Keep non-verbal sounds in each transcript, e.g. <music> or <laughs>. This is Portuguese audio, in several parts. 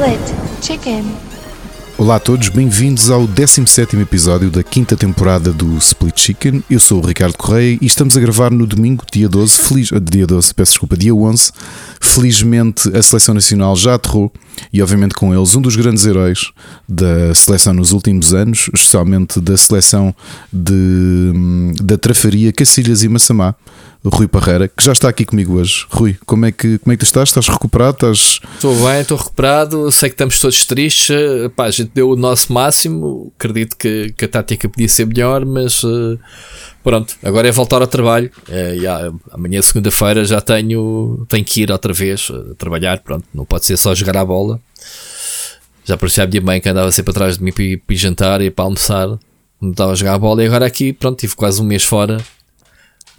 Split Chicken. Olá a todos, bem-vindos ao 17 episódio da quinta temporada do Split Chicken. Eu sou o Ricardo Correia e estamos a gravar no domingo, dia 12, feliz, eh, dia 12, peço desculpa, dia 11. Felizmente a seleção nacional já aterrou e, obviamente, com eles, um dos grandes heróis da seleção nos últimos anos, especialmente da seleção de, hum, da Trafaria, Cacilhas e Massamá. Rui Parreira, que já está aqui comigo hoje. Rui, como é que, como é que tu estás? Estás recuperado? Estás... Estou bem, estou recuperado. Sei que estamos todos tristes. Pá, a gente deu o nosso máximo. Acredito que, que a tática podia ser melhor, mas uh, pronto, agora é voltar ao trabalho. Uh, yeah, amanhã, segunda-feira, já tenho, tenho que ir outra vez uh, trabalhar. Pronto, não pode ser só jogar a bola. Já parecia a minha mãe que andava sempre atrás de mim para para jantar e para almoçar. Não estava a jogar a bola e agora aqui, pronto, tive quase um mês fora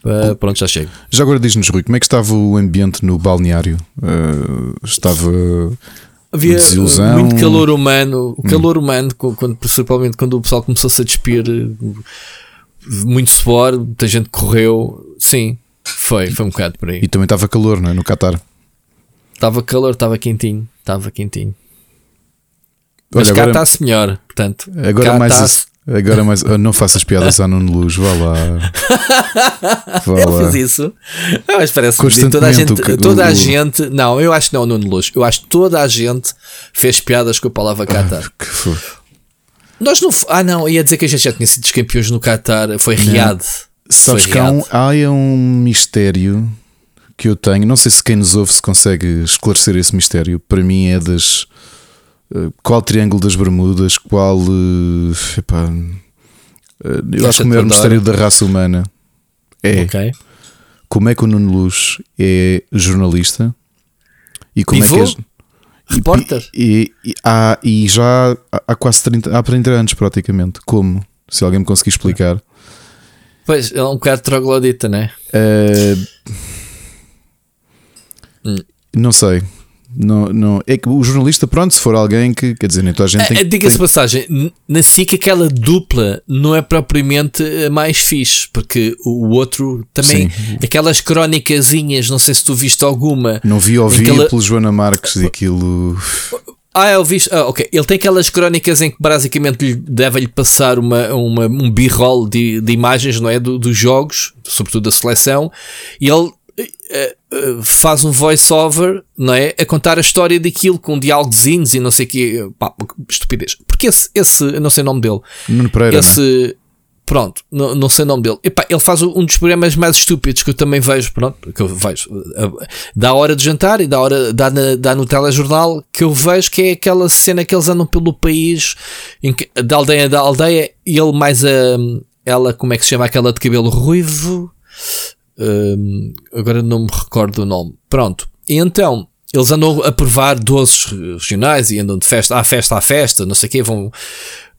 Uh, pronto, já chego. Já agora diz-nos, Rui, como é que estava o ambiente no balneário? Uh, estava. Havia desilusão. muito calor humano, o calor hum. humano, quando, principalmente quando o pessoal começou-se a despir, muito suor, muita gente correu. Sim, foi, foi um bocado por aí. E também estava calor, não é? No Qatar. Estava calor, estava quentinho, estava quentinho. Mas Olha, cá está-se melhor, portanto. Agora mais, Agora mais. Oh, não faças piadas à Nuno Luz, vá lá. <laughs> Vá Ele lá. fez isso. Ah, mas parece que toda a gente. Toda a gente. Não, eu acho que não, Nuno Luz. Eu acho que toda a gente fez piadas com a palavra Qatar. Ah, que foi. Nós não. Ah, não, ia dizer que a gente já tinha sido campeões no Qatar. Foi Riad. Sabes que há um, há um mistério que eu tenho. Não sei se quem nos ouve se consegue esclarecer esse mistério. Para mim é das qual Triângulo das Bermudas, qual. Uh, epá, uh, eu acho que o maior mistério da raça humana é okay. como é que o Nuno Luz é jornalista e como Pivô? é que é. Repórter? E, e, e, há, e já há quase 30, há 30 anos praticamente. Como? Se alguém me conseguir explicar. Pois, é um bocado troglodita, não é? Uh, hum. Não sei. Não, não, é que o jornalista, pronto, se for alguém que quer dizer, nem toda a gente tem. Diga-se tem... passagem, na SIC aquela dupla não é propriamente a mais fixe, porque o outro também, Sim. aquelas crónicazinhas, não sei se tu viste alguma. Não vi, ouvi aquela... pelo Joana Marques e aquilo. Ah, eu vi. Ah, ok. Ele tem aquelas crónicas em que basicamente deve-lhe passar uma, uma, um b-roll de, de imagens, não é? Do, dos jogos, sobretudo da seleção, e ele eh, eh, faz um voice-over, não é? A contar a história daquilo com diálogozinhos e não sei o que. Pá, estupidez. Porque esse, esse, não sei o nome dele. Nuno Pereira. Esse, pronto, não, não sei o nome dele. Epá, ele faz um dos programas mais estúpidos que eu também vejo, pronto, que eu vejo. Eh, da hora de jantar e da hora, dá, na, dá no telejornal, que eu vejo que é aquela cena que eles andam pelo país, que, da aldeia da aldeia, e ele mais a. Ela, como é que se chama? Aquela de cabelo ruivo agora não me recordo o nome. Pronto. E então, eles andam a provar doces regionais e andam de festa à festa à festa, não sei o quê, vão.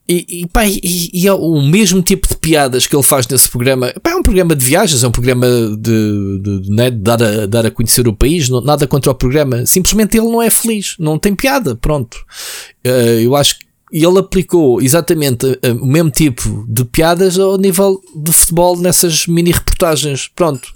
E, e, pá, e, e, é o mesmo tipo de piadas que ele faz nesse programa. Pá, é um programa de viagens, é um programa de, de, de, né, de dar, a, dar a conhecer o país, não, nada contra o programa. Simplesmente ele não é feliz, não tem piada. Pronto. Uh, eu acho que e ele aplicou exatamente uh, o mesmo tipo de piadas ao nível de futebol nessas mini reportagens. Pronto.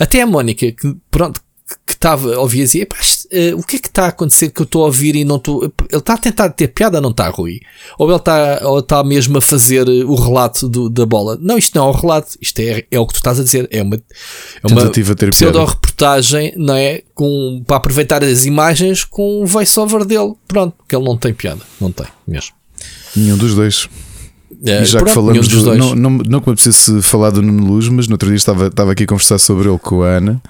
Até a Mónica, que, pronto, que estava a ouvir dizia: uh, o que é que está a acontecer que eu estou a ouvir e não estou. Ele está a tentar ter piada, não está, Rui? Ou ele está, ou está mesmo a fazer o relato do, da bola? Não, isto não é o relato, isto é, é o que tu estás a dizer. É uma, é uma pseudo-reportagem, não é? Com, para aproveitar as imagens com o voice-over dele. Pronto, que ele não tem piada, não tem mesmo. Nenhum dos dois. É, e já pronto, que falamos do, não, não, não que me preciso falar do Nuno Luz, mas no outro dia estava, estava aqui a conversar sobre ele com a Ana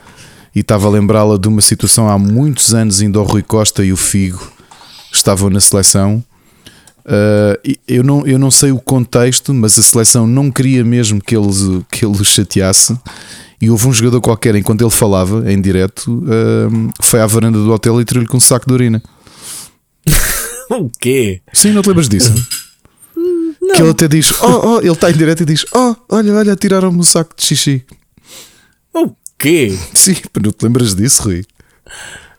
e estava a lembrá-la de uma situação há muitos anos, ainda o Rui Costa e o Figo estavam na seleção. Uh, eu, não, eu não sei o contexto, mas a seleção não queria mesmo que ele, que ele chateasse. E houve um jogador qualquer, enquanto ele falava em direto, uh, foi à varanda do hotel e tirou-lhe com um saco de urina. <laughs> o quê? Sim, não te lembras disso? <laughs> Não. Que ele até diz: Oh, oh, ele está em direto e diz: Oh, olha, olha, tiraram-me um saco de xixi. O quê? Sim, não te lembras disso, Rui?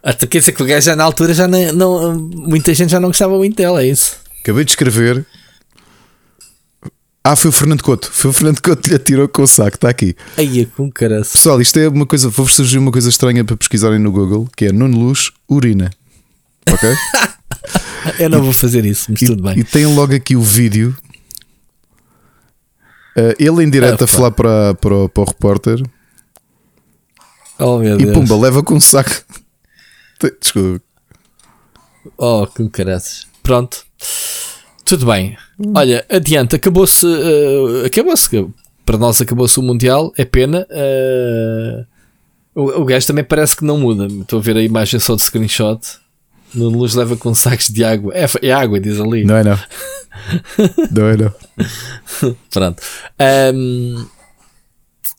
Até quer dizer que o gajo já na altura já não, não, muita gente já não gostava muito dela, é isso? Acabei de escrever. Ah, foi o Fernando Couto. Foi o Fernando Couto que lhe atirou com o saco, está aqui. Aí, com caraças. Pessoal, isto é uma coisa. Vou-vos surgir uma coisa estranha para pesquisarem no Google, que é Nuno Luz, urina. Ok? <laughs> Eu não vou fazer isso, mas e, tudo bem. E tem logo aqui o vídeo. Uh, ele em direto Ah, a falar para, para, o- para o repórter Oh meu e Deus. pumba, leva com um saco. <laughs> Desculpa. Oh, que caraças. Pronto. Tudo bem. Olha, adiante. Acabou-se. eh, acabou-se. Para nós acabou-se o Mundial. É pena. eh, o, o gajo também parece que não muda. Estou a ver a imagem só de screenshot. No luz leva com sacos de água. É, é água, diz ali. Não é não. <laughs> Não é não. Pronto. Ahm,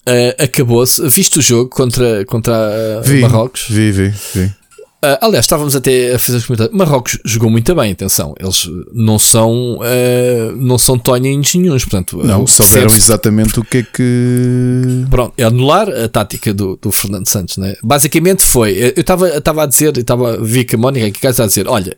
eh, acabou-se. Viste o jogo contra, contra eh, Vi, Marrocos? vi, vi, vi. Ah, aliás, estávamos até a fazer os comentários. Marrocos jogou muito bem, atenção. Eles não são, ah, não são tonhinhos nenhuns, portanto, Não, o que souberam exatamente o que é que. Pronto, é anular a tática do, do Fernando Santos, né? Basicamente foi, eu estava estava a dizer, eu estava vi que a Mónica aqui casa a dizer, olha,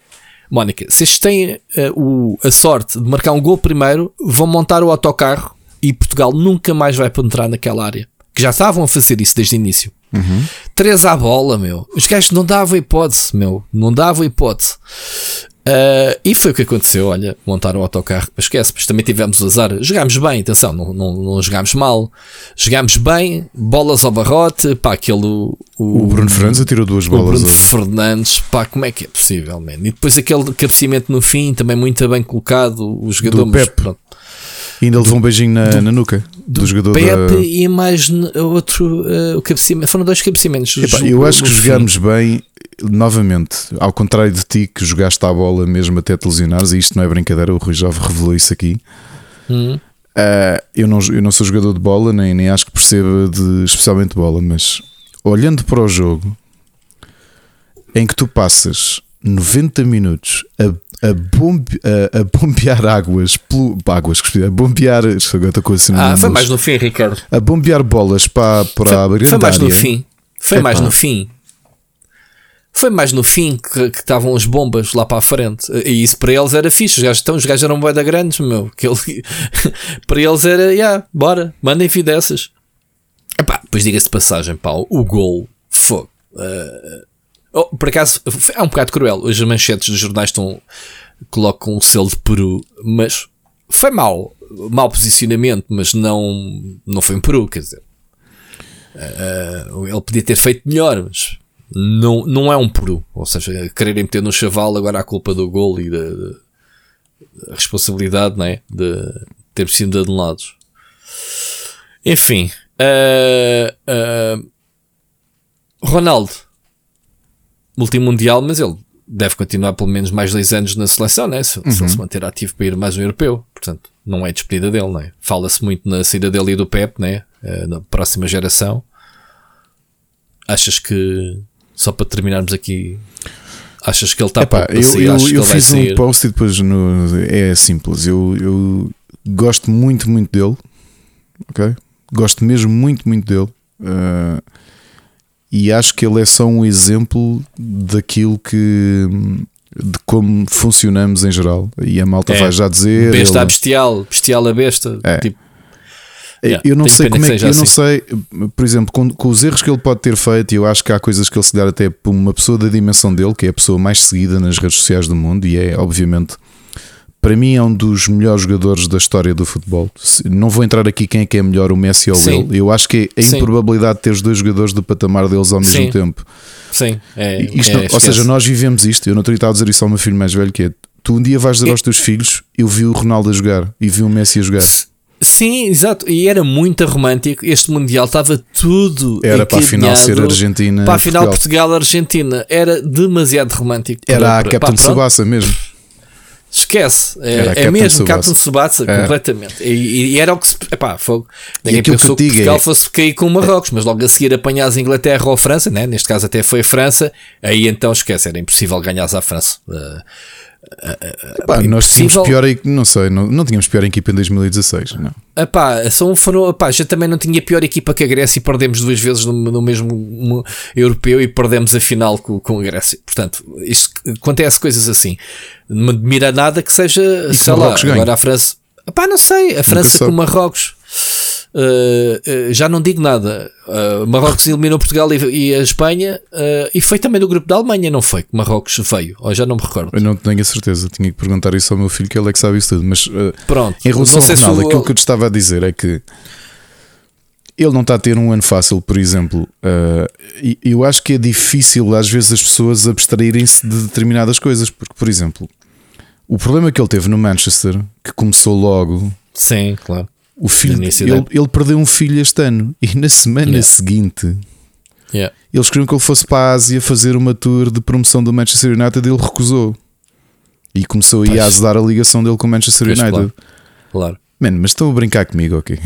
Mónica, se estes têm ah, o, a sorte de marcar um gol primeiro, vão montar o autocarro e Portugal nunca mais vai penetrar naquela área. Que já estavam a fazer isso desde o início. Três à bola, meu. Os gajos não davam hipótese, meu. Não davam hipótese. Ah, e foi o que aconteceu. Olha, montaram o autocarro. Esquece, mas também tivemos o azar. Jogámos bem, atenção, não, não, não jogámos mal. Jogámos bem, bolas ao barrote. Pá, aquele. O, O Bruno Fernandes atirou duas o bolas. Bruno Fernandes, pá, como é que é possível, man? E depois aquele cabeceamento no fim, também muito bem colocado. O jogador, Do mas Pep. pronto. E ainda levou um beijinho na, na nuca do, jogador Pepe da. e mais outro, eh, o cabeceamento. Foram dois cabeceamentos. Ju- eu acho que fim. jogámos bem, novamente, ao contrário de ti, que jogaste à bola mesmo até te lesionares, e isto não é brincadeira, o Rui já revelou isso aqui. Hum. Ah, eu, não, eu não sou jogador de bola, nem, nem acho que perceba de, especialmente de bola, mas olhando para o jogo em que tu passas 90 minutos a, a, bombe, a, a bombear águas, pelo, águas, a bombear, agora com assim Ah, foi mais no fim, Ricardo. a bombear bolas para, para a Foi, grande foi mais no área. fim. Foi Epá. mais no fim. Foi mais no fim que que estavam as bombas lá para a frente. E isso para eles era fixe. Os gajos, então, os gajos eram bué da grandes, meu. Que ele- <laughs> para eles era, yeah, bora, mandem vir dessas. Epá, depois diga-se de passagem, pá, o gol, fogo. Eh, oh, por acaso, é um bocado cruel. As manchetes dos jornais estão, colocam o selo de Peru, mas foi mau. Mau posicionamento, mas não, não foi um Peru, quer dizer. Eh, ele podia ter feito melhor, mas não, não é um Peru. Ou seja, quererem meter no chaval agora a culpa do gol e da, da responsabilidade não é? de ter sido anulados. Enfim, eh, eh, Ronaldo, multimundial, mas ele deve continuar pelo menos mais dois anos na seleção, né? se, se ele se manter ativo para ir mais um europeu. Portanto, não é despedida dele. Né? Fala-se muito na saída dele e do Pep, né? Eh, na próxima geração. Achas que, só para terminarmos aqui, achas que ele está para eu, sair? eu, eu fiz um post e depois no, é simples. Eu, eu gosto muito, muito dele. Ok? Gosto mesmo muito, muito dele. Ah, e acho que ele é só um exemplo daquilo que. de como funcionamos em geral. E a malta É. vai já dizer. Besta ele- a bestial, bestial a besta. É. Tipo, Eu- Yeah, eu não sei como é que eu não assim. sei, por exemplo, com, com os erros que ele pode ter feito, eu acho que há coisas que ele se calhar até por uma pessoa da dimensão dele, que é a pessoa mais seguida nas redes sociais do mundo, e é obviamente para mim é um dos melhores jogadores da história do futebol. Não vou entrar aqui quem é que é melhor, o Messi ou Sim. ele. Eu acho que é a Sim. improbabilidade de ter os dois jogadores do patamar deles ao mesmo Sim. tempo. sim. É, Isto é, ou seja, nós vivemos isto. Eu não estava a dizer isso ao meu filho mais velho, que é tu um dia vais dizer aos teus filhos: Eu vi o Ronaldo a jogar e vi o Messi a jogar. Sim, exato. E era muito romântico. Este Mundial estava tudo. Era para a final ser Argentina. Para a final Portugal. Portugal-Argentina. Era demasiado romântico. Era para- a Captain pá, pronto. Subasa mesmo. Esquece. É, Era é mesmo. Captain Subatsa, É. completamente. E, e era o que se. Epá, fogo. Ninguém pensou que que Portugal é- fosse cair com o Marrocos, mas logo a seguir apanhas a Inglaterra ou a França, né? neste caso até foi a França, aí então esquece, era impossível ganhares à França. Uh, Pá, nós tínhamos impossível. pior, não sei, não, não tínhamos pior equipa em 2016. Não. Epá, são, foram, epá, já também não tinha pior equipa que a Grécia e perdemos duas vezes no, no mesmo mo- europeu e perdemos a final com, com a Grécia. Portanto, isto acontece coisas assim. Não me admira nada que seja, que sei lá, agora a França. Epá, não sei, a França com Marrocos. Uh, uh, já não digo nada. Uh, Marrocos eliminou Portugal e, e a Espanha e foi também no grupo da Alemanha, não foi? Que Marrocos veio, ou já não me recordo. Eu não tenho a certeza, tinha que perguntar isso ao meu filho, que ele é que sabe isso tudo. Mas Pronto, em relação ao Ronaldo, aquilo que eu te estava a dizer é que ele não está a ter um ano fácil, por exemplo. e eu acho que é difícil às vezes as pessoas abstraírem-se de determinadas coisas, porque, por exemplo, o problema que ele teve no Manchester, que começou logo. Sim, claro o filho, ele, ele, perdeu um filho este ano e na semana yeah. seguinte yeah. eles queriam que ele fosse para a Ásia fazer uma tour de promoção do Manchester United e ele recusou. E começou pois. a azedar a ligação dele com o Manchester pois, United. Claro. claro. Man, mas estão a brincar comigo, ok?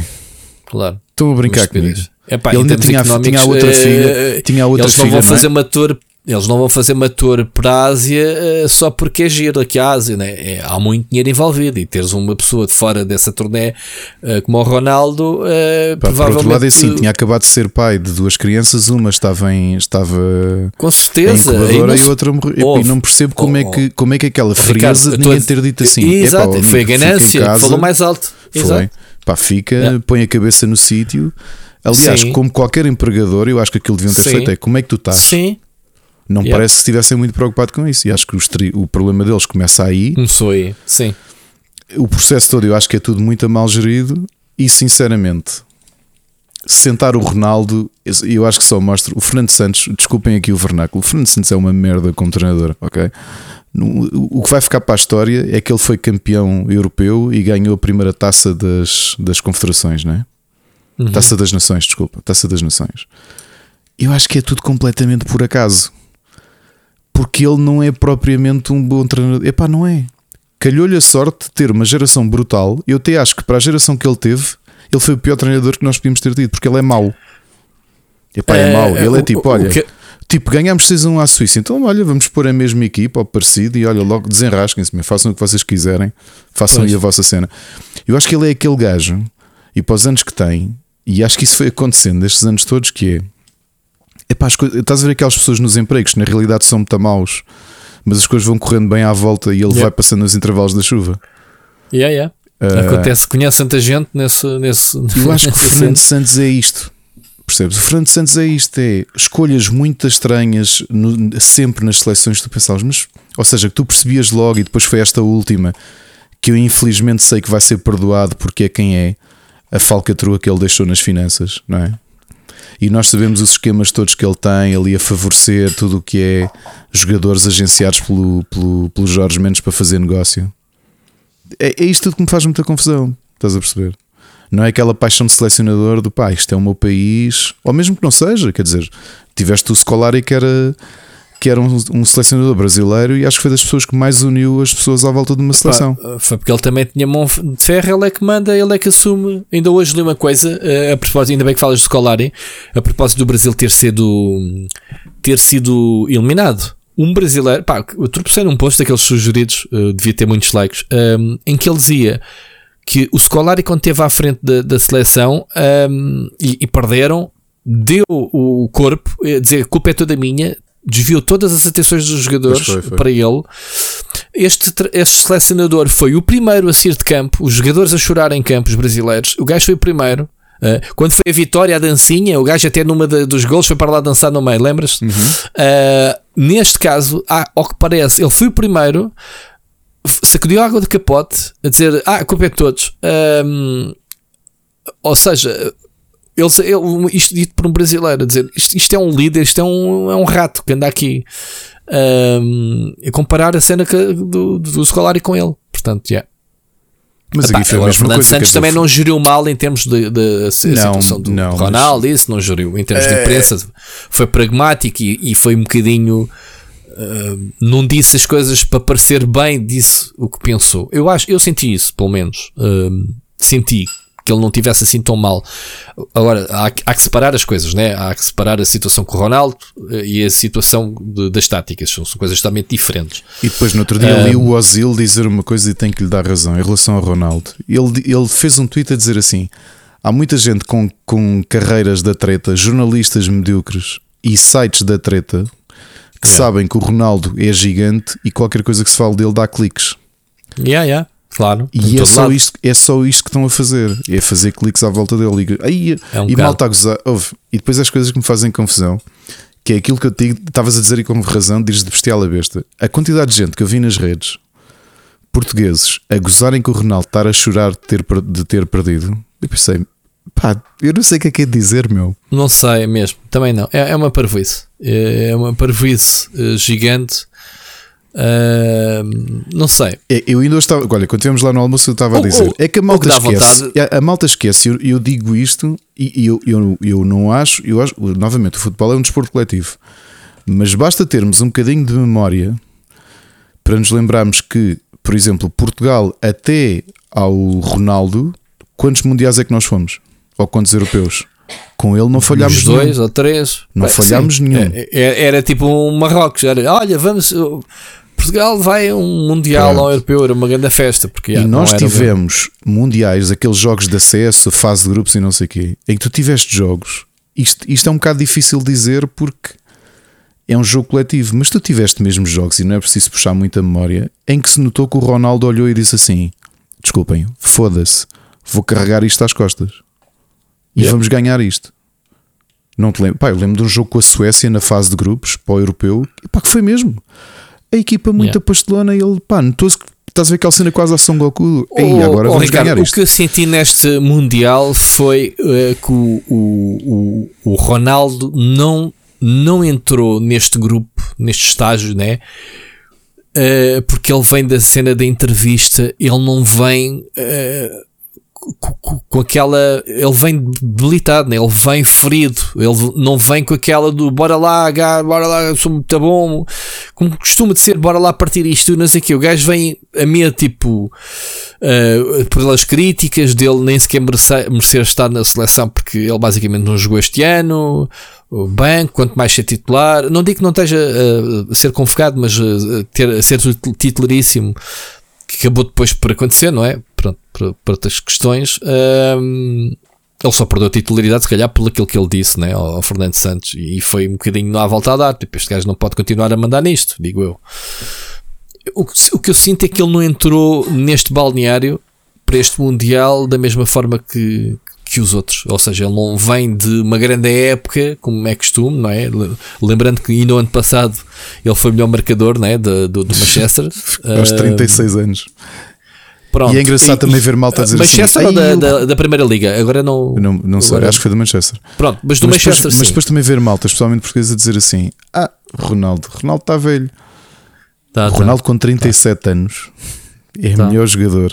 Claro. Estão a brincar comigo. Epá, ele ainda tinha, tinha a outra filha. Tinha a outra eles filha, não vão não fazer é? uma tour eles não vão fazer uma tour para a Ásia uh, só porque é giro aqui a Ásia, né? É, há muito dinheiro envolvido e teres uma pessoa de fora dessa turnê uh, como o Ronaldo, uh, Pá, provavelmente. Por outro lado, é assim, tinha acabado de ser pai de duas crianças, uma estava em. Estava com certeza. Em e, não, e outra morreu. E não percebo como, é que, como é que aquela frieza de ninguém ter dito assim. Exato, foi a ganância, falou mais alto. Foi. Exato. Pá, fica, yeah. põe a cabeça no sítio. Aliás, Sim. como qualquer empregador, eu acho que aquilo deviam ter Sim. feito é como é que tu estás? Sim. Não yeah. parece que estivessem muito preocupados com isso. E acho que o problema deles começa aí. Começou aí, sim. O processo todo eu acho que é tudo muito mal gerido. E sinceramente, sentar o Ronaldo, eu acho que só mostra. O Fernando Santos, desculpem aqui o vernáculo, o Fernando Santos é uma merda como treinador, ok? O que vai ficar para a história é que ele foi campeão europeu e ganhou a primeira taça das, das confederações, não é? Uhum. Taça das Nações, desculpa, taça das Nações. Eu acho que é tudo completamente por acaso porque ele não é propriamente um bom treinador. Epá, não é. Calhou-lhe a sorte de ter uma geração brutal. Eu até acho que para a geração que ele teve, ele foi o pior treinador que nós podíamos ter tido, porque ele é mau. Epá, é, é mau. Ele é tipo, olha. Que... Tipo, ganhámos 6-1 à Suíça, então olha, vamos pôr a mesma equipa ou parecido e olha, logo desenrasquem-se, façam o que vocês quiserem, façam pois. aí a vossa cena. Eu acho que ele é aquele gajo, e para os anos que tem, e acho que isso foi acontecendo nestes anos todos, que é Epá, as coisas, estás a ver aquelas pessoas nos empregos que na realidade são muito maus, mas as coisas vão correndo bem à volta e ele yeah. vai passando nos intervalos da chuva. Yeah, yeah. Uh, Acontece, conhece tanta gente nesse. nesse eu <laughs> acho que o Fernando Santos é isto. Percebes? O Fernando Santos é isto: é escolhas muito estranhas no, sempre nas seleções que tu pensavas, mas, ou seja, que tu percebias logo e depois foi esta última que eu infelizmente sei que vai ser perdoado porque é quem é a falcatrua que ele deixou nas finanças, não é? E nós sabemos os esquemas todos que ele tem ali a favorecer tudo o que é jogadores agenciados pelo, pelo, pelo Jorge Mendes para fazer negócio. É, é isto tudo que me faz muita confusão, estás a perceber? Não é aquela paixão de selecionador do pá, isto é o meu país, ou mesmo que não seja, quer dizer, tiveste o Scolari que era que era um, um, selecionador brasileiro e acho que foi das pessoas que mais uniu as pessoas à volta de uma seleção. foi porque ele também tinha mão de ferro, ele é que manda, ele é que assume. Ainda hoje li uma coisa, eh, a propósito, ainda bem que falas de Scolari, a propósito do Brasil ter sido, ter sido eliminado. Um brasileiro, pá, eu tropecei num post daqueles sugeridos, uh, devia ter muitos likes, um, ehm, em que ele dizia que o Scolari, quando esteve à frente da, da seleção um, ehm, e, e perderam, deu o corpo, dizer a culpa é toda minha, desviou todas as atenções dos jogadores foi, foi. para ele. Este, este selecionador foi o primeiro a sair de campo, os jogadores a chorar em campos brasileiros. O gajo foi o primeiro. Uh, quando foi a vitória, a dancinha, o gajo até numa de, dos gols foi para lá dançar no meio, lembras-te? Uhum. Uh, neste caso, ah, ao que parece, ele foi o primeiro, sacudiu água de capote, a dizer: Ah, a culpa é de todos. Um, ou seja, ele, ele, isto dito por um brasileiro, a dizer isto, isto, é um líder, isto é um, é um rato que anda aqui um, comparar a cena que, do, do Scolari com ele. Portanto, yeah. Mas Epá, aqui foi agora, Fernando Santos também não geriu mal em termos de, de, de não, situação do não, Ronaldo, mas... isso não geriu em termos é... de imprensa, foi pragmático e, e foi um bocadinho. Uh, não disse as coisas para parecer bem, disse o que pensou. Eu acho, eu senti isso, pelo menos. Uh, senti que ele não tivesse assim tão mal. Agora, há, há, que separar as coisas, né? Há que separar a situação com o Ronaldo eh, e a situação de, das táticas. São, são, coisas totalmente diferentes. E depois, no outro dia, um, li o Ozil dizer uma coisa e tenho que lhe dar razão em relação ao Ronaldo. Ele, ele fez um tweet a dizer assim: há muita gente com, com carreiras da treta, jornalistas medíocres e sites da treta que yeah. sabem que o Ronaldo é gigante e qualquer coisa que se fale dele dá cliques. Yeah, yeah. Claro. E é só, isto, é só isto que estão a fazer. É fazer cliques à volta dele. E, aí, É um e mal está a gozar. Ouve, e depois as coisas que me fazem confusão. Que é aquilo que eu digo, estavas a dizer e com razão, dizes de bestial a besta. A quantidade de gente que eu vi nas redes, portugueses, a gozarem com o Ronaldo estar a chorar de ter, de ter perdido. Eu pensei, pá, eu não sei o que é que é dizer, meu. Não sei mesmo, também não. É, é uma parvoíce. É é uma parvoíce eh, gigante. Ah, não sei. É, Eu ainda estava, olha, quando estivemos lá no almoço, eu estava a dizer: é que a malta que esquece. vontade. A, malta esquece. Eu, eu digo isto e, eu, eu, eu não acho, eu acho, novamente, o futebol é um desporto coletivo, mas basta termos um bocadinho de memória para nos lembrarmos que, por exemplo, Portugal, até ao Ronaldo, quantos mundiais é que nós fomos? Ou quantos europeus? Com ele não falhámos Os nenhum. dois ou três. Não falhámos sim. nenhum. É- é- Era tipo um Marrocos. Era, olha, vamos. Portugal vai a um Mundial Pronto. ao Europeu. Era uma grande festa. Porque, E yeah, não nós tivemos mundiais, aqueles jogos de acesso, fase de grupos e não sei o quê, em que tu tiveste jogos. Isto, isto é um bocado difícil dizer porque é um jogo coletivo, mas tu tiveste mesmo jogos e não é preciso puxar muita memória em que se notou que o Ronaldo olhou e disse assim: Desculpem, foda-se, vou carregar isto às costas e Yeah. vamos ganhar isto. Não te lembro. Pá, eu lembro de um jogo com a Suécia na fase de grupos para o europeu, e pá, que foi mesmo. A equipa muito Yeah. e ele, pá, notou-se que estás a ver aquela cena quase a São Goku. Oh, Ei, agora oh, vamos Ricardo, ganhar o isto. que eu senti neste Mundial foi eh, que o, o, o, o Ronaldo não, não entrou neste grupo, neste estágio, né? Eh, porque ele vem da cena da entrevista, ele não vem eh, co- co- com aquela. Ele vem debilitado, né? ele vem ferido, ele não vem com aquela do bora lá, gá, bora lá, sou muito bom, como costuma de ser, bora lá partir isto, não sei o que. O gajo vem a minha tipo. Uh, pelas críticas dele nem sequer merecer, merecer estar na seleção porque ele basicamente não jogou este ano o banco, quanto mais ser titular não digo que não esteja uh, a ser convocado mas uh, ter, ser titularíssimo que acabou depois por acontecer, não é? Pronto, por, por outras questões um, ele só perdeu a titularidade se calhar por aquilo que ele disse né, ao, ao Fernando Santos e foi um bocadinho à volta a dar tipo, este gajo não pode continuar a mandar nisto, digo eu o que, o que eu sinto é que ele não entrou neste balneário para este Mundial da mesma forma que, que os outros. Ou seja, ele não vem de uma grande época, como é costume, não é? Lembrando que ainda no ano passado ele foi o melhor marcador não é? do, do, do <laughs> Manchester. Aos 36 anos. Pronto. E é engraçado também ver malta a dizer Manchester assim, ou da, "Ei, da, da Primeira Liga? Agora não. Eu não, não sei, agora- acho que foi do Manchester. Pronto, mas do mas, Manchester depois, mas depois também ver malta, especialmente portuguesa, a dizer assim: Ah, Ronaldo, Ronaldo está velho. Tá, tá. Ronaldo com 37 anos é Tá. melhor jogador.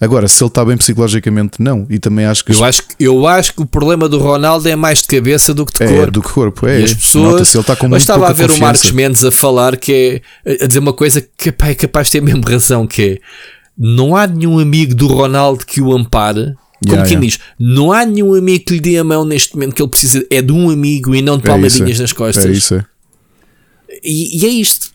Agora, se ele está bem psicologicamente, não. E também acho que Eu acho, que- eu acho que o problema do Ronaldo é mais de cabeça do que de é corpo. do que corpo. É, E as pessoas. Ele está com Mas muito estava a ver o confiança. Marcos Mendes a falar que é a dizer uma coisa que é capaz de ter mesmo razão, que é não há nenhum amigo do Ronaldo que o ampare. Como Yeah, quem yeah. diz, não há nenhum amigo que lhe dê a mão neste momento que ele precisa, é de um amigo e não de É palmadinhas é. nas costas. É isso, é. E, e é isto.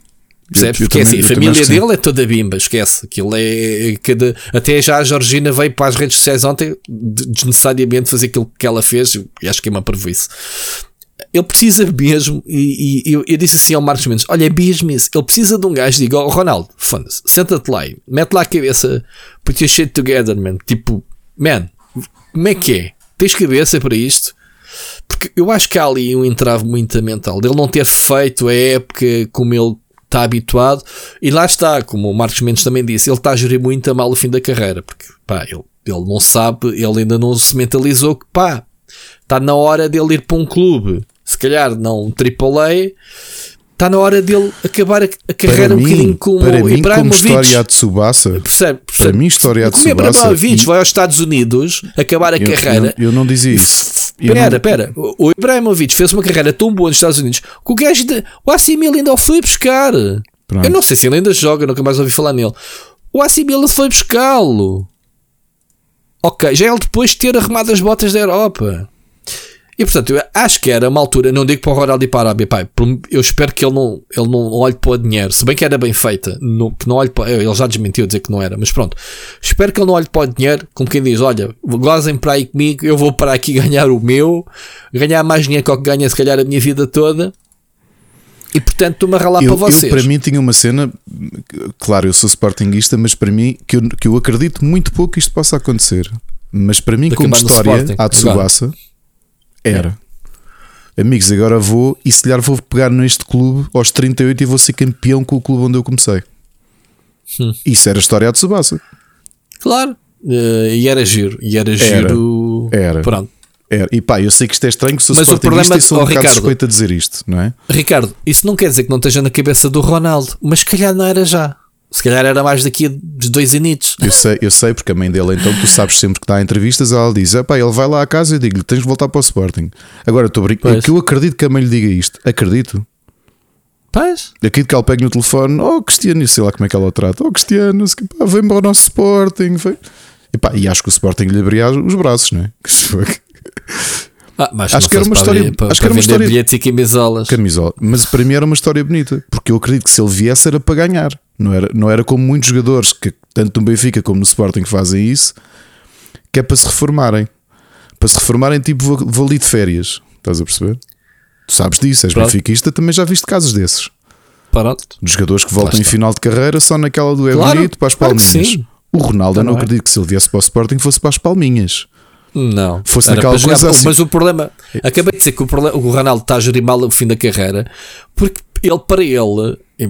Percebes? Porque é também- assim, a família dele é toda bimba, esquece. Aquilo é cada. Até já a Georgina veio para as redes sociais ontem de- desnecessariamente fazer aquilo que ela fez, e acho que é uma parvoíce. Ele precisa mesmo, e, e eu, eu disse assim ao Marcos Mendes: Olha, é mesmo isso. Ele precisa de um gajo, diga, oh, Ronaldo, foda-se, senta-te lá, e mete lá a cabeça, put your shit together, man. Tipo, man, como é que é? Tens cabeça para isto? Porque eu acho que há ali um entrave muito mental dele não ter feito a época como ele está habituado. E lá está, como o Marcos Mendes também disse, ele está a gerir muito a mal o fim da carreira. Porque pá, ele, ele não sabe, ele ainda não se mentalizou que pá, está na hora dele ir para um clube, se calhar não AAA. Está na hora dele acabar a, a carreira Para um mim, bocadinho como para o mim como Ibrahimovic. história a Tsubasa, Percebe, percebe? mim, história a Como Tsubasa Ibrahimovic e- vai aos Estados Unidos acabar a eu, carreira. eu, eu não dizia isso. Eu Espera, não- espera. O Ibrahimovic fez uma carreira tão boa nos Estados Unidos que o gajo. De, o AC Milan ainda o foi buscar. Pronto. Eu não sei se ele ainda joga, nunca mais ouvi falar nele. O AC Milan foi buscá-lo. Ok, já ele depois de ter arrumado as botas da Europa. E portanto, eu acho que era uma altura, não digo para o Ronaldo e para a Arábia, pai, eu espero que ele não, ele não olhe para o dinheiro, se bem que era bem feita, não- que não olhe para, ele já desmentiu dizer que não era, mas pronto, espero que ele não olhe para o dinheiro, como quem diz, olha, gozem para aí comigo, eu vou para aqui <laughs> ganhar o meu, ganhar mais dinheiro que o que ganha se calhar a minha vida toda, E portanto estou-me a ralar eu, para vocês. Eu, para mim, tinha uma cena. Claro, eu sou sportinguista, mas para mim, que eu, que eu acredito muito pouco que isto possa acontecer. Mas para mim, De como no história, Sporting, a Tsubasa era. Amigos, agora vou e se calhar vou pegar neste clube aos 38 e vou ser campeão com o clube onde eu comecei. Hum. Isso era a história a Tsubasa. Claro. Eh, e era giro. E era giro. Era. Pronto. Era. E pá, eu sei que isto é estranho, sou Mas o problema- e sou um oh, bocado suspeito a dizer isto, não é? Ricardo, isso não quer dizer que não esteja na cabeça do Ronaldo, mas se calhar não era já. Se calhar era mais daqui a dois anitos. Eu sei, eu sei, porque a mãe dele, então, tu sabes sempre que dá entrevistas, ela diz: pá, ele vai lá à casa e eu digo-lhe: tens de voltar para o Sporting. Agora, estou brincando. Pois. que eu acredito que a mãe lhe diga isto. Acredito. Pois. Acredito que ela pegue no telefone: oh, Cristiano, sei lá como é que ela o trata. Oh, Cristiano, pá, vem para o nosso Sporting. Vem. E, pá, e acho que o Sporting lhe abria os braços, não é? <laughs> Que se. Ah, mas Acho que era uma história- abrir- Para, acho que para era uma história- bilhetes e camisolas. Camisola. Mas para mim era uma história bonita, porque eu acredito que se ele viesse era para ganhar. Não era, não era como muitos jogadores que, tanto no Benfica como no Sporting, que fazem isso, que é para se reformarem. Para se reformarem, tipo, vou, vou ali de férias. Estás a perceber? Tu sabes disso, és Pronto. benfiquista, também já viste casos desses. Pronto. De jogadores que voltam em final de carreira só naquela do é Claro, bonito para as claro que palminhas. o Ronaldo, eu não Não é? acredito que se ele viesse para o Sporting fosse para as palminhas. Não. Fosse Era naquela coisa assim. Mas o problema. Acabei de dizer que o, problema, o Ronaldo está a gerir mal o fim da carreira porque ele, para ele, eh,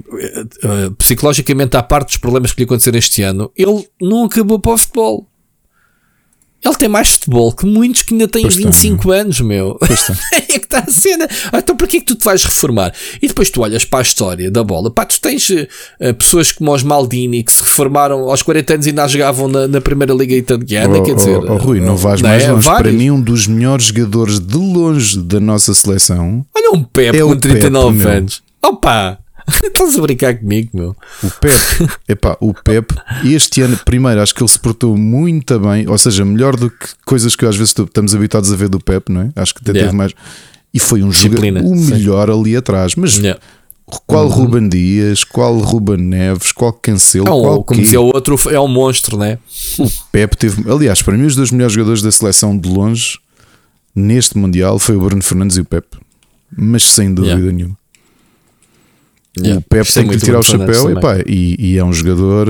eh, psicologicamente, à parte dos problemas que lhe aconteceram este ano, ele não acabou para o futebol. Ele tem mais futebol que muitos que ainda têm Pois tem. 25 anos, meu. <laughs> É que está a cena. Ah, Então porquê que tu te vais reformar? E depois tu olhas para a história da bola. Pá, tu tens eh, pessoas como os Maldini que se reformaram aos 40 anos e ainda jogavam na, na primeira liga italiana. Oh, quer dizer, oh, oh, Rui, não vais não mais é? longe. Para Vários. mim, um dos melhores jogadores de longe da nossa seleção Olha um Pepe É com 39 Pepe, meu. anos. Opa! <laughs> Estás a brincar comigo, meu? O Pep, epá, o Pep, este ano, primeiro, acho que ele se portou muito bem, ou seja, melhor do que coisas que às vezes estamos habituados a ver do Pep, não é? Acho que até Yeah. teve mais. E foi um jogador, Disciplina, o sim. melhor ali atrás. Mas Yeah. qual Ruben Dias, qual Ruben Neves, qual Cancelo, É um, qual como dizia o outro, é um monstro, né? O Pep teve. Aliás, para mim, os dois melhores jogadores da seleção de longe neste Mundial foi o Bruno Fernandes e o Pep. Mas sem dúvida Yeah. nenhuma. Yeah. O Pep tem que lhe muito do tirar o chapéu também. epá, e, e é um jogador.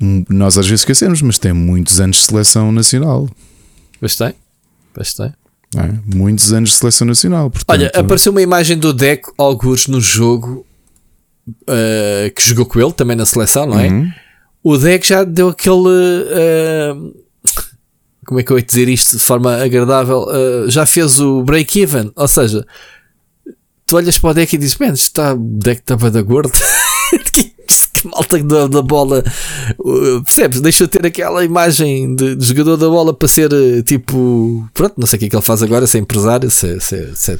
hum, Nós às vezes esquecemos, mas tem muitos anos de seleção nacional. Pois tem. Pois tem. é? Muitos anos de seleção nacional. Portanto, Olha, apareceu uma imagem do Deco Algures no jogo uh, que jogou com ele também na seleção, não é? Uhum. O Deco já deu aquele. uh, <laughs> como é que eu ia dizer isto de forma agradável? Uh, já fez o break-even, ou seja, tu olhas para o Deco e dizes: Man, está, o Deco estava da gordo. <laughs> que, que malta da, da bola, uh, percebes? Deixa ter aquela imagem de, de jogador da bola para ser uh, tipo, pronto, não sei o que é que ele faz agora, ser empresário, ser, ser, ser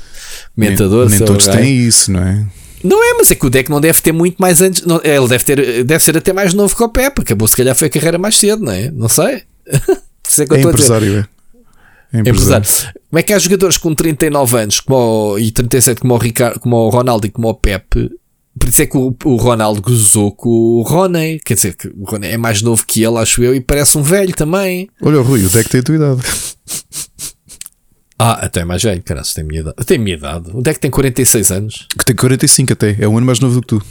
comentador. nem, nem ser todos têm isso, não é? Não é, mas é que o Deck não deve ter muito mais antes. não- ele deve, ter, deve ser até mais novo que o Pepe. Acabou, se calhar, foi a carreira mais cedo, não é? Não sei. <laughs> É É empresário, é. É Empresário. Como é que há jogadores com 39 anos como o, e 37 como o, Ricardo, como o Ronaldo e como o Pepe? Por isso é que o, o Ronaldo gozou com o Rony. Quer dizer, que o Rony é mais novo que ele, acho eu, e parece um velho também. Olha, o Rui, o Deck tem a tua idade. <laughs> Ah, até mais velho, caralho, tem minha idade. Tem a minha idade. O Deck tem 46 anos. Que tem 45 até. É um ano mais novo do que tu.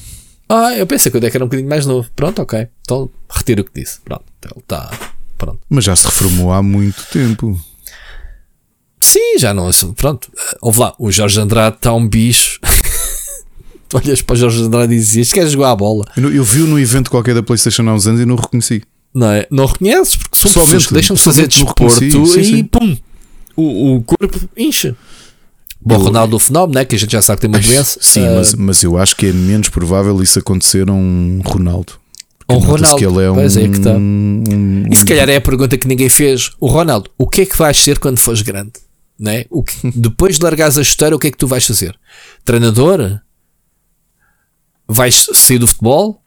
Ah, eu pensei que o Deck era um bocadinho mais novo. Pronto, ok. Então retiro o que disse. Pronto, ele está. Pronto. Mas já se reformou há muito tempo. Sim, já não. Pronto, ouve lá, o Jorge Andrade está um bicho. <laughs> tu olhas para o Jorge Andrade e dizias: queres jogar a bola? Eu, eu vi-o no evento qualquer da PlayStation há uns anos e não o reconheci. Não é? Não reconheces, porque são Pessoalmente, pessoas que deixam de fazer desporto reconheci, sim, e sim. pum, o, o corpo incha. Bom, Eu- Ronaldo, o fenómeno, né? Que a gente já sabe que tem uma doença. Sim, Ah, mas, mas eu acho que é menos provável isso acontecer a um Ronaldo. um Ronaldo. que ele é um, Pois é que está. um- E se calhar é a pergunta que ninguém fez. O Ronaldo, o que é que vais ser quando fores grande? Né? O que, depois de largares a chuteira, o que é que tu vais fazer? Treinador? Vais sair do futebol?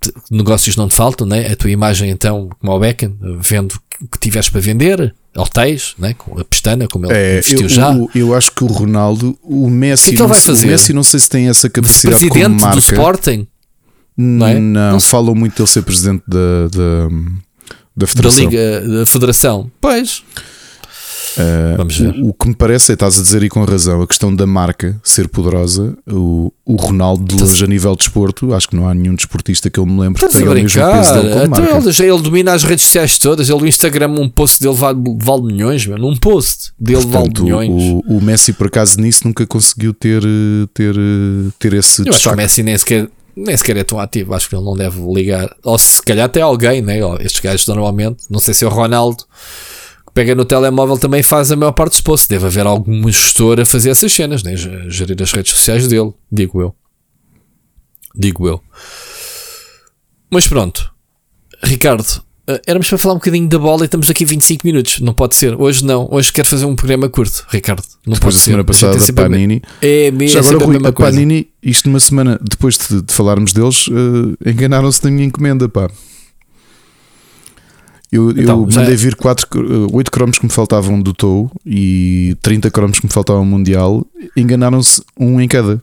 Te- Negócios não te faltam, né? A tua imagem, então, como ao Beckham, vendo o que tiveres para vender, hotéis, né? com a pestana, como ele É, investiu eu, já. o- eu acho que o Ronaldo, o Messi, O que é que não, vai fazer? o Messi não sei se tem essa capacidade como Presidente marca. do Sporting, não, é? não, Não falam muito dele ser presidente da, da, da da Federação. Liga, da Federação. Pois. Uh, Vamos ver. O, o, que me parece, é, estás a dizer e com razão, a questão da marca ser poderosa. O, o Ronaldo, de longe a nível de desporto, acho que não há nenhum desportista que eu me lembre que tenha o mesmo peso dele Então ele, ele domina as redes sociais todas. Ele no Instagram, um post dele vale, vale milhões, mano. Um post dele Portanto, vale milhões. o, o Messi, por acaso, nisso nunca conseguiu ter, ter, ter esse Eu acho que o destaque. Messi nem sequer, nem sequer é tão ativo. Acho que ele não deve ligar. Ou se calhar até alguém, né? Estes gajos normalmente, não sei se é o Ronaldo, pega no telemóvel também faz a maior parte dos posts. Deve haver alguma gestora a fazer essas cenas, né? Gerir as redes sociais dele, digo eu. Digo eu. Mas pronto, Ricardo. eh, Éramos para falar um bocadinho da bola e estamos aqui 25 minutos. Não pode ser. Hoje não. Hoje quero fazer um programa curto, Ricardo. Não Depois pode da ser. semana A passada, a Panini. É mesmo Já agora, a Rui, a coisa. Panini, isto numa semana depois de, de falarmos deles, eh, enganaram-se na minha encomenda, pá. Eu, Então, eu já- mandei vir 4, 8 cromos que me faltavam do Tou e 30 cromos que me faltavam mundial. Enganaram-se um em cada.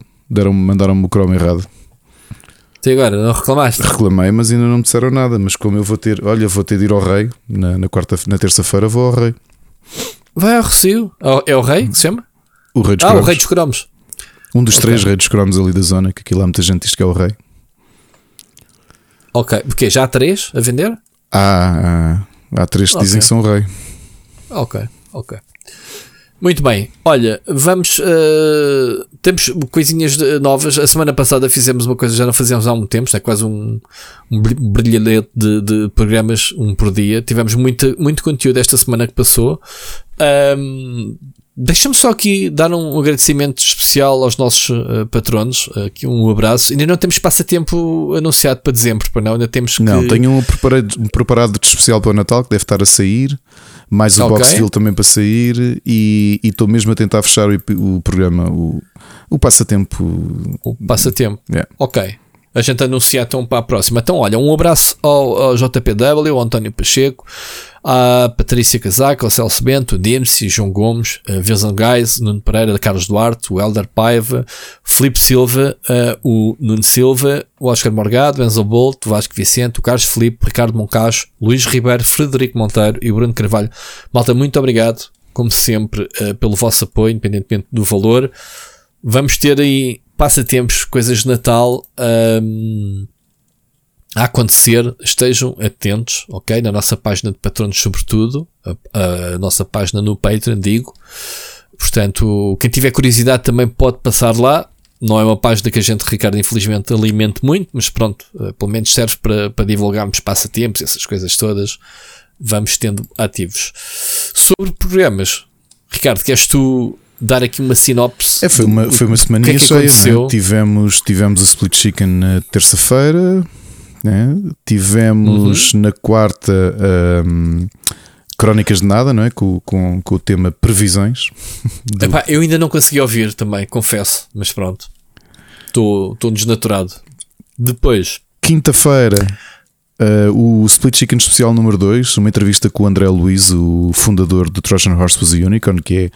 Mandaram-me o cromo errado. Até agora, não reclamaste? Reclamei, mas ainda não me disseram nada. Mas como eu vou ter, olha, vou ter de ir ao rei na, na quarta, na terça-feira, vou ao rei. Vai ao Recio. É o rei que se chama? O rei dos Ah, o cromos. rei dos cromos. Um dos Ok. três reis dos cromos ali da zona, que aquilo há muita gente diz que é o rei. Ok. Porque já há três a vender? Há, há, três que dizem Ok. que são rei. Ok, ok. Muito bem. Olha, vamos. eh, temos coisinhas novas. A semana passada fizemos uma coisa que já não fazíamos há algum tempo. Isto é quase um, um bri- brilharete de, de programas, um por dia. Tivemos muito, muito conteúdo esta semana que passou. Ahm, Deixa-me só aqui dar um agradecimento especial aos nossos eh, patronos. Aqui um abraço. Ainda não temos passatempo anunciado para dezembro, para não? Ainda temos que. Não, tenho um preparado, um preparado de especial para o Natal que deve estar a sair, mais o Ok. Boxfield também para sair, e estou mesmo a tentar fechar o, o programa, o, o passatempo. o passatempo. Yeah. Ok. A gente anuncia então para a próxima. Então, olha, um abraço ao, ao JPW, ao António Pacheco, à Patrícia Casaca, ao Celso Bento, o Dirce, João Gomes, a Vezan Gais, Nuno Pereira, Carlos Duarte, o Helder Paiva, Filipe Silva, o Nuno Silva, o Oscar Morgado, o Enzo Bolt, o Vasco Vicente, o Carlos Filipe, Ricardo Moncacho, Luís Ribeiro, Frederico Monteiro e o Bruno Carvalho. Malta, muito obrigado, como sempre, eh, pelo vosso apoio, independentemente do valor. Vamos ter aí passatempos, coisas de Natal a acontecer. Estejam atentos, ok? Na nossa página de patronos, sobretudo, a, a nossa página no Patreon, digo. Portanto, quem tiver curiosidade também pode passar lá. Não é uma página que a gente, Ricardo, infelizmente alimente muito, mas pronto, eh, pelo menos serve para, para divulgarmos passatempos, essas coisas todas. Vamos tendo ativos. Sobre programas, Ricardo, queres tu dar aqui uma sinopse? É, foi uma, foi uma que é que cheia. aconteceu? né? Tivemos, tivemos a Split Chicken na terça-feira, né? tivemos Uhum. na quarta hum, Crónicas de Nada, não é? Com, com, com o tema Previsões. Do- <laughs> Epá, eu ainda não consegui ouvir também, confesso, mas pronto. Estou desnaturado. Depois, Quinta-feira, uh, o Split Chicken especial número 2, uma entrevista com o André Luiz, o fundador do Trojan Horse Was a Unicorn, que é,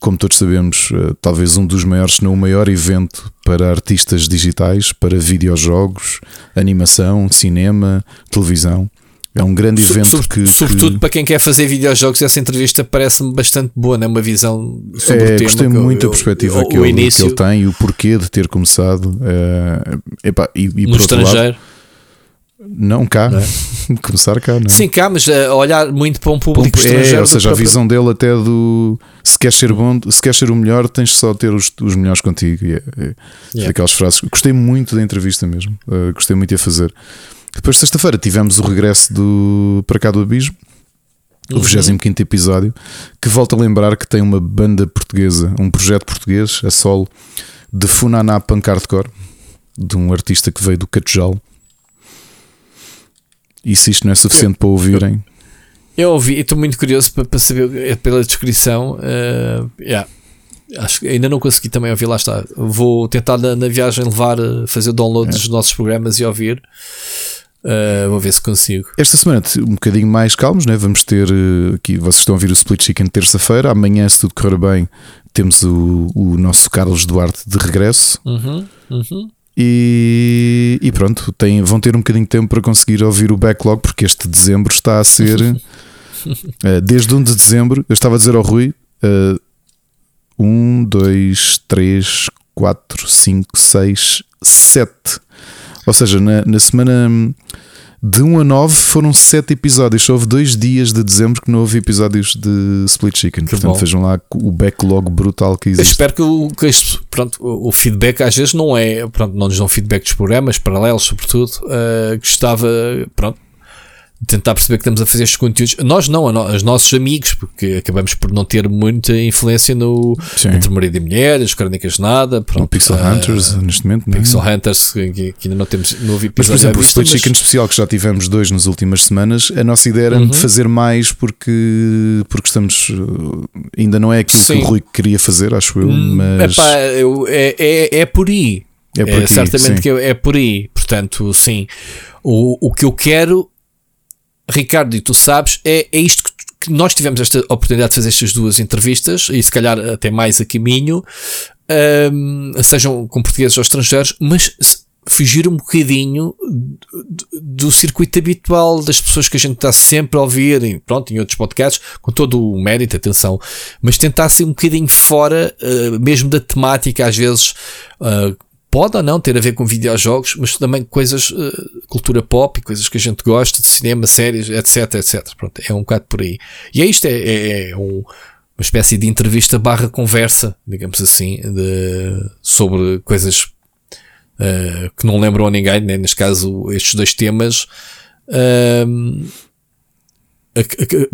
como todos sabemos, uh, talvez um dos maiores, se não o maior evento para artistas digitais, para videojogos, animação, cinema, televisão. É um grande so- evento sobre- que. sobretudo que- para quem quer fazer videojogos, essa entrevista parece-me bastante boa, né? uma visão sobre É, o tema. gostei eu- muito da eu- perspectiva o, que, o ele, que ele tem e o porquê de ter começado. uh, epá, e, e no outro lado, estrangeiro. Não cá, Não é? <laughs> começar cá, não é? Sim, cá, mas a olhar muito para um público Pompo- estrangeiro. É, ou seja, a próprio- visão dele até do se queres ser bom, se queres ser o melhor, tens só de ter os, os melhores contigo. E é, é, Yeah. Aquelas frases. Gostei muito da entrevista mesmo. Uh, gostei muito de a fazer. Depois, sexta-feira, tivemos o regresso do Para Cá do Abismo, o Uhum. 25 episódio, que volta a lembrar que tem uma banda portuguesa, um projeto português, a solo, de Funaná Punk Hardcore, de um artista que veio do Catujal. E se isto não é suficiente para ouvirem, Eu ouvi e estou muito curioso para, para saber eh, pela descrição. eh, yeah. Acho que ainda não consegui também ouvir, lá está. Vou tentar na, na viagem levar, eh, fazer download É. dos nossos programas e ouvir. Eh, vou ver se consigo. Esta semana um bocadinho mais calmos, né? vamos ter aqui, vocês estão a ouvir o Split Chicken terça-feira, amanhã, se tudo correr bem, temos o, o nosso Carlos Duarte de regresso Uhum, uhum. E, e pronto, tem, vão ter um bocadinho de tempo para conseguir ouvir o backlog, porque este dezembro está a ser Uh, <laughs> desde 1 de dezembro, eu estava a dizer ao Rui: uh, 1, 2, 3, 4, 5, 6, 7. Ou seja, na, na semana de 1 a 9 foram 7 episódios. Só houve 2 dias de dezembro que não houve episódios de Split Chicken. Que Portanto, bom. vejam lá o backlog brutal que Eu existe. espero que, o, que este- pronto, o feedback às vezes não é, pronto, não nos dão feedback dos programas, paralelos, sobretudo. Uh, gostava, pronto, tentar perceber que estamos a fazer estes conteúdos. Nós não, no- os nossos amigos, porque acabamos por não ter muita influência no Sim. entre marido e mulher, as crónicas de nada. Pronto, O Pixel uh, Hunters, neste momento. não é? Pixel Hunters, que, que ainda não temos novo Mas, por episódio. exemplo, o Split mas- Chicken especial que já tivemos dois nas últimas semanas, a nossa ideia era Uhum. de fazer mais porque, porque estamos. uh, Ainda não é aquilo que Sim. o Rui queria fazer, acho eu, Hum, mas. epá, eu- é, é, é por aí. É por aqui, certamente sim. que é, é por aí. Portanto, sim. O, o que eu quero, Ricardo, e tu sabes, é, é isto que, nós tivemos esta oportunidade de fazer estas duas entrevistas e se calhar até mais a caminho, hum, sejam com portugueses ou estrangeiros, mas fugir um bocadinho do, do circuito habitual das pessoas que a gente está sempre a ouvir, em, pronto, em outros podcasts, com todo o mérito, atenção, mas tentar ser um bocadinho fora, uh, mesmo da temática, às vezes, uh, pode ou não ter a ver com videojogos, mas também coisas, uh, cultura pop coisas que a gente gosta, de cinema, séries, etc, etc. Pronto, é um bocado por aí. E é isto, é, é- é um- uma espécie de entrevista barra conversa, digamos assim, de- sobre coisas uh, que não lembram a ninguém, né? neste caso, estes dois temas.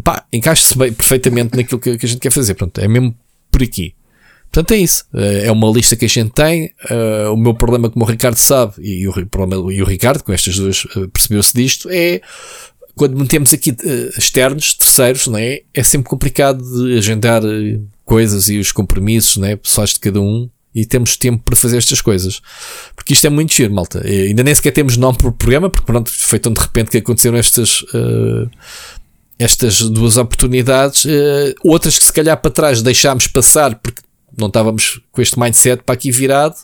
pá, encaixa-se perfeitamente naquilo que, que a gente quer fazer. Pronto, é mesmo por aqui. Portanto, é isso. Eh, É uma lista que a gente tem. Eh, o meu problema, como o Ricardo sabe, e o, problema- e o Ricardo, com estas duas, eh, percebeu-se disto, é quando metemos aqui eh, externos, terceiros, não é? É sempre complicado de agendar coisas e os compromissos, não é? Pessoais de cada um. E temos tempo para fazer estas coisas. Porque isto é muito giro, malta. Eh, ainda nem sequer temos nome para o programa, porque pronto, foi tão de repente que aconteceram estas. eh, estas duas oportunidades, eh, outras que se calhar para trás deixámos passar porque não estávamos com este mindset para aqui virado,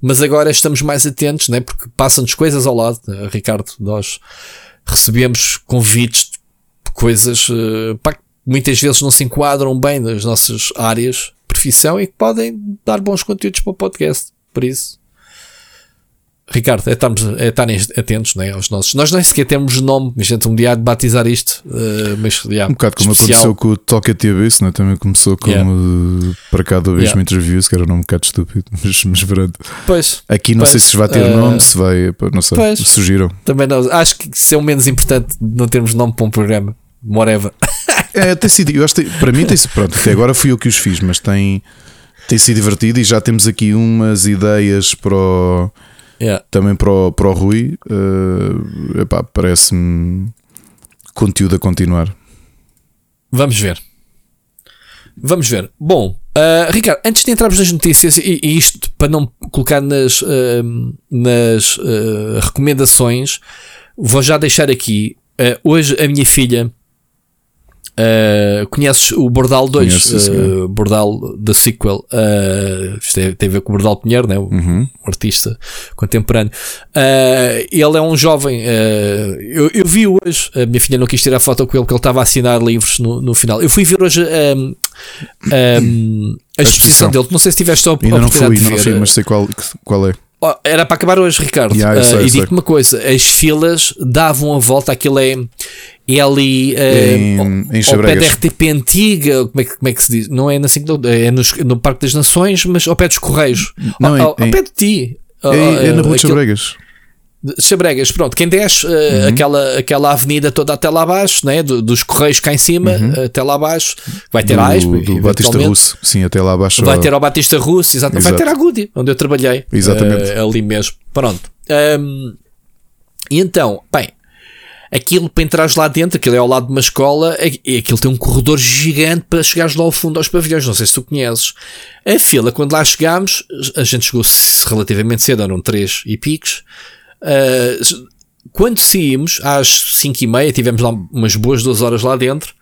mas agora estamos mais atentos, né? porque passam-nos coisas ao lado. Eh, Ricardo, nós recebemos convites de coisas eh, que muitas vezes não se enquadram bem nas nossas áreas de profissão e que podem dar bons conteúdos para o podcast. Por isso, Ricardo, é estarmos é estarem atentos né, aos nossos. Nós nem sequer temos nome, a gente um dia há de batizar isto, eh, mas já, Um bocado como especial. aconteceu com o Toca TBS, não é? também começou como Yeah. uh, para do Abismo Yeah. Interviews, que era um nome um bocado estúpido, <laughs> mas, mas pronto. Pois, Aqui não Pois, sei se vai ter uh, nome, se vai, não sei, pois. surgiram. também não. Acho que isso é o menos importante não termos nome para um programa. Whatever. É, tem sido, eu acho que para mim tem sido, pronto, até agora fui eu que os fiz, mas tem, tem sido divertido e já temos aqui umas ideias para o, Yeah. também para o, para o Rui. Uh, epá, parece-me conteúdo a continuar. Vamos ver. Vamos ver. Bom, ah, Ricardo, antes de entrarmos nas notícias, e, e isto para não colocar nas, ah, nas ah, recomendações, vou já deixar aqui. hoje a minha filha ah, conheces o Bordal 2, Conheço, sim, ah, senhor. Bordal da sequel. ah, isto tem, tem a ver com o Bordal Pinheiro, né? o Uhum. um artista contemporâneo. Ah, ele é um jovem. eu, eu vi hoje, a minha filha não quis tirar foto com ele porque ele estava a assinar livros no, no final. Eu fui ver hoje ahm, ahm, a, A exposição dele. Não sei se tiveste a Ainda não fui, de não fui, mas sei qual, qual é. Oh, era para acabar hoje, Ricardo. Yeah, Ah, sei, e digo-te uma coisa: as filas davam a volta, aquilo é, é ali ah, Em- em ao pé da. RTP antiga. Como é, que, como é que se diz? Não é na 5 é nos- no Parque das Nações, mas ao pé dos Correios. Não, ao, em- ao- ao pé de ti. É, é na Rua de de Xabregas, pronto, quem desce uh, Uhum. aquela, aquela avenida toda até lá abaixo, né? do- dos Correios cá em cima, até lá abaixo, vai ter a AISP, Uhum. do, do Batista. Russo, sim, até lá abaixo. Vai ter ao Batista Russo, exato. vai ter a Goody, onde eu trabalhei. Exatamente. uh, ali mesmo. Pronto. Um, e então, bem, aquilo para entrares lá dentro, aquilo é ao lado de uma escola, é- e aquilo tem um corredor gigante para chegares lá ao fundo aos pavilhões. Não sei se tu conheces. A fila, quando lá chegámos, a gente chegou relativamente cedo, eram três e picos. Uh, quando saímos, às 5 e meia, tivemos lá umas boas duas horas lá dentro.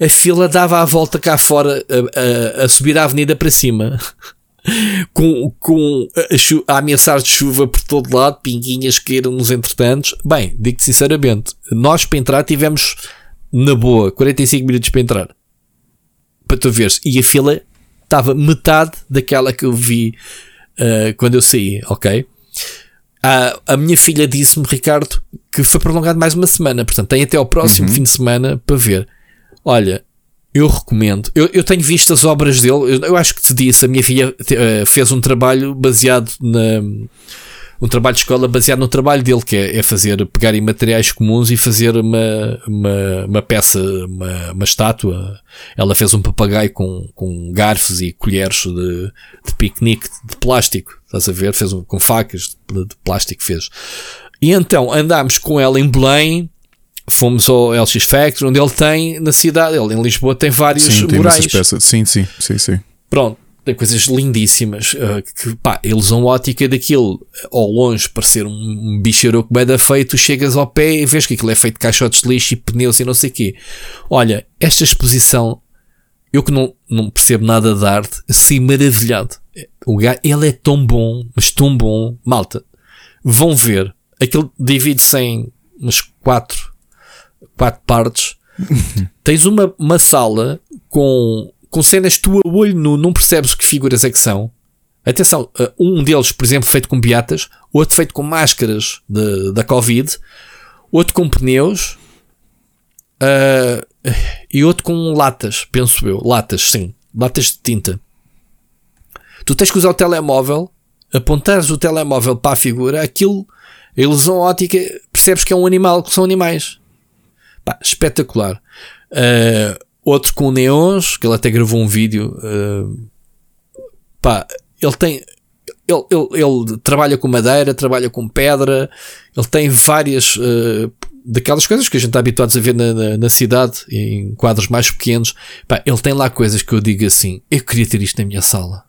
A fila dava a volta cá fora, a, a- a subir a avenida para cima. <laughs> com, com a, a ameaçar de chuva por todo lado, pinguinhas caíram nos entretantos. Bem, digo-te sinceramente, nós para entrar tivemos na boa, 45 minutos para entrar. Para tu veres. E a fila estava metade daquela que eu vi uh, quando eu saí, ok? A, a minha filha disse-me, Ricardo, que foi prolongado mais uma semana. Portanto, tem até ao próximo uhum. fim de semana para ver. Olha, eu recomendo. Eu, eu tenho visto as obras dele. Eu, eu acho que te disse, a minha filha uh, fez um trabalho baseado na um trabalho de escola baseado no trabalho dele, que é, é fazer, pegar em materiais comuns e fazer uma, uma, uma peça, uma, uma estátua. Ela fez um papagaio com, com garfos e colheres de, de piquenique de plástico, estás a ver? Fez um, com facas de, de plástico, fez. E então andámos com ela em Belém, fomos ao LX Factory, onde ele tem na cidade, ele em Lisboa tem vários sim, tem murais. Peças. Sim, sim, sim, sim. Pronto tem coisas lindíssimas. Uh, que, pá, a ilusão ótica daquilo, ao longe, parecer um, um bicharoco bem da feito, chegas ao pé e vês que aquilo é feito de caixotes de lixo e pneus e não sei o quê. Olha, esta exposição, eu que não, não percebo nada de arte, assim maravilhado. O gajo, ele é tão bom, mas tão bom. Malta, vão ver. Aquilo divide-se em umas quatro, quatro partes. <laughs> Tens uma, uma sala com com cenas tu a olho nu não percebes que figuras é que são. Atenção, uh, um deles, por exemplo, feito com piatas, outro feito com máscaras de, da Covid, outro com pneus uh, e outro com latas, penso eu. Latas, sim. Latas de tinta. Tu tens que usar o telemóvel, apontares o telemóvel para a figura, aquilo, a ilusão ótica, percebes que é um animal, que são animais. Pá, espetacular. Uh, outro com neons, que ele até gravou um vídeo. Uh, pá, ele tem. Ele, ele, ele, trabalha com madeira, trabalha com pedra, ele tem várias uh, daquelas coisas que a gente está habituado a ver na, na, na, cidade, em quadros mais pequenos. Pá, ele tem lá coisas que eu digo assim: eu queria ter isto na minha sala.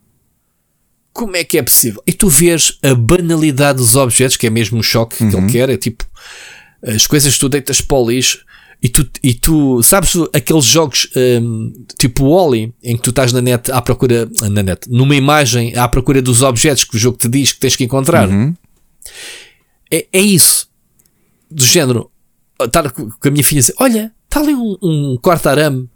Como é que é possível? E tu vês a banalidade dos objetos, que é mesmo um choque uhum. que ele uhum. quer, é tipo as coisas que tu deitas para o lixo e tu, e tu sabes aqueles jogos um, tipo Wally, em que tu estás na net à procura, na net, numa imagem à procura dos objetos que o jogo te diz que tens que encontrar. Uhum. É, é isso. Do género, estar com a minha filha dizer: Olha, está ali um, um corta-arame.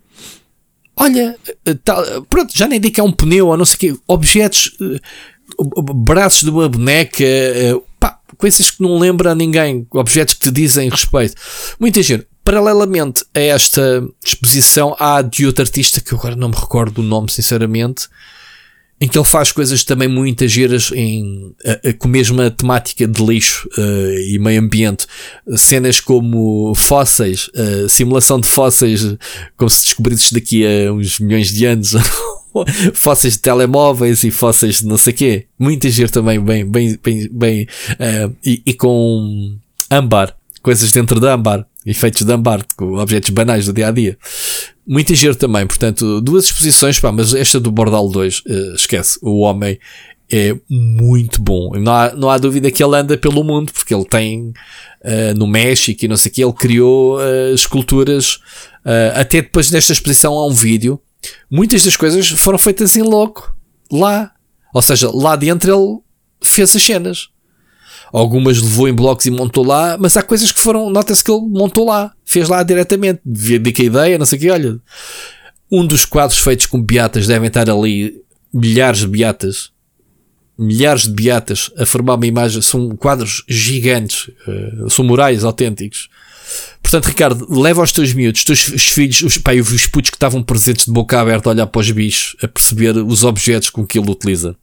Olha, tá, pronto, já nem digo que é um pneu ou não sei o quê. Objetos, uh, braços de uma boneca, uh, pá, coisas que não lembra a ninguém. Objetos que te dizem respeito. Muita gente Paralelamente a esta exposição, há de outro artista que eu agora não me recordo o nome, sinceramente, em que ele faz coisas também muito giras em, a, a, com a mesma temática de lixo uh, e meio ambiente. Cenas como fósseis, uh, simulação de fósseis, como se descobrisse daqui a uns milhões de anos. <laughs> fósseis de telemóveis e fósseis de não sei quê. Muito giro também, bem, bem, bem, bem uh, e, e com âmbar, coisas dentro de âmbar efeitos de ambar, com objetos banais do dia a dia. Muito giro também, portanto, duas exposições, pá, mas esta do Bordal 2, uh, eh, esquece, o homem é muito bom. Não há, não há dúvida que ele anda pelo mundo, porque ele tem uh, no México e não sei o que, ele criou uh, esculturas. até depois desta exposição há um vídeo. Muitas das coisas foram feitas em loco, lá. Ou seja, lá dentro ele fez as cenas. Algumas levou em blocos e montou lá, mas há coisas que foram, nota-se que ele montou lá, fez lá diretamente, de que ideia, não sei o que, olha. Um dos quadros feitos com beatas devem estar ali milhares de beatas, milhares de beatas a formar uma imagem, são quadros gigantes, uh, são murais autênticos. Portanto, Ricardo, leva os teus miúdos, os teus filhos, os, pá, os putos que estavam presentes de boca aberta a olhar para os bichos, a perceber os objetos com que ele utiliza.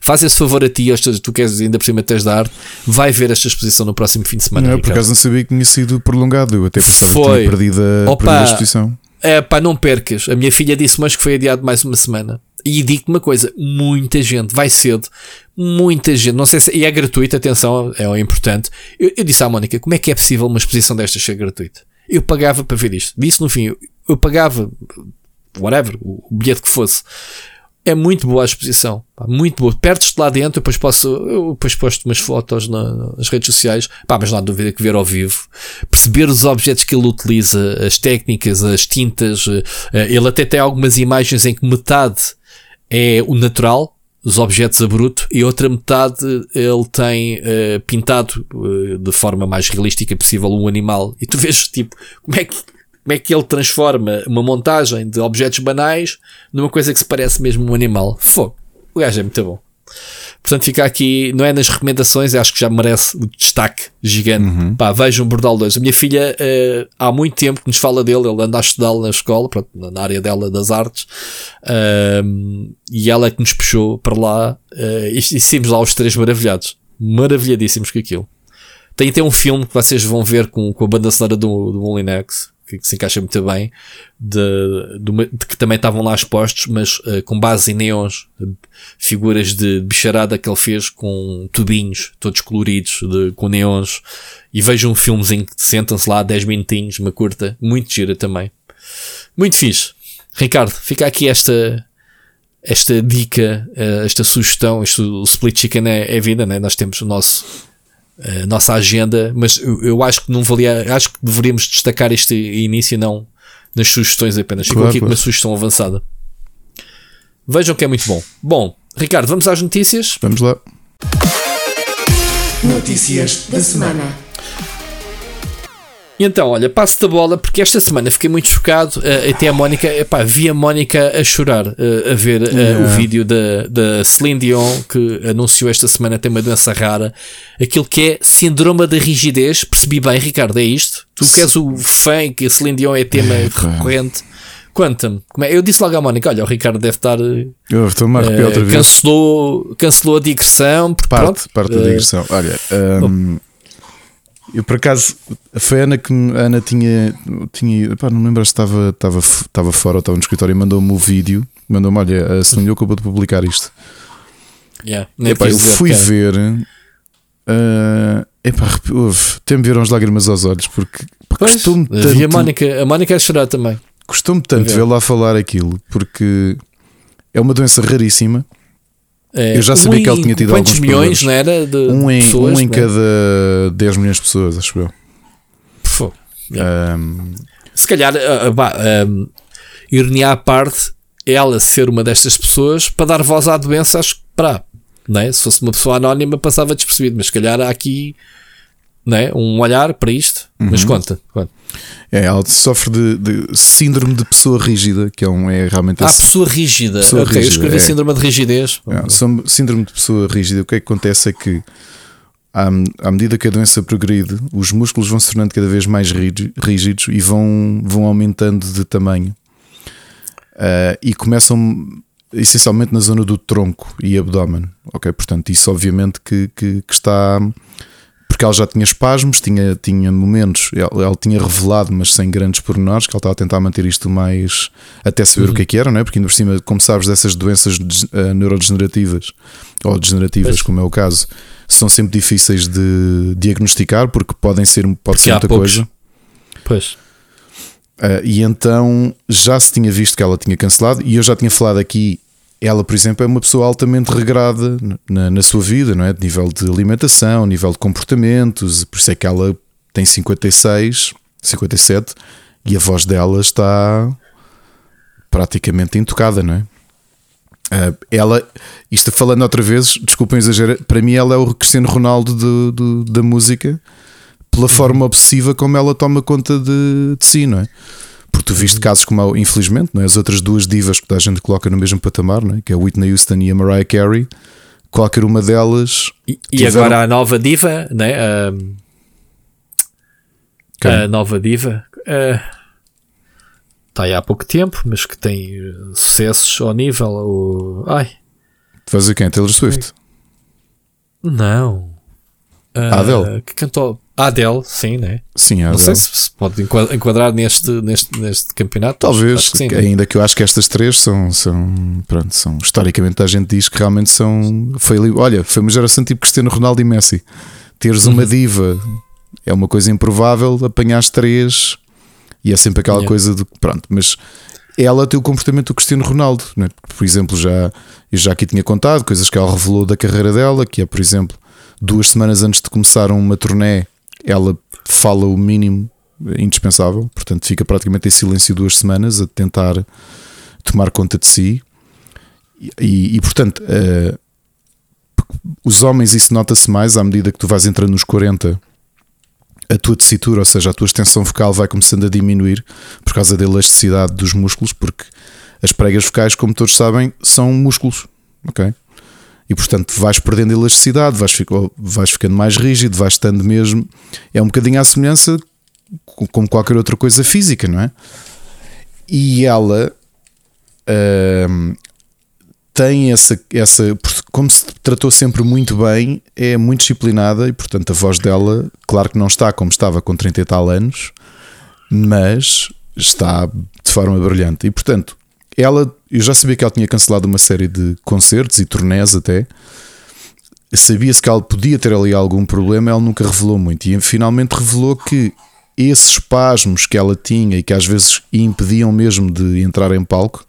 Faz esse favor a ti, tu queres ainda por cima tens da arte, vai ver esta exposição no próximo fim de semana. Não, por acaso não sabia que tinha sido prolongado, eu até pensava Foi. que tinha perdido a, Opa, perdido a exposição. É pá, não percas. A minha filha disse mas que foi adiado mais uma semana. E digo-te uma coisa: muita gente, vai cedo, muita gente. Não sei se e é gratuito, atenção, é importante. Eu, eu disse à Mónica: como é que é possível uma exposição destas ser gratuita? Eu pagava para ver isto. Disse no fim: eu, eu pagava, whatever, o, o bilhete que fosse é muito boa a exposição. Pá, muito boa. Perto-te lá dentro, depois posso, eu depois posto umas fotos na, nas redes sociais. Pá, mas não há dúvida que ver ao vivo, perceber os objetos que ele utiliza, as técnicas, as tintas. Eh, ele até tem algumas imagens em que metade é o natural, os objetos a bruto, e outra metade ele tem uh, pintado uh, de forma mais realística possível um animal. E tu vês, tipo, como é que como é que ele transforma uma montagem de objetos banais numa coisa que se parece mesmo um animal. Fogo. O gajo é muito bom. Portanto, fica aqui, não é nas recomendações, acho que já merece o destaque gigante. Uhum. Pá, vejam um Bordal 2. A minha filha, uh, há muito tempo que nos fala dele, ele anda a estudá-lo na escola, pronto, na área dela das artes, uh, e ela é que nos puxou para lá, uh, e, e saímos lá os três maravilhados. Maravilhadíssimos com aquilo. Tem até um filme que vocês vão ver com, com a banda sonora do, do Molinex, que, se encaixa muito bem, de, de, de que também estavam lá expostos, mas uh, com base em neons, figuras de bicharada que ele fez com tubinhos, todos coloridos, de, com neons, e vejam um filmezinho que sentam-se lá 10 minutinhos, uma curta, muito gira também. Muito fixe. Ricardo, fica aqui esta, esta dica, eh, esta sugestão, isto, o split chicken é, é vida, né? Nós temos o nosso a nossa agenda, mas eu, eu, acho que não valia, acho que deveríamos destacar este início não nas sugestões apenas. Ficou claro, aqui com uma sugestão avançada. Vejam que é muito bom. Bom, Ricardo, vamos às notícias? Vamos lá. Notícias da semana. E então, olha, passo da bola porque esta semana fiquei muito chocado. Uh, até a Mónica, epá, vi a Mónica a chorar uh, a ver uh, yeah. o vídeo da, da Celine Dion que anunciou esta semana tem uma doença rara. Aquilo que é síndrome da rigidez. Percebi bem, Ricardo, é isto? Tu que és o fã que a Celine Dion é tema é, recorrente. Conta-me. É? Eu disse logo à Mónica: olha, o Ricardo deve estar. Eu estou-me a arrepiar outra vez. Cancelou, cancelou a digressão. Parte, pronto, parte da digressão. Olha. Um, eu por acaso, foi a Ana que a Ana tinha. tinha pá, não me lembro se estava, estava, estava fora ou estava no escritório e mandou-me o vídeo. Mandou-me: Olha, a Senhor acabou de publicar isto. Yeah, epá, eu fui ver. Uh, epá, até me viram as lágrimas aos olhos porque costumo tanto. Vi a Mónica, a Mónica a chorar também. Costumo tanto ver lá falar aquilo porque é uma doença raríssima. É, eu já sabia que ele tinha tido quantos alguns milhões, não era? De um em, pessoas, um em é? cada 10 milhões de pessoas, acho eu. Pô, um, Se calhar, uh, um, ironia à parte, ela ser uma destas pessoas para dar voz à doença, acho que para, não é? Se fosse uma pessoa anónima, passava despercebido, mas se calhar há aqui não é? um olhar para isto. Uhum. Mas conta, conta. É, ela sofre de, de, síndrome de pessoa rígida, que é, um, é realmente. Ah, esse... pessoa rígida. Pessoa ok, rígida, eu escrevi é. síndrome de rigidez. É, síndrome de pessoa rígida. O que é que acontece é que, à, à medida que a doença progride, os músculos vão se tornando cada vez mais rígidos e vão, vão aumentando de tamanho. Uh, e começam essencialmente na zona do tronco e abdômen. Ok, portanto, isso obviamente que, que, que está porque ela já tinha espasmos, tinha, tinha momentos, ela, ela, tinha revelado, mas sem grandes pormenores, que ela estava a tentar manter isto mais até saber uhum. o que é que era, não é? Porque ainda por cima, como sabes, dessas doenças uh, neurodegenerativas ou degenerativas, pois. como é o caso, são sempre difíceis de diagnosticar porque podem ser, pode ser muita poucos. coisa. Pois. Uh, e então já se tinha visto que ela tinha cancelado, e eu já tinha falado aqui ela, por exemplo, é uma pessoa altamente regrada na, na, sua vida, não é? De nível de alimentação, nível de comportamentos, por isso é que ela tem 56, 57 e a voz dela está praticamente intocada, não é? Uh, ela, isto falando outra vez, desculpem exagerar, para mim ela é o Cristiano Ronaldo de, de, da música pela forma obsessiva como ela toma conta de, de si, não é? Porque tu viste casos como, infelizmente, não é? as outras duas divas que a gente coloca no mesmo patamar, não é? que é a Whitney Houston e a Mariah Carey, qualquer uma delas. E, e agora a nova diva, né? Um, a nova diva uh, está aí há pouco tempo, mas que tem sucessos ao nível. O, ai, Fazer quem? Taylor Swift? Não. Uh, a Adele? Que cantou. A Adele, sim, né? Sim, a Não sei se se pode enquadrar neste, neste, neste campeonato. Talvez, que sim, né? ainda que eu acho que estas três são, são, pronto, são historicamente a gente diz que realmente são. Foi, olha, foi uma geração tipo Cristiano Ronaldo e Messi. Teres uma uhum. diva é uma coisa improvável, apanhar três e é sempre aquela yeah. coisa de pronto, mas ela tem o comportamento do Cristiano Ronaldo, né? por exemplo, já eu já aqui tinha contado coisas que ela revelou da carreira dela, que é, por exemplo, duas semanas antes de começar uma turnê ela fala o mínimo indispensável, portanto fica praticamente em silêncio duas semanas a tentar tomar conta de si. E, e portanto, uh, os homens, isso nota-se mais à medida que tu vais entrando nos 40. a tua tessitura, ou seja, a tua extensão vocal vai começando a diminuir por causa da elasticidade dos músculos, porque as pregas vocais, como todos sabem, são músculos, ok? E portanto vais perdendo elasticidade, vais, vais ficando mais rígido, vais estando mesmo. É um bocadinho à semelhança como qualquer outra coisa física, não é? E ela uh, tem essa, essa. Como se tratou sempre muito bem, é muito disciplinada e, portanto, a voz dela, claro que não está como estava com 30 e tal anos, mas está de forma brilhante. E, portanto, ela, eu já sabia que ela tinha cancelado uma série de concertos e turnés até. Sabia-se que ela podia ter ali algum problema, ela nunca revelou muito. E finalmente revelou que esses espasmos que ela tinha e que às vezes impediam mesmo de entrar em palco,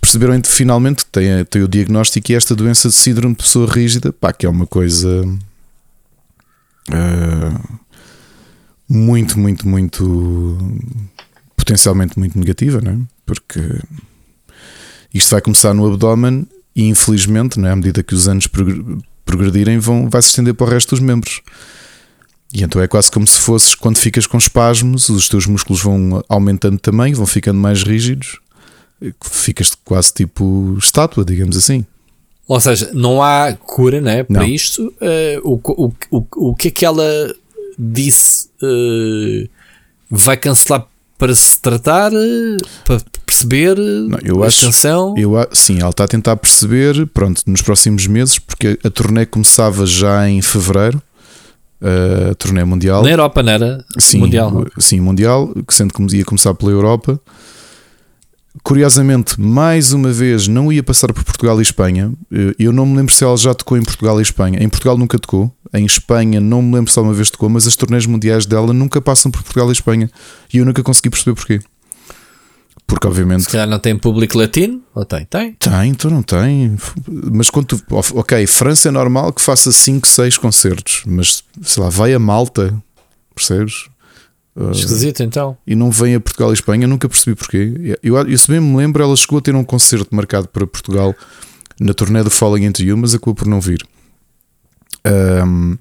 perceberam finalmente que tem, tem o diagnóstico e esta doença de síndrome de pessoa rígida, pá, que é uma coisa uh, muito, muito, muito potencialmente muito negativa, não é? Porque isto vai começar no abdômen e infelizmente, não é? à medida que os anos progredirem, vão, vai se estender para o resto dos membros. E então é quase como se fosses quando ficas com espasmos, os teus músculos vão aumentando também, vão ficando mais rígidos, ficas quase tipo estátua, digamos assim. Ou seja, não há cura né, para não. isto. Uh, o, o, o, o que é que ela disse? Uh, vai cancelar para se tratar, para perceber não, eu a acho, extensão? Eu, sim, ela está a tentar perceber, pronto, nos próximos meses, porque a turnê começava já em fevereiro a turnê mundial. Na Europa, não era? Sim, mundial. Sim, mundial, sendo que ia começar pela Europa. Curiosamente, mais uma vez, não ia passar por Portugal e Espanha. Eu não me lembro se ela já tocou em Portugal e Espanha. Em Portugal nunca tocou. Em Espanha não me lembro se uma vez tocou, mas as turnês mundiais dela nunca passam por Portugal e Espanha. E eu nunca consegui perceber porquê. Porque obviamente. Se calhar não tem público latino? Ou tem? Tem? Tem, então não tem. Mas quando tu. Ok, França é normal que faça 5, 6 concertos, mas sei lá, vai a Malta, percebes? Ah, Esquisito então. E não vem a Portugal e Espanha, nunca percebi porquê. Eu, eu se bem me lembro, ela chegou a ter um concerto marcado para Portugal na turnê do Falling Into You, mas acabou por não vir. Um,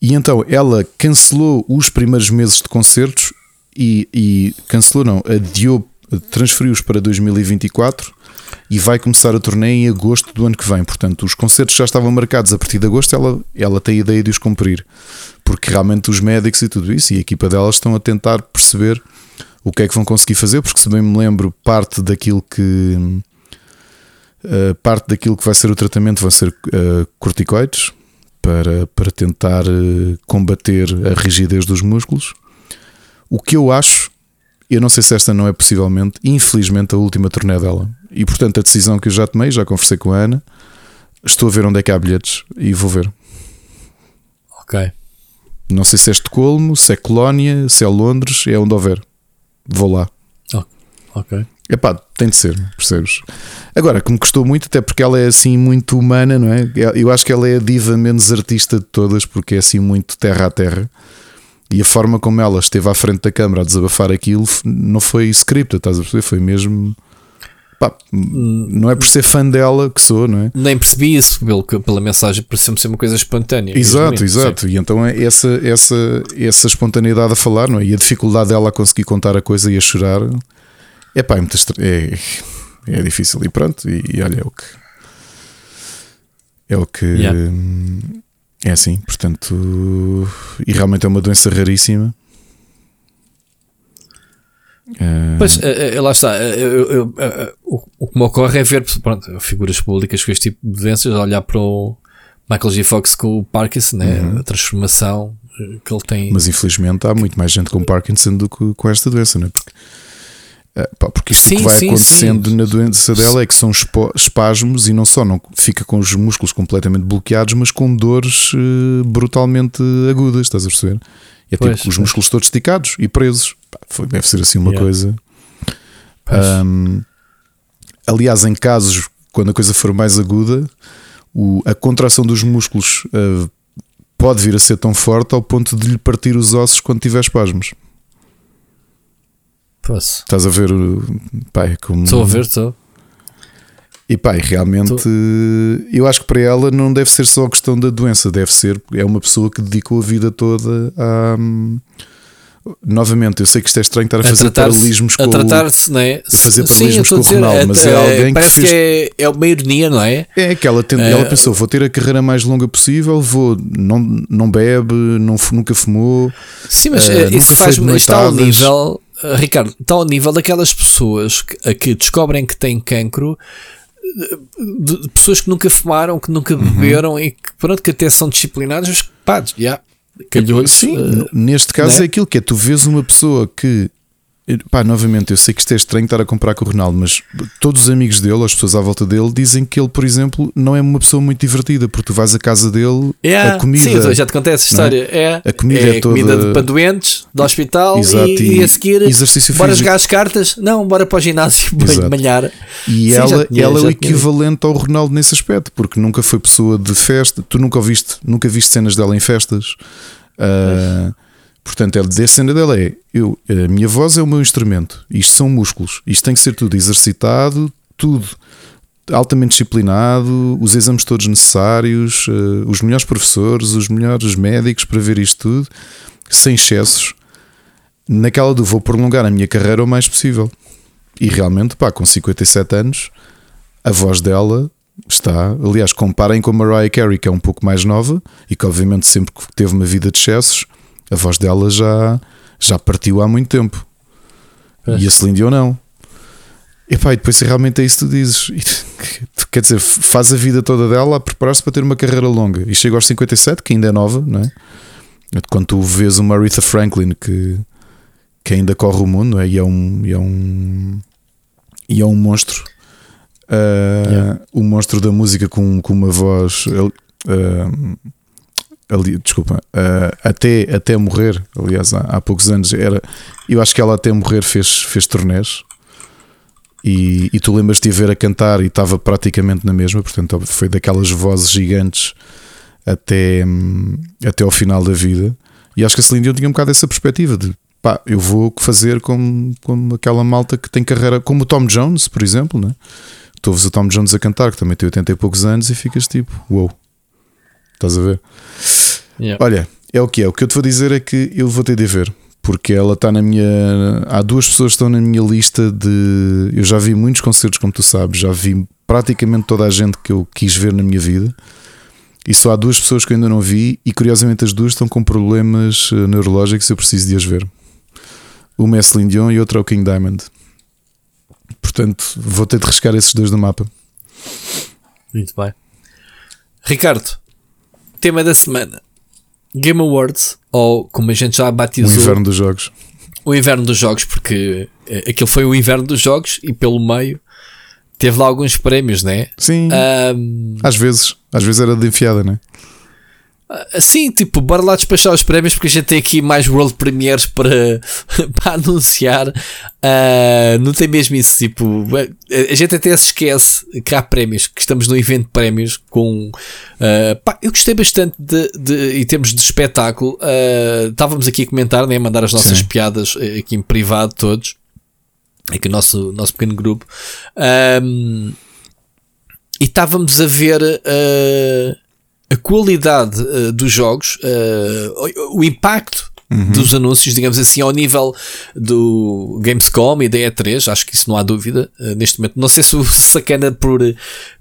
e então ela cancelou os primeiros meses de concertos e, e cancelou, não, adiou transferiu-os para 2024 e vai começar a turnê em agosto do ano que vem. Portanto, os concertos já estavam marcados a partir de agosto, ela, ela tem a ideia de os cumprir, porque realmente os médicos e tudo isso e a equipa delas estão a tentar perceber o que é que vão conseguir fazer, porque se bem me lembro, parte daquilo que uh, parte daquilo que vai ser o tratamento vão ser uh, corticoides para, para tentar uh, combater a rigidez dos músculos. O que eu acho eu não sei se esta não é possivelmente, infelizmente, a última turnê dela. E portanto, a decisão que eu já tomei, já conversei com a Ana, estou a ver onde é que há bilhetes e vou ver. Ok. Não sei se é Estocolmo, se é Colónia, se é Londres, é onde houver. Vou lá. Oh, ok. Epá, tem de ser, percebes? Agora, que me custou muito, até porque ela é assim muito humana, não é? Eu acho que ela é a diva menos artista de todas, porque é assim muito terra a terra. E a forma como ela esteve à frente da câmara a desabafar aquilo não foi script, estás a perceber? Foi mesmo. Pá, não é por ser fã dela que sou, não é? Nem percebi isso pelo, pela mensagem, pareceu-me ser uma coisa espontânea. Exato, exato. Sim. E então é essa, essa, essa espontaneidade a falar, não é? E a dificuldade dela a conseguir contar a coisa e a chorar é pá, é muito é, é difícil. E pronto, e, e olha, é o que. É o que. Yeah. É assim, portanto, e realmente é uma doença raríssima. Pois, uh, lá está. Uh, o, o, que me ocorre é ver pronto, figuras públicas com este tipo de doenças, olhar para o Michael J. Fox com o Parkinson, né? Uhum. a transformação que ele tem. Mas infelizmente há muito mais gente com Parkinson do que com esta doença, não é? Porque é, porque isto sim, que vai sim, acontecendo sim. na doença dela é que são espasmos e não só não fica com os músculos completamente bloqueados, mas com dores brutalmente agudas, estás a perceber? É tipo pois, tipo os músculos todos esticados e presos. Pá, deve ser assim uma yeah. coisa. Um, aliás, em casos quando a coisa for mais aguda, o, a contração dos músculos uh, pode vir a ser tão forte ao ponto de lhe partir os ossos quando tiver espasmos. Posso. Estás a ver, pai, como. Estou a ver, estou. E pá, realmente eu acho que para ela não deve ser só a questão da doença, deve ser, é uma pessoa que dedicou a vida toda a. Novamente, eu sei que isto é estranho estar a, fazer paralelismos com a tratar-se, não é? Fazer paralelismos com o Ronaldo, mas é alguém parece que, fez... que é, é uma ironia, não é? É que ela, tem, uh... ela pensou: vou ter a carreira mais longa possível, vou, não, não bebe, não, nunca fumou. Sim, mas uh, isso faz está ao nível, uh, Ricardo, está ao nível daquelas pessoas que, que descobrem que têm cancro de pessoas que nunca fumaram, que nunca uhum. beberam uhum. e que, pronto, que até são disciplinadas, mas pá, já, calhou Sim, uh, neste caso né? é aquilo que é: tu vês uma pessoa que Pá, novamente, eu sei que isto é estranho estar a comprar com o Ronaldo, mas todos os amigos dele, as pessoas à volta dele, dizem que ele, por exemplo, não é uma pessoa muito divertida, porque tu vais à casa dele, yeah. a comida. Sim, já te contei essa é? história. É? é? A comida é, é toda. comida para doentes, do hospital, Exato, e, e, a seguir, exercício bora físico. jogar as cartas, não, bora para o ginásio, <laughs> malhar. E Sim, ela, tinha, ela é o equivalente ao Ronaldo nesse aspecto, porque nunca foi pessoa de festa, tu nunca viste, nunca viste cenas dela em festas. Uh, Portanto, a cena dela é: eu, a minha voz é o meu instrumento, isto são músculos, isto tem que ser tudo exercitado, tudo altamente disciplinado, os exames todos necessários, uh, os melhores professores, os melhores médicos para ver isto tudo, sem excessos. Naquela do vou prolongar a minha carreira o mais possível. E realmente, pá, com 57 anos, a voz dela está. Aliás, comparem com a Mariah Carey, que é um pouco mais nova e que, obviamente, sempre teve uma vida de excessos a voz dela já, já partiu há muito tempo. É. E a Celine Dion não. E pá, e depois realmente é isso que tu dizes. <laughs> Quer dizer, faz a vida toda dela a preparar-se para ter uma carreira longa. E chega aos 57, que ainda é nova, não é? Quando tu vês uma Aretha Franklin que, que ainda corre o mundo, é? E é um. E é um, e é um monstro. Uh, yeah. O monstro da música com, com uma voz. Uh, ali, desculpa, uh, até, até morrer, aliás, há, há, poucos anos, era, eu acho que ela até morrer fez, fez turnés e, e tu lembras-te de ver a cantar e estava praticamente na mesma, portanto foi daquelas vozes gigantes até, até ao final da vida. E acho que a Celine Dion tinha um bocado essa perspectiva de pá, eu vou fazer como, como aquela malta que tem carreira, como o Tom Jones, por exemplo, né? tu ouves o Tom Jones a cantar, que também tem 80 e poucos anos, e ficas tipo, uou, wow. estás a ver? Yeah. Olha, é o que é. O que eu te vou dizer é que eu vou ter de ver. Porque ela está na minha. Há duas pessoas que estão na minha lista de. Eu já vi muitos concertos, como tu sabes, já vi praticamente toda a gente que eu quis ver na minha vida. E só há duas pessoas que eu ainda não vi, e curiosamente as duas estão com problemas eh, neurológicos eu preciso de as ver. Uma é Celine Dion e outra é o King Diamond. Portanto, vou ter de riscar esses dois no mapa. Muito bem. Ricardo, tema da semana. Game Awards, ou como a gente já batizou. O inverno dos jogos. O inverno dos jogos, porque eh, aquilo foi o inverno dos jogos e pelo meio teve lá alguns prémios, né? Sim. Um, às vezes, às vezes era de enfiada, né? Sim, tipo, bora lá despachar os prémios porque a gente tem aqui mais World Premiers para, <laughs> para anunciar. Uh, não tem mesmo isso, tipo, a gente até se esquece que há prémios, que estamos no evento de prémios com. Uh, pá, eu gostei bastante de, de, em termos de espetáculo. Uh, estávamos aqui a comentar, né, a mandar as nossas Sim. piadas aqui em privado, todos, aqui o nosso, nosso pequeno grupo. Um, e estávamos a ver a qualidade uh, dos jogos, uh, o impacto uhum. dos anúncios, digamos assim, ao nível do Gamescom e da E3, acho que isso não há dúvida uh, neste momento. Não sei se o <laughs> sacana por,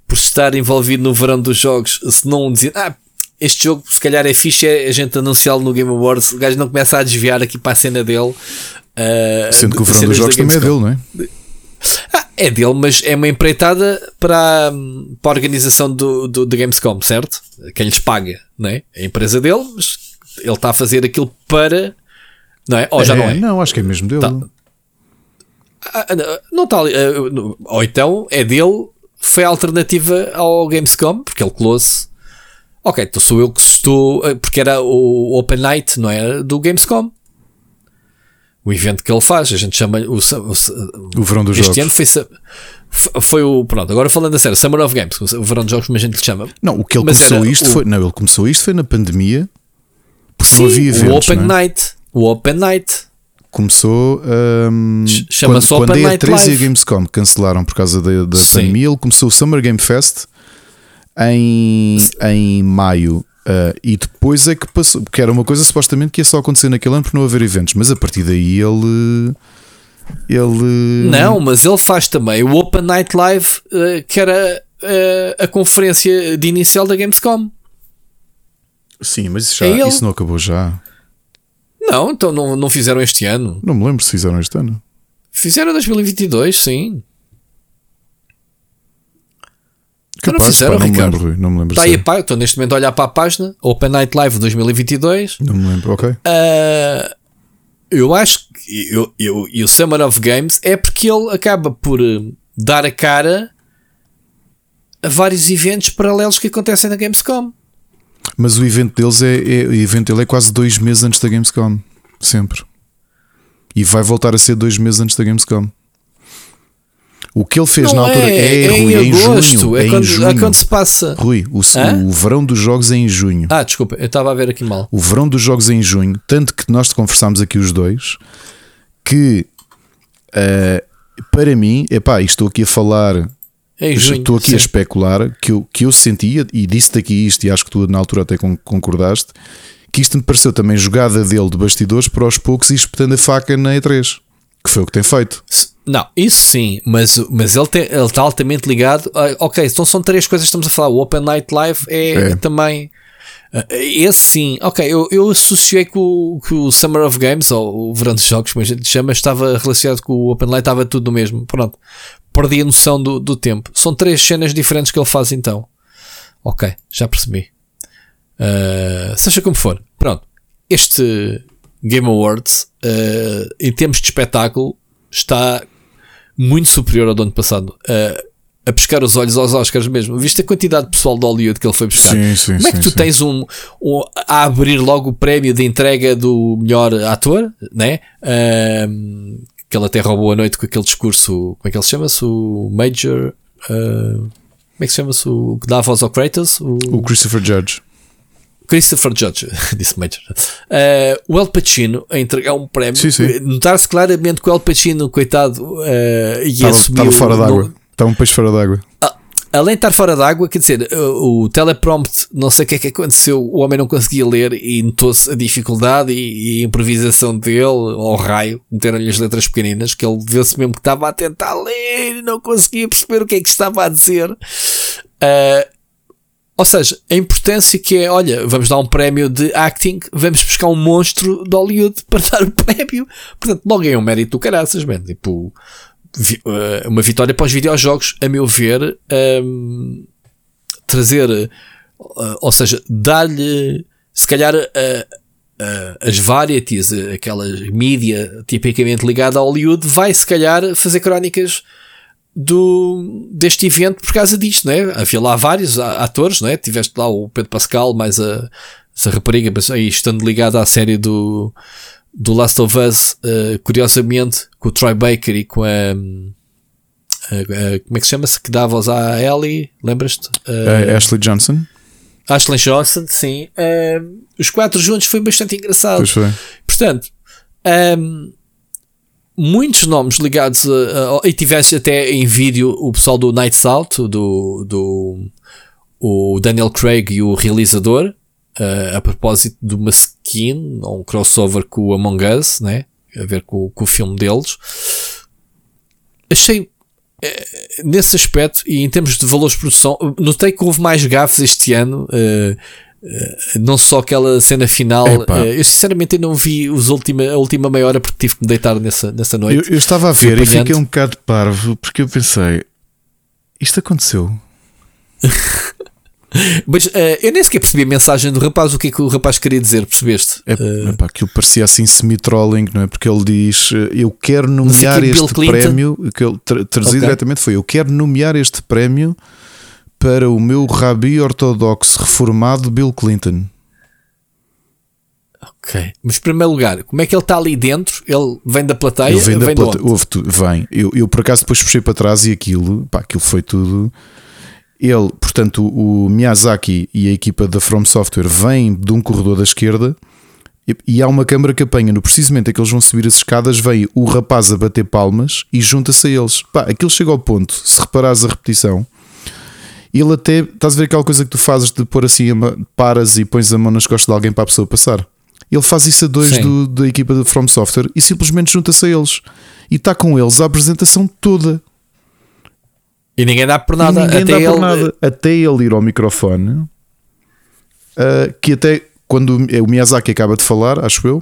por estar envolvido no verão dos jogos, se não dizer, ah, este jogo se calhar é fixe, é a gente anunciá-lo no Game Awards, o gajo não começa a desviar aqui para a cena dele. Sendo que o verão dos jogos também é dele, não é? Ah, é dele, mas é uma empreitada para, para a organização do, do, do Gamescom, certo? Quem lhes paga, não é? É a empresa dele, mas ele está a fazer aquilo para. Não é? Ou já é, não é? Não, acho que é mesmo dele. Tá. Ah, não está ali. Ah, ou então é dele, foi a alternativa ao Gamescom, porque ele colou-se. Ok, então sou eu que estou. Ah, porque era o Open Night, não é? Do Gamescom o evento que ele faz. A gente chama o, o, o verão dos este jogos. ano foi, foi o. Pronto, agora falando a sério, Summer of Games, o verão dos jogos, como a gente lhe chama. Não, o que ele Mas começou isto o, foi. Não, ele começou isto foi na pandemia, porque sim, não havia eventos. O Open é? Night. O Open Night. começou um, Chama-se quando, quando Open a Night E3 e a. Gamescom cancelaram por causa da, da pandemia. Ele começou o Summer Game Fest em, em maio. Uh, e depois é que passou, porque era uma coisa supostamente que ia só acontecer naquele ano por não haver eventos, mas a partir daí ele. Ele. Não, mas ele faz também o Open Night Live, eh, que era eh, a conferência de inicial da Gamescom. Sim, mas isso, já, É isso não acabou já. Não, então não, não fizeram este ano. Não me lembro se fizeram este ano. Fizeram 2022, sim. Então não fizeram, pá, não me lembro, não me lembro. Está aí, sério. pá, estou neste momento a olhar para a página Open Night Live 2022. Não me lembro, ok. Ah, eu acho que eu, eu, e o Summer of Games é porque ele acaba por eh, dar a cara a vários eventos paralelos que acontecem na Gamescom. Mas o evento deles é, é- o evento dele é quase dois meses antes da Gamescom. Sempre. E vai voltar a ser dois meses antes da Gamescom. O que ele fez Não na altura é, é, Rui, é em em agosto, junho. é, É, quando, em junho. é quando se passa. Rui, o, o verão dos jogos é em junho. Ah, desculpa, eu estava a ver aqui mal. O verão dos jogos é em junho. Tanto que nós conversámos aqui os dois que eh, para mim, epá, e estou aqui a falar É junho. Estou aqui sim. a especular que eu, que eu sentia, e disse-te aqui isto, e acho que tu na altura até con- concordaste, que isto me pareceu também jogada dele de bastidores para aos poucos ir espetando a faca na E3, que foi o que tem feito. Não, isso sim, mas, mas ele, tem, ele está altamente ligado. a- ok, então são três coisas que estamos a falar. O Open Night Live é, É. também. ah, Esse sim, ok. Eu, eu associei que o, que o Summer of Games, ou o Verão dos Jogos, como a gente chama, estava relacionado com o Open Night, estava tudo no mesmo. Pronto, perdi a noção do, do tempo. São três cenas diferentes que ele faz então. Ok, já percebi. Uh, seja como for, pronto. Este Game Awards, uh, em termos de espetáculo, está muito superior ao do ano passado. Uh, a pescar os olhos aos Oscars mesmo. Viste a quantidade de pessoal de Hollywood que ele foi buscar? Sim, sim, Como é que sim, tu tens um, um- a abrir logo o prémio de entrega do melhor ator, né? Um, que ele até roubou a noite com aquele discurso, como é que ele chama-se? O Major. uh, como é que se chama-se? O que dá voz ao Kratos? O, O Christopher Judge. Christopher Judge, <laughs> disse Major. Uh, o El Pacino a entregar um prémio. Sim, sim. Notar-se claramente que o El Pacino, coitado, uh, ia Estava, estava fora d'água. Estava um peixe fora d'água. Ah, Além de estar fora d'água, quer dizer, o, o teleprompt, não sei o que é que aconteceu, o homem não conseguia ler e notou-se a dificuldade e, e a improvisação dele, ao raio, meteram-lhe as letras pequeninas, que ele viu-se mesmo que estava a tentar ler e não conseguia perceber o que é que estava a dizer. Ah, ou seja, a importância que é, olha, vamos dar um prémio de acting, vamos buscar um monstro de Hollywood <laughs> para dar o prémio. Portanto, logo é um mérito do caraças, man. Tipo, eh, uma vitória para os videojogos, a meu ver, ehm, trazer, eh, ou seja, dar-lhe, se calhar, eh, as varieties, aquela mídia tipicamente ligada a Hollywood, vai se calhar fazer crónicas do, deste evento por causa disto, né? Havia lá vários a- atores, né? Tiveste lá o Pedro Pascal, mais a, essa rapariga, mas aí estando ligada à série do, do Last of Us, eh, curiosamente, com o Troy Baker e com a. a- a- como é que se chama-se? Que dá voz à Ellie, lembras-te? Eh, Uh, Ashley Johnson. Ashley Johnson, sim. Eh, os quatro juntos foi bastante engraçado. Pois foi. Portanto, hum, muitos nomes ligados a, a- e tivesse até em vídeo o pessoal do Nights Out, do, do o Daniel Craig e o realizador, eh, a propósito de uma skin ou um crossover com o Among Us, né? a ver com, com o filme deles. Achei eh, nesse aspecto e em termos de valores de produção, notei que houve mais gafes este ano. eh, não só aquela cena final, Epá. eh, eu sinceramente não vi os última, a última meia hora porque tive que me deitar nessa, nessa noite. Eu, eu estava a ver e fiquei um bocado parvo porque eu pensei: isto aconteceu. <laughs> Mas eh, eu nem sequer percebi a mensagem do rapaz, o que é que o rapaz queria dizer, percebeste? É, Eh, epá, aquilo parecia assim semi-trolling, não é? Porque ele diz: eh, Eu quero nomear este prémio. O que ele tra traduzido Ok. diretamente foi: Eu quero nomear este prémio para o meu rabi ortodoxo reformado Bill Clinton. ok. Mas em primeiro lugar, como é que ele está ali dentro? Ele vem da plateia? Ele vem da tu- vem. Eu, eu por acaso depois puxei para trás e aquilo, pá, aquilo foi tudo. Ele, portanto, o, o Miyazaki e a equipa da From Software vêm de um corredor da esquerda E, e há uma câmara que apanha no precisamente em que eles vão subir as escadas, vem o rapaz a bater palmas e junta-se a eles. Pá, aquilo chega ao ponto, se reparares a repetição, ele até, estás a ver aquela coisa que tu fazes de pôr assim, paras e pões a mão nas costas de alguém para a pessoa passar. Ele faz isso a dois do- da equipa de From Software e simplesmente junta-se a eles. E está com eles a apresentação toda. E ninguém dá por nada. até dá ele, por nada. Até ele ir ao microfone, ah, que até quando o Miyazaki acaba de falar, acho eu,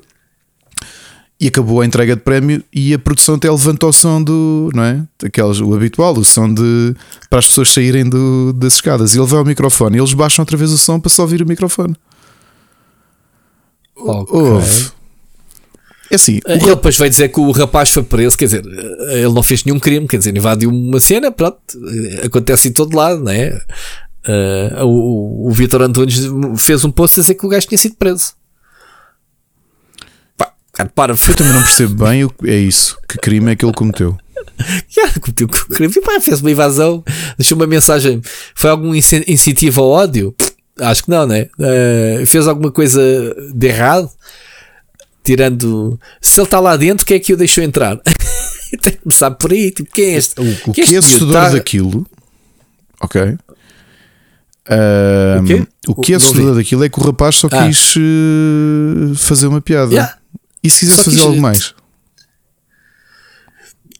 e acabou a entrega de prémio e a produção até levanta o som do, não é? Aqueles, o habitual, o som de para as pessoas saírem do, das escadas. E ele vai ao microfone e eles baixam outra vez o som para só ouvir o microfone. Ok. Houve. É assim, Ele depois vai dizer que o rapaz foi preso, quer dizer, ele não fez nenhum crime, quer dizer, invadiu uma cena, pronto, acontece em todo lado, não é? Uh, o o Vitor Antunes fez um post a dizer que o gajo tinha sido preso. Para, eu também não percebo bem o que é isso. Que crime é que ele cometeu? <laughs> Já, cometeu crime. Pá, fez uma invasão, deixou uma mensagem. Foi algum incen- incentivo ao ódio? Acho que não, né? Uh, fez alguma coisa de errado? Tirando. Se ele está lá dentro, quem é que o deixou entrar? <laughs> Tem que começar por aí. Tipo, quem é este? O, o Quem que é miúdo? assustador Tá- daquilo, ok? Ahm, O o que é assustador daquilo é que o rapaz só Ah. quis eh, fazer uma piada. Yeah. E se quisesse Só fazer algo mais?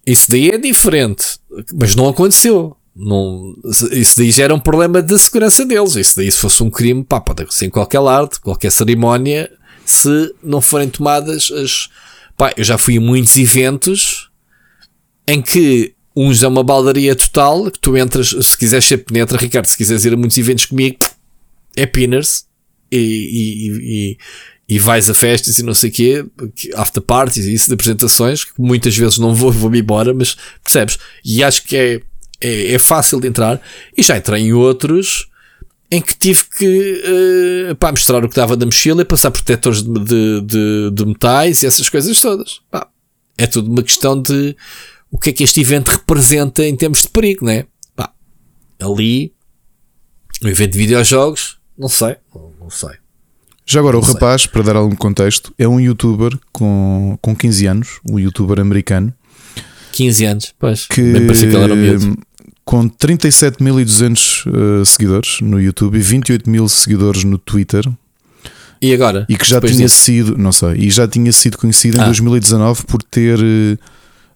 Isso daí é diferente, mas não aconteceu. Não, isso daí já era um problema de segurança deles. Isso daí, se fosse um crime, pá, pode acontecer em qualquer arte, qualquer cerimónia, se não forem tomadas as. Pá, eu já fui a muitos eventos em que uns é uma baldaria total, que tu entras, se quiseres ser penetra, Ricardo, se quiseres ir a muitos eventos comigo, é pinners e, e, e, vais a festas e não sei o quê, after parties e isso de apresentações, que muitas vezes não vou, vou-me embora, mas percebes? E acho que é, é, é fácil de entrar. E já entrei em outros em que tive que eh, pá, mostrar o que dava da mochila e passar protetores de, de, de, de metais e essas coisas todas. Pá, é tudo uma questão de o que é que este evento representa em termos de perigo, né? Pá, ali, o evento de videojogos, não sei, não sei. Já agora, o rapaz, para dar algum contexto, é um youtuber com, com 15 anos, um youtuber americano, 15 anos, pois. que Bem parecia que ele era um miúdo. com 37.200 eh, seguidores no YouTube e 28 mil seguidores no Twitter E agora? e que já tinha disso? sido, não sei, e já tinha sido conhecido em Ah. 2019 por ter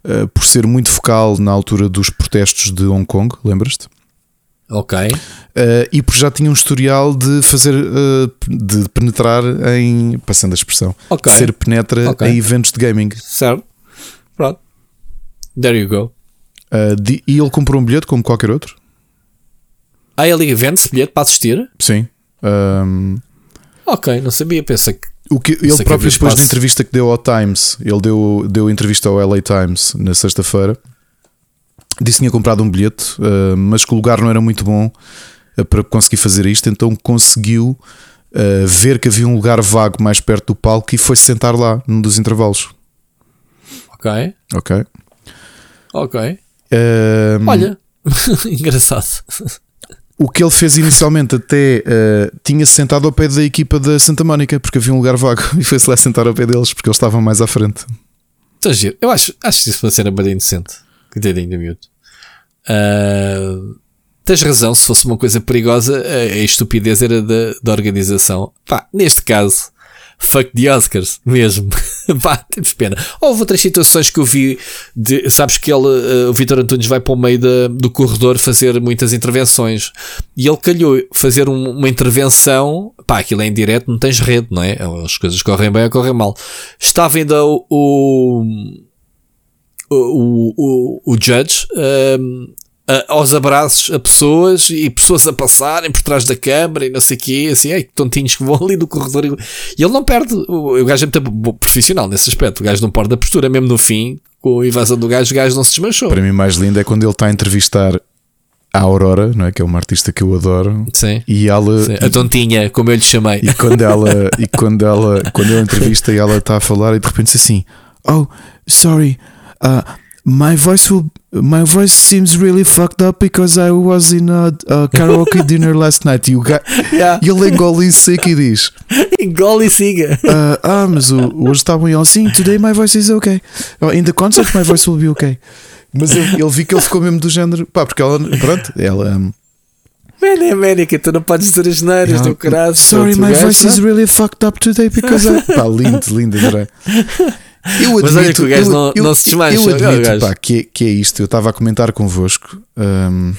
eh, por ser muito focal na altura dos protestos de Hong Kong, lembras-te? Ok. Eh, e por já tinha um historial de fazer eh, de penetrar em passando a expressão, Ok. de ser penetra Ok. em eventos de gaming. Certo. Pronto. There you go. Eh, de- e ele comprou um bilhete como qualquer outro? Ah, ele vende-se bilhete para assistir? Sim. Ahm, Ok, não sabia. Pensei que. O que ele que próprio, havia depois da entrevista que deu ao Times, ele deu, deu entrevista ao LA Times na sexta-feira, disse que tinha comprado um bilhete, uh, mas que o lugar não era muito bom uh, para conseguir fazer isto, então conseguiu uh, ver que havia um lugar vago mais perto do palco e foi sentar lá num dos intervalos. Ok. Ok. Ok. Um, Olha. <laughs> Engraçado. O que ele fez inicialmente até uh, tinha sentado ao pé da equipa da Santa Mónica, porque havia um lugar vago <laughs> e foi-se lá sentar ao pé deles, porque eles estavam mais à frente. Então, giro. Eu acho, acho que isso vai ser bem inocente. Coitadinho do miúdo. Ah, tens razão, se fosse uma coisa perigosa, a, estupidez era da, da organização. Pá, neste caso, fuck the Oscars, mesmo. <laughs> Pá, temos pena. Houve outras situações que eu vi, de, sabes que ele, ah, o Vitor Antunes vai para o meio da, do corredor fazer muitas intervenções. E ele calhou fazer um- uma intervenção, pá, aquilo é em não tens rede, não é? As coisas correm bem ou correm mal. Estava ainda o, o, o, o, o judge um, a- aos abraços a pessoas e pessoas a passarem por trás da câmara e não sei o quê, assim, ai, que tontinhos que vão ali do corredor. E ele não perde, o, o gajo é muito profissional nesse aspecto, o gajo não perde a postura, mesmo no fim, com a invasão do gajo, o gajo não se desmanchou. Para mim, mais lindo é quando ele está a entrevistar a Aurora, não é? que é uma artista que eu adoro, Sim. e ela. Sim, A tontinha, como eu lhe chamei. E quando ela, e quando ela, quando ele <laughs> entrevista e ela está a falar e de repente diz assim: Oh, sorry, uh, my voice will, my voice seems really fucked up because I was in a, a karaoke <laughs> dinner last night. E, o ga- Yeah. e ele engole em seco e diz: Engole e siga. Ah, ah, mas o, hoje estavam ele assim. Today my voice is okay. Oh, In the concert, my voice will be okay. Mas ele, ele vi que ele ficou mesmo do género. Pá, porque ela, pronto, ela. um, Man, é América, tu não podes dizer as neiras do caralho. Sorry, my voice is não? really fucked up today because I. <laughs> Pá, lindo, lindo, adorei. Eu Mas olha que o gajo não- não se desmancha, Eu admito, gajo. pá, que, é- que é isto. Eu estava a comentar convosco. hum,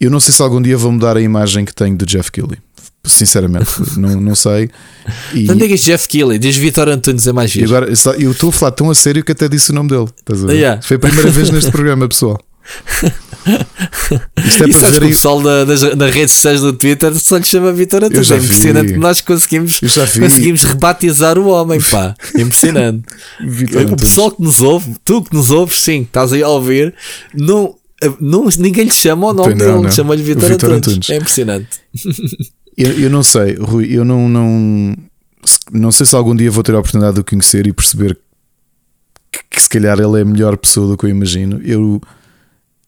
eu não sei se algum dia vou mudar a imagem que tenho do Jeff Kelly. Sinceramente, <laughs> não, não sei. E, Não digas Jeff Keighley, diz Vitor Antunes, é mais giro. agora eu estou a falar tão a sério que até disse o nome dele. Yeah. Foi a primeira vez neste <laughs> programa, pessoal. <laughs> Isto é e para sabes que o ver. pessoal da, das, das redes sociais do Twitter só lhe chama Vitor Antunes. É impressionante que nós conseguimos, conseguimos rebatizar o homem, pá. É impressionante. O pessoal que nos ouve, tu que nos ouves, sim, estás aí a ouvir, não, não, ninguém lhe chama o nome não, dele, não. chama-lhe Vitor Antunes. Antunes. É impressionante. <laughs> Eu, eu não sei, Rui, eu não, não, não sei se algum dia vou ter a oportunidade de o conhecer e perceber que, que se calhar ele é a melhor pessoa do que eu imagino. Eu,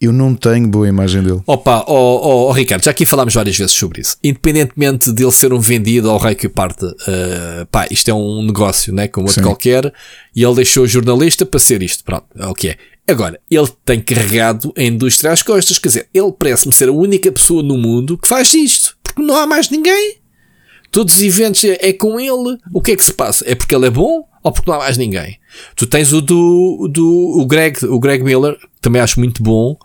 eu não tenho boa imagem dele. Opa, ó ó, ó, Ricardo, já aqui falámos várias vezes sobre isso. Independentemente dele ser um vendido ao rei que parte, eh, pá, isto é um negócio, né? Como outro Sim. qualquer, e ele deixou o jornalista para ser isto. Pronto, é o que é. Agora, ele tem carregado a indústria às costas, quer dizer, ele parece-me ser a única pessoa no mundo que faz isto, porque não há mais ninguém. Todos os eventos é, é com ele. O que é que se passa? É porque ele é bom ou porque não há mais ninguém? Tu tens o do, do o Greg, o Greg Miller, que também acho muito bom.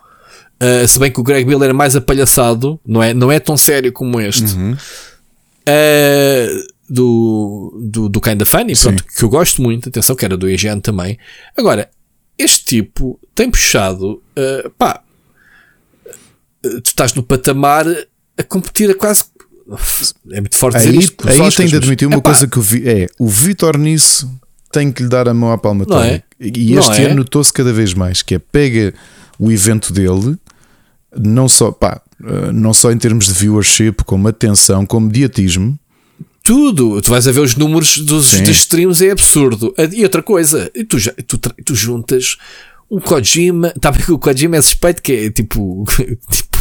Uh, se bem que o Greg Miller é mais apalhaçado, não é, não é tão sério como este. Uh, do, do, do Kinda Funny, pronto, que eu gosto muito, atenção, que era do IGN também. Agora, este tipo tem puxado, uh, pá, tu estás no patamar a competir a quase. É muito forte dizer Aí, isto. aí tenho de admitir uma epá, coisa que eu vi: é o Vitor nisso tem que lhe dar a mão à palmatória. Não é? E Não este é? ano notou-se cada vez mais que é pega o evento dele, não só, pá, eh, não só em termos de viewership, como atenção, como mediatismo. Tudo, tu vais a ver os números dos, Sim. dos streams, é absurdo. E outra coisa, tu, já- tu, tu juntas o Kojima, tá bem que o Kojima é suspeito que é tipo, <laughs> tipo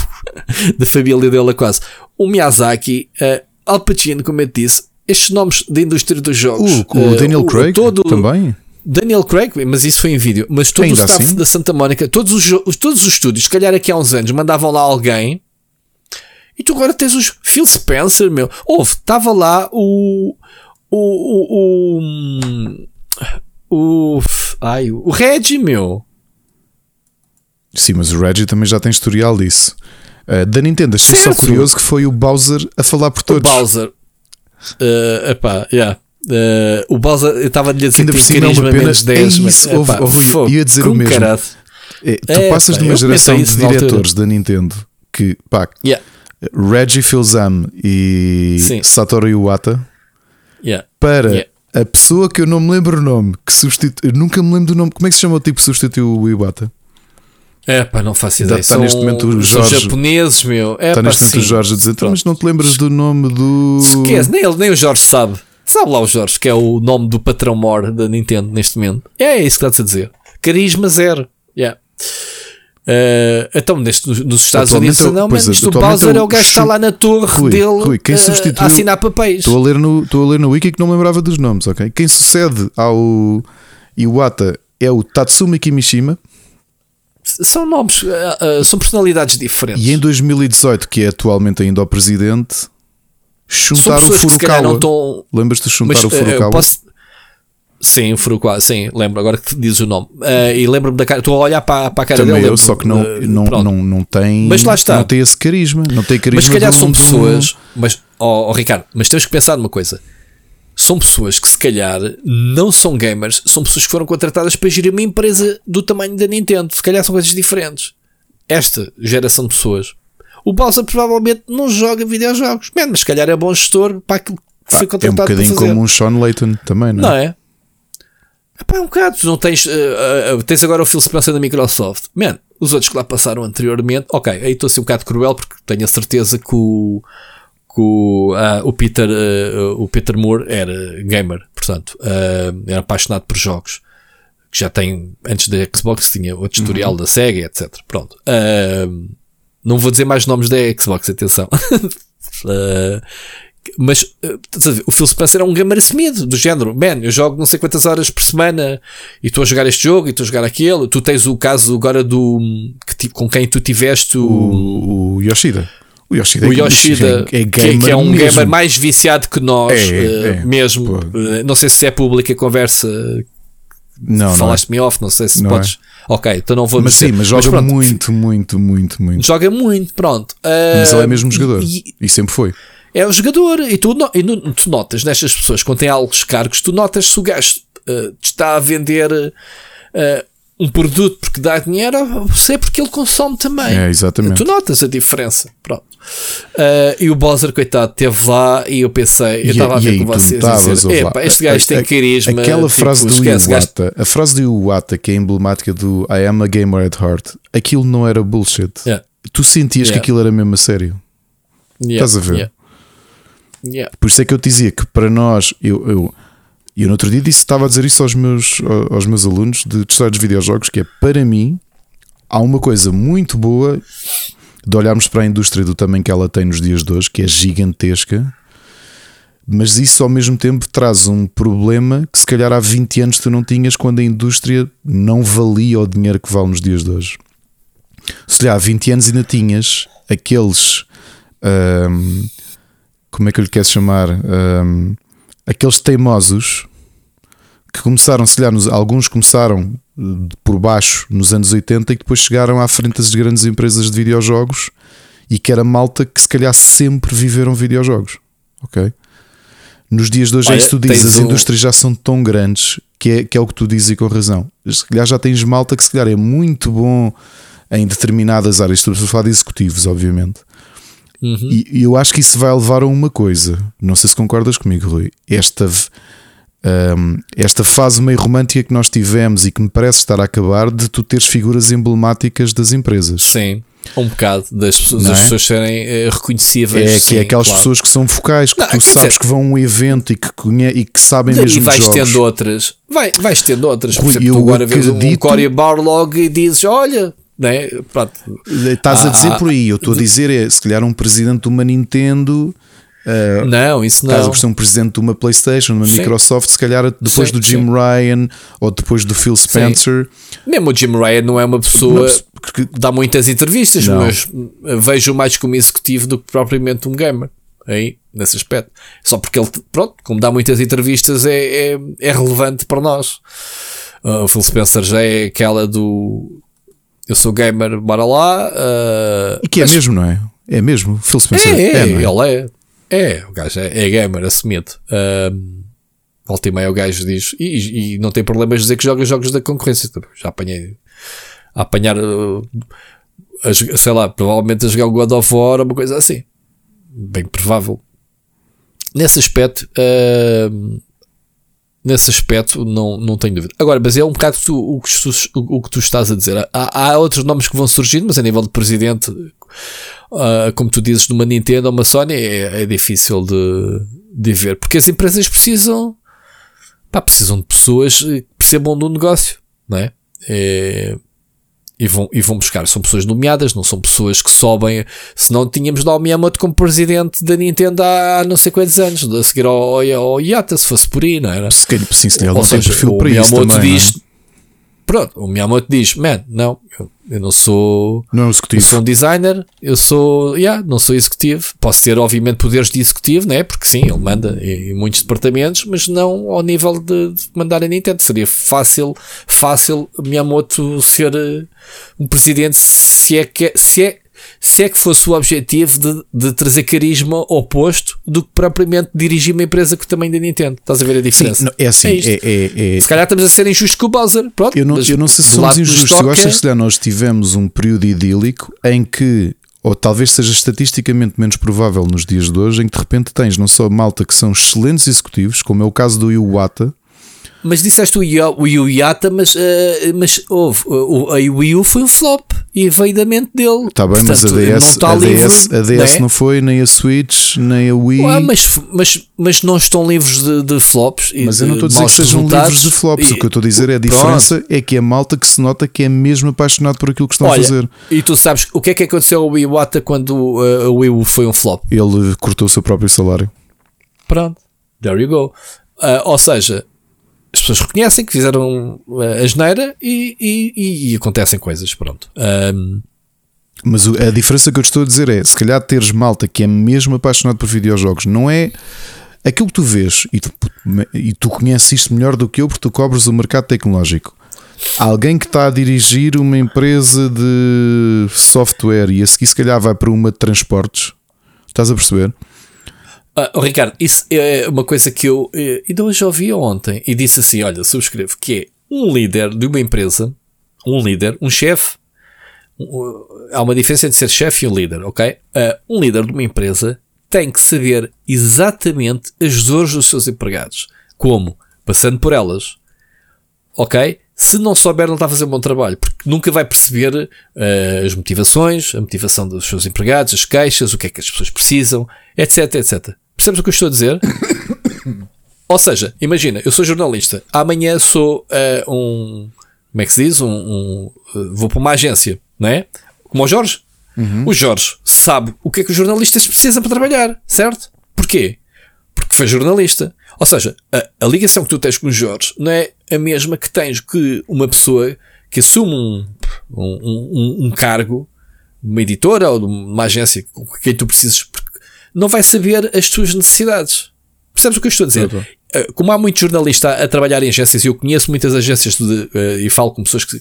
da família dele quase. O Miyazaki, uh, Al Pacino, como eu disse, estes nomes da indústria dos jogos. O, o eh, Daniel Craig todo, também. Daniel Craig, mas isso foi em vídeo. Mas todo Ainda o staff assim? da Santa Mónica, todos os, todos os estúdios, se calhar aqui há uns anos, mandavam lá alguém. E tu agora tens os Phil Spencer, meu. Houve, estava lá o. O. O. O. o ai, o Reggie, meu. Sim, mas o Reggie também já tem historial disso. Uh, da Nintendo, achei só curioso que foi o Bowser a falar por O todos. Bowser. Uh, epá, yeah. Uh, o Bowser, eu estava a dizer Ainda que é uma carisma pena- menos 10. é mas, isso, houve- epá, houve- fogo, ia dizer o mesmo. É, tu É, passas pá, de uma geração de diretores da Nintendo que, pá, Yeah, Reggie Fils-Aime e Sim. Satoru Iwata yeah. para Yeah. a pessoa que eu não me lembro o nome, que substitui, nunca me lembro do nome. Como é que se chama o tipo que substituiu o Iwata? É pá, não faço ideia. está São, neste momento o Jorge- japoneses, meu. É Está neste momento o. Jorge a dizer, "Então, mas não te lembras do nome do. Esquece, nem, ele, nem o Jorge sabe. Sabe lá o Jorge, que é o nome do patrão mor da Nintendo neste momento. É isso que estás a dizer. Carisma zero. Yeah. Eh, então, neste, nos Estados Atualmente Unidos, é o- não, mano, é, o Bowser é é o gajo que está lá na torre Rui, dele Rui, quem eh, substituiu- a assinar papéis. Estou a ler no, estou a ler no wiki que não lembrava dos nomes, ok? Quem sucede ao Iwata é o Tatsumi Kimishima São nomes, eh, eh, são personalidades diferentes. e em 2018, que é atualmente ainda o presidente, chuntar o não Furukawa. estão. Lembras-te de Mas chuntar o eh, eu Furukawa? posso. Sim, Furukawa, sim, lembro, agora que diz o nome. Eh, e lembro-me da cara, estou a olhar para, para a cara Também dele. eu, só que não, eh, não, pronto. não, não tem. Mas lá está. Não tem esse carisma. Não tem carisma. Mas se calhar são pessoas, mas, ó ó, Ricardo, mas temos que pensar numa coisa. São pessoas que se calhar não são gamers, são pessoas que foram contratadas para gerir uma empresa do tamanho da Nintendo. Se calhar são coisas diferentes. Esta geração de pessoas. O Bowser provavelmente não joga videojogos, Man, mas se calhar é bom gestor para aquilo que foi É um contratado para bocadinho como um Sean Layton também, não é? Não é? Epá, é um bocado. Tu não tens. eh, eh, tens agora o Phil Spencer da Microsoft. Man, os outros que lá passaram anteriormente. Ok, aí estou a ser um bocado cruel porque tenho a certeza que o. Que o, ah, o, Peter, eh, o Peter Moore era gamer, portanto, ah, era apaixonado por jogos. Que já tem, antes da Xbox, tinha outro historial da Sega, etc. Pronto. Ah, não vou dizer mais nomes da Xbox, atenção. Ah, <laughs> Mas uh, o Phil Spencer é um gamer assumido, do género, man, eu jogo não sei quantas horas por semana e estou a jogar este jogo e estou a jogar aquele. Tu tens o caso agora do que, com quem tu tiveste o, o, o Yoshida. O Yoshida, o Yoshida é, é, que, que, é um mesmo. gamer mais viciado que nós, é, uh, mesmo. Uh, não sei se é pública a conversa. Não, Falaste-me off, não sei se não podes. Ok, então não vou Mas sim, mas joga mas muito, muito, muito, muito. Joga muito, pronto. Uh, mas ele é mesmo jogador. E, e sempre foi. É o jogador. E tu, e tu notas nestas pessoas, quando têm altos cargos, tu notas se o gajo uh, está a vender uh, um produto porque dá dinheiro, sei porque ele consome também. É, exatamente. Tu notas a diferença. Pronto. Uh, e o Bowser, coitado, esteve lá e eu pensei, eu estava a ver com vocês dizer, Epa, este gajo tem carisma. Aquela tipo, frase do Iwata, a frase do Iwata que é emblemática do I am a gamer at heart, aquilo não era bullshit. Yeah. Tu sentias yeah. que aquilo era mesmo a sério. Yeah. Estás a ver? Por isso é que eu te dizia que para nós, eu, eu e eu no outro dia disse, estava a dizer isso aos meus, aos meus alunos de testar de videojogos, que é para mim há uma coisa muito boa de olharmos para a indústria do tamanho que ela tem nos dias de hoje, que é gigantesca, mas isso ao mesmo tempo traz um problema que se calhar há 20 anos tu não tinhas quando a indústria não valia o dinheiro que vale nos dias de hoje. Se calhar há 20 anos ainda tinhas aqueles. Hum, como é que eu lhe quero chamar? Hum, aqueles teimosos que começaram, se calhar, nos, alguns começaram eh, por baixo nos anos 80 e depois chegaram à frente das grandes empresas de videojogos e que era malta que se calhar sempre viveram videojogos. Ok? Nos dias de hoje Olha, é isso que tu dizes, as um... indústrias já são tão grandes que é, que é o que tu dizes e com razão. Se calhar já tens malta que se calhar é muito bom em determinadas áreas, estou a falar de executivos, obviamente, Uhum. E, e, eu acho que isso vai levar a uma coisa. Não sei se concordas comigo, Rui. Esta, um, esta fase meio romântica que nós tivemos e que me parece estar a acabar de tu teres figuras emblemáticas das empresas. Sim. Um bocado das pessoas, das é? pessoas serem uh, reconhecíveis. É, sim, que é aquelas claro. pessoas que são focais, que não, tu sabes dizer, que vão a um evento e que, conhe e que sabem mesmo. E vais jogos. tendo outras. Vai, vais tendo outras. Por exemplo, tu agora vês um Cory Barlog e dizes: Olha, né? Estás a dizer ah, por aí, eu estou a dizer é se calhar um presidente de uma Nintendo. Uh, não, isso não. Caso por ser um presidente de uma PlayStation, uma sim. Microsoft, se calhar depois sim, do Jim sim. Ryan ou depois do Phil Spencer. Mesmo o Jim Ryan não é uma pessoa que dá muitas entrevistas, não. mas vejo mais como executivo do que propriamente um gamer. Aí, nesse aspecto, só porque ele, pronto, como dá muitas entrevistas, é, é, é relevante para nós. Uh, o Phil Spencer já é aquela do eu sou gamer, bora lá. Uh, e que é mesmo, não é? É mesmo, Phil Spencer. É, é, é, é? ele é. É, o gajo é, é gamer, assumido. Uh, volta e meia o gajo diz, e, e, não tem problemas dizer que joga jogos da concorrência. Já apanhei a apanhar, uh, a, sei lá, provavelmente a jogar o God of War uma coisa assim. Bem provável. Nesse aspecto, uh, nesse aspecto não, não tenho dúvida. Agora, mas é um bocado tu, o, que tu, o, que tu estás a dizer. Há, há outros nomes que vão surgindo, mas a nível de presidente, uh, como tu dizes, de uma Nintendo ou uma Sony, é, é difícil de, de ver. Porque as empresas precisam, pá, precisam de pessoas que percebam do negócio, não é? é e vão, e vão buscar. São pessoas nomeadas, não são pessoas que sobem. Se não tínhamos lá o Miyamoto como presidente da Nintendo há não sei quantos anos, a seguir ao, ao, ao Yata, se fosse por aí, não era? Se calhar, sim, se calhar, não tem perfil para isso também. Diz, Pronto, o Miyamoto diz: Man, não, eu, eu não sou. Não é executivo. Eu sou um designer, eu sou. Yeah, não sou executivo. Posso ter, obviamente, poderes de executivo, né? Porque sim, ele manda em, em muitos departamentos, mas não ao nível de, de, mandar a Nintendo. Seria fácil, fácil Miyamoto ser uh, um presidente se é que. Se é, se é que fosse o objetivo de, de trazer carisma oposto do que propriamente dirigir uma empresa que também da Nintendo. Estás a ver a diferença? Sim, não, é assim. É, é, é, se calhar estamos a ser injustos com o Bowser. Pronto, eu, não, eu não sei se somos injustos. Eu acho que se nós tivemos um período idílico em que ou talvez seja estatisticamente menos provável nos dias de hoje, em que de repente tens não só malta que são excelentes executivos, como é o caso do Iwata, mas disseste o, Yuyata, mas, uh, mas houve, o, a Wii U foi um flop e veio da mente dele. Está bem, Portanto, mas a DS, não, a, DS, a DS não, é? não, foi, nem a Switch, nem a Wii. Ué, mas, mas, mas não estão livres de, de flops. Mas eu não estou a dizer que sejam livres de flops. E, o que eu estou a dizer é a diferença pronto. é que é malta que se nota que é mesmo apaixonado por aquilo que estão Olha, a fazer. E tu sabes o que é que aconteceu ao Wii Wata quando uh, a Wii U foi um flop? Ele cortou o seu próprio salário. Pronto, there you go. Uh, ou seja, as pessoas reconhecem que fizeram uh, a geneira e, e, e, e acontecem coisas. Pronto. Um, mas a diferença que eu estou a dizer é: se calhar teres malta que é mesmo apaixonado por videojogos, não é aquilo que tu vês e tu, e tu conheces isto melhor do que eu porque tu cobres o mercado tecnológico. Alguém que está a dirigir uma empresa de software e a seguir, se calhar, vai para uma de transportes, estás a perceber? Uh, oh, Ricardo, isso é uma coisa que eu eh, ainda hoje ouvi ontem e disse assim: olha, subscrevo que é um líder de uma empresa, um líder, um chefe. há uma diferença entre ser chefe e um líder, ok? Uh, um líder de uma empresa tem que saber exatamente as dores dos seus empregados. Como? Passando por elas. Ok? Se não souber, não está a fazer um bom trabalho, porque nunca vai perceber uh, as motivações, a motivação dos seus empregados, as queixas, o que é que as pessoas precisam, etc, etc. Percebes o que eu estou a dizer? <coughs> Ou seja, imagina, eu sou jornalista, amanhã sou uh, um. Como é que se diz? Um, um uh, vou para uma agência, não é? Como o Jorge. Uhum. O Jorge sabe o que é que os jornalistas precisam para trabalhar, certo? Porquê? Porque foi jornalista. Ou seja, a, a ligação que tu tens com o Jorge não é a mesma que tens que uma pessoa que assume um, um, um, um cargo de uma editora ou de uma agência com quem tu precisas, não vai saber as tuas necessidades. Percebes o que eu estou a dizer? Uhum. Como há muito jornalista a, trabalhar em agências, e eu conheço muitas agências de, uh, e falo com pessoas que,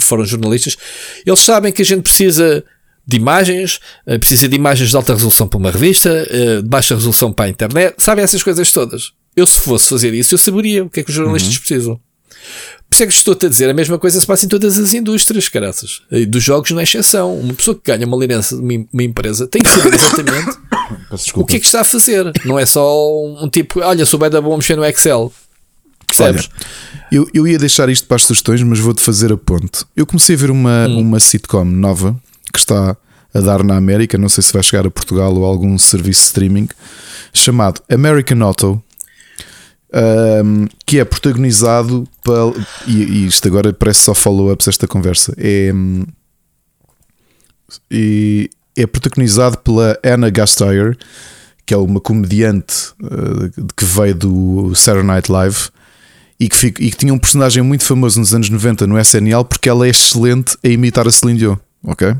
foram jornalistas, eles sabem que a gente precisa de imagens, uh, precisa de imagens de alta resolução para uma revista, de baixa resolução para a internet, sabem essas coisas todas. Eu, se fosse fazer isso, eu saberia o que é que os jornalistas uhum. precisam. Por isso é que estou-te a dizer, a mesma coisa se passa em todas as indústrias, caraças. E dos jogos não é exceção. Uma pessoa que ganha uma liderança de uma, uma empresa tem que saber <laughs> exatamente o que é que está a fazer. Não é só um tipo, olha, sou bem da bom mexer no Excel. Percebes? Olha, eu, eu ia deixar isto para as sugestões, mas vou-te fazer a ponte. Eu comecei a ver uma, hum. uma sitcom nova que está a dar na América, não sei se vai chegar a Portugal ou a algum serviço de streaming, chamado American Auto um, que é protagonizado pela, e, e, isto agora parece só follow-ups esta conversa. É, e é protagonizado pela Anna Gasteyer, que é uma comediante uh, que veio do Saturday Night Live e que, e que tinha um personagem muito famoso nos anos 90 no SNL porque ela é excelente a imitar a Celine Dion, ok?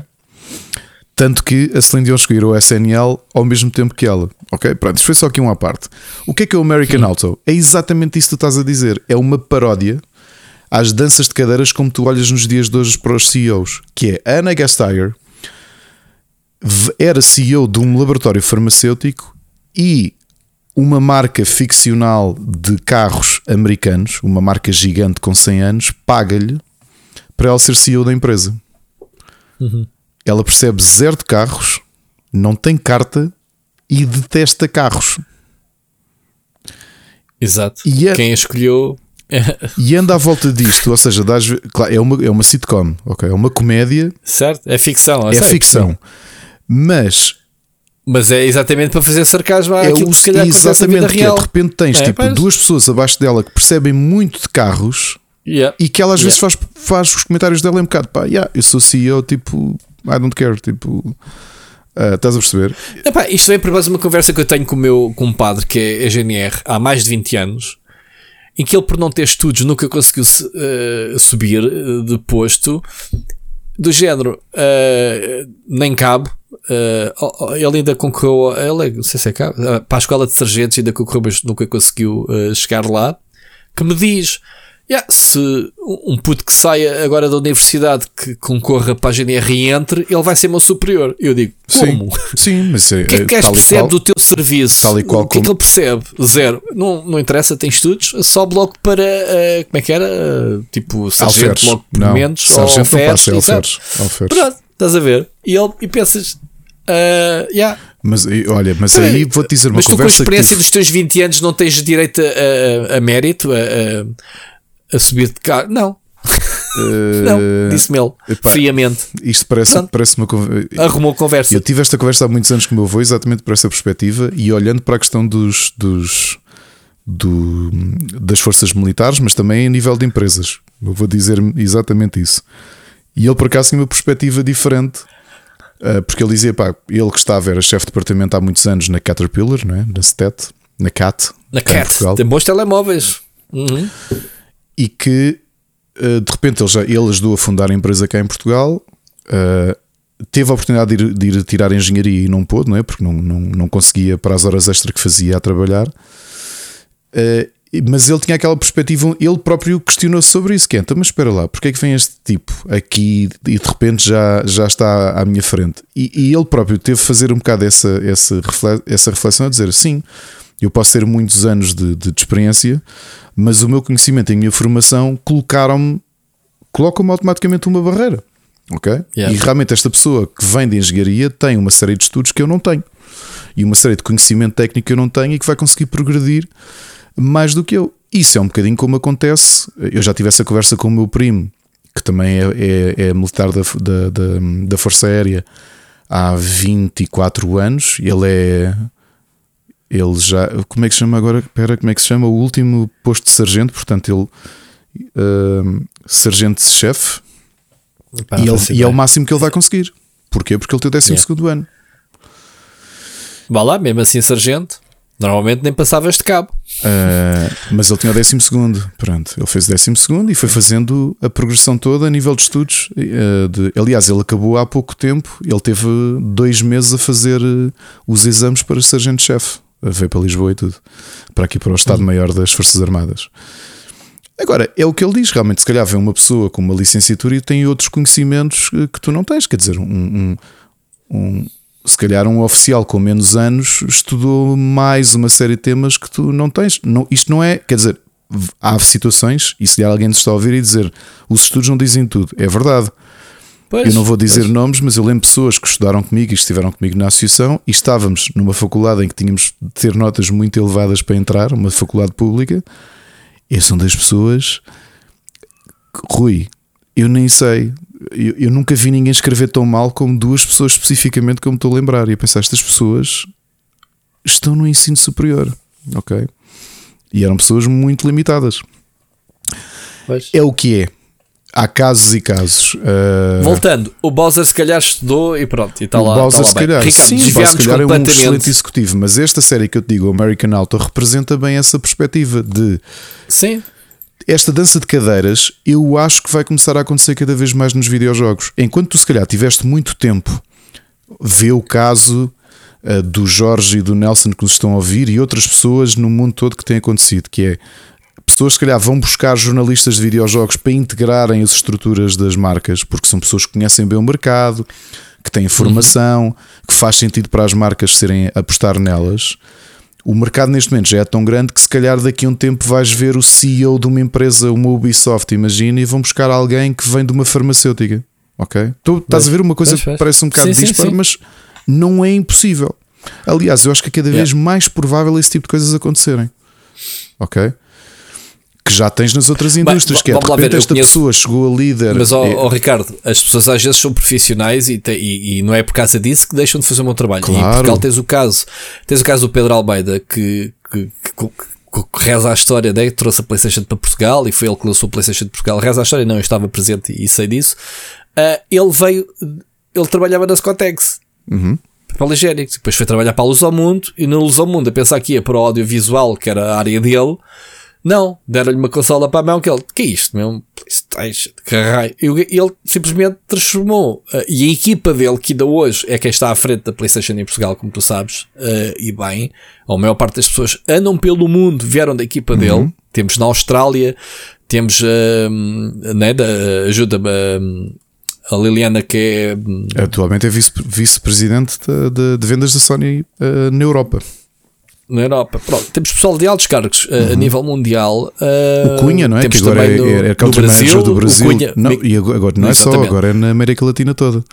Tanto que a Celine Dion chegou ao SNL ao mesmo tempo que ela. Ok? Pronto, isto foi só aqui uma parte. O que é que é o American Auto? É exatamente isso que tu estás a dizer. É uma paródia às danças de cadeiras como tu olhas nos dias de hoje para os CEOs. Que é Anna Gasteyer era CEO de um laboratório farmacêutico e uma marca ficcional de carros americanos, uma marca gigante com 100 anos, paga-lhe para ela ser CEO da empresa. Uhum. Ela percebe zero de carros, não tem carta e detesta carros. Exato. E é, Quem a escolheu. <laughs> e anda à volta disto, ou seja, das, claro, é, uma, é uma sitcom, ok? É uma comédia. Certo, é ficção. É ficção. Mas mas é exatamente para fazer sarcasmo é àquilo que se calhar exatamente, que é, de repente tens é, tipo duas pessoas abaixo dela que percebem muito de carros yeah. e que ela às yeah. vezes faz, faz os comentários dela um bocado pá, yeah, eu sou CEO, tipo, I don't care, tipo. Uh, estás a perceber? Epá, isto é por base de uma conversa que eu tenho com o meu compadre, que é engenheiro, há mais de 20 anos, em que ele, por não ter estudos, nunca conseguiu uh, subir uh, de posto, do género, uh, nem cabe. ele ainda concorreu, ele, não sei se é cabe, para a escola de sargentos, ainda concorreu, mas nunca conseguiu chegar lá. Que me diz: Yeah, se um puto que saia agora da universidade que concorra para a GNR e entre, ele vai ser meu superior. Eu digo, como? Sim, sim mas é, <laughs> o que é que é, percebe qual, do teu serviço? Tal e qual o que é que ele percebe? Zero. Não, não interessa, tem estudos, sobe logo para, uh, como é que era? Uh, tipo, sargento logo por menos, ou alferes, alferes, alferes. Pronto, estás a ver? E, ele, e pensas, uh, yeah. Mas olha, mas aí vou-te dizer uma mas conversa. Mas tu, com a experiência dos teus 20 anos, não tens direito a, a, a mérito, a, a subir de carro. Não. Uh, não, disse-me ele, epá, friamente. Isto parece, parece uma conversa. Arrumou conversa. Eu tive esta conversa há muitos anos com o meu avô, exatamente por essa perspectiva, e olhando para a questão dos, dos do, das forças militares, mas também a nível de empresas. Eu vou dizer exatamente isso. E ele, por acaso, tinha uma perspectiva diferente, uh, porque ele dizia, pá, ele que estava, era chefe de departamento há muitos anos na Caterpillar, não é? na STET, na CAT. Na CAT, tem bons telemóveis. Uhum. E que uh, de repente ele, já, ele ajudou a fundar a empresa cá em Portugal. Uh, teve a oportunidade de ir, de ir, tirar engenharia e não pôde, não é? porque não, não, não conseguia para as horas extra que fazia a trabalhar. Uh, mas ele tinha aquela perspectiva, ele próprio questionou-se sobre isso, que é, então, mas espera lá, porque é que vem este tipo aqui e de repente já, já está à minha frente? E, e ele próprio teve de fazer um bocado essa, essa, essa reflexão a dizer, sim, eu posso ter muitos anos de, de, de experiência, mas o meu conhecimento e a minha formação colocaram-me, colocam-me automaticamente uma barreira. Ok? Yeah. E realmente esta pessoa que vem de engenharia tem uma série de estudos que eu não tenho e uma série de conhecimento técnico que eu não tenho e que vai conseguir progredir mais do que eu. Isso é um bocadinho como acontece. Eu já tive essa conversa com o meu primo, que também é, é, é militar da, da, da, da, Força Aérea há 24 anos. Ele é. Ele já. Como é que se chama agora? Espera, como é que se chama? O último posto de sargento, portanto, ele. Uh, Sargento-chefe. E, e é o máximo que ele vai conseguir. Porquê? Porque ele tem o 12 yeah. ano. Vá lá, mesmo assim, sargento. Normalmente nem passava este cabo. Uh, mas ele tinha o 12 segundo. Pronto, ele fez o 12 segundo e foi fazendo a progressão toda a nível de estudos. Uh, de, aliás, ele acabou há pouco tempo. Ele teve dois meses a fazer uh, os exames para sargento-chefe. Veio para Lisboa e tudo. Para aqui, para o Estado-Maior das Forças Armadas. Agora, é o que ele diz, realmente, se calhar vem uma pessoa com uma licenciatura e tem outros conhecimentos que tu não tens, quer dizer, um, um, um se calhar um oficial com menos anos estudou mais uma série de temas que tu não tens. Não, isto não é, quer dizer, há situações, e se alguém nos está a ouvir e dizer os estudos não dizem tudo, é verdade. Pois, eu não vou dizer pois. nomes, mas eu lembro pessoas que estudaram comigo e estiveram comigo na associação e estávamos numa faculdade em que tínhamos de ter notas muito elevadas para entrar, uma faculdade pública, e são das pessoas. Rui, eu nem sei, eu, eu, nunca vi ninguém escrever tão mal como duas pessoas especificamente como estou a lembrar. E a pensar, estas pessoas estão no ensino superior, ok? E eram pessoas muito limitadas. Pois. É o que é. Há casos e casos. Uh... Voltando, o Bowser se calhar estudou e pronto, e está lá. O Bowser tá se calhar, Ricardo, sim, o Bowser se calhar é um excelente executivo, mas esta série que eu te digo, American Auto, representa bem essa perspectiva de. Sim esta dança de cadeiras eu acho que vai começar a acontecer cada vez mais nos videojogos. Enquanto tu, se calhar, tiveste muito tempo, vê o caso uh, do Jorge e do Nelson que nos estão a ouvir e outras pessoas no mundo todo que tem acontecido, que é pessoas se calhar vão buscar jornalistas de videojogos para integrarem as estruturas das marcas, porque são pessoas que conhecem bem o mercado, que têm formação, uhum. que faz sentido para as marcas serem apostar nelas o mercado neste momento já é tão grande que se calhar daqui a um tempo vais ver o CEO de uma empresa, uma Ubisoft, imagina, e vão buscar alguém que vem de uma farmacêutica. Ok? Tu estás a ver uma coisa que parece um bocado disparo, mas não é impossível. Aliás, eu acho que é cada vez yeah. mais provável esse tipo de coisas acontecerem. Ok? Que já tens nas outras indústrias, Bem, que é de repente ver, esta conheço, pessoa chegou a líder. Mas, ó, é... oh, Ricardo, as pessoas às vezes são profissionais e, te, e, e, não é por causa disso que deixam de fazer o meu trabalho. Claro. E em Portugal tens o caso, tens o caso do Pedro Almeida que, que, que, que reza a história, né? trouxe a PlayStation para Portugal e foi ele que lançou a PlayStation de Portugal. Reza a história, não, eu estava presente e sei disso. Uh, ele veio, ele trabalhava na Scotex. Uhum para Legenics, depois foi trabalhar para a Luz ao Mundo e na Luz ao Mundo a pensar que ia para o audiovisual, que era a área dele, não, deram-lhe uma consola para a mão que ele, que é isto, meu? PlayStation, caralho. Ele simplesmente transformou. Uh, e a equipa dele, que ainda hoje é quem está à frente da PlayStation em Portugal, como tu sabes, uh, e bem, a maior parte das pessoas andam pelo mundo, vieram da equipa uhum. dele. Temos na Austrália, temos, uh, né, da, ajuda-me, a Liliana, que é. Atualmente é vice-presidente de, de, de, vendas da Sony na Europa na Europa. Pronto, temos pessoal de altos cargos uh, uhum. a nível mundial. Uh, o Cunha, não é? Temos que agora é, é, é Brasil, manager do Brasil. Cunha, não, e agora não é exatamente. só, agora é na América Latina toda.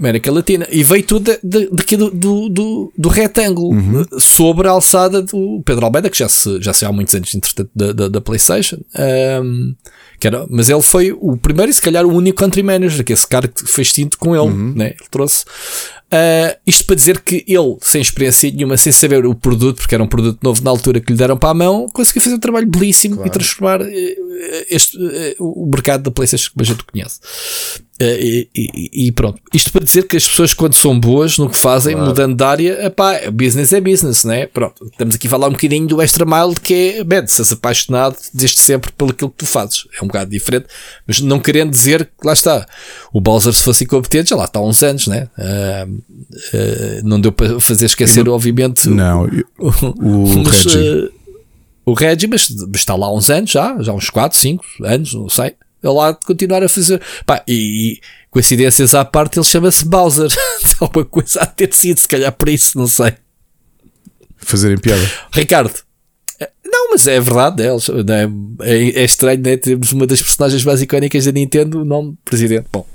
América Latina. E veio tudo daqui do, do, do, do retângulo uhum. sobre a alçada do Pedro Almeida, que já se, já se há muitos anos, entretanto, da, da, da PlayStation. Um, que era, mas ele foi o primeiro e se calhar o único country manager, que esse cara que fez tinto com ele, uhum. né? Ele trouxe. Uh, isto para dizer que ele, sem experiência nenhuma, sem saber o produto, porque era um produto novo na altura que lhe deram para a mão, conseguiu fazer um trabalho belíssimo claro. e transformar uh, este, uh, o mercado da PlayStation que a gente conhece. E, e, e, pronto. Isto para dizer que as pessoas, quando são boas no que fazem, claro. mudando de área, epá, business é business, né? Pronto. Estamos aqui a falar um bocadinho do extra mile que é, bad, se és apaixonado desde sempre pelo aquilo que tu fazes. É um bocado diferente, mas não querendo dizer que lá está. O Bowser, se fosse incompetente, já lá está há uns anos, né? Uh, não deu para fazer esquecer, não, obviamente. Não, <laughs> o, o mas, Reggie. Uh, o Reggie, mas, mas, está lá há uns anos já, já há uns 4, 5 anos, não sei. Ele lá de continuar a fazer. Pá, e, e coincidências à parte, ele chama-se Bowser. <laughs> Alguma coisa a ter sido, se calhar por isso, não sei. Fazerem piada. Ricardo. Não, mas é verdade, é, é, é estranho, né? Temos uma das personagens mais icónicas da Nintendo, o nome presidente. Bom,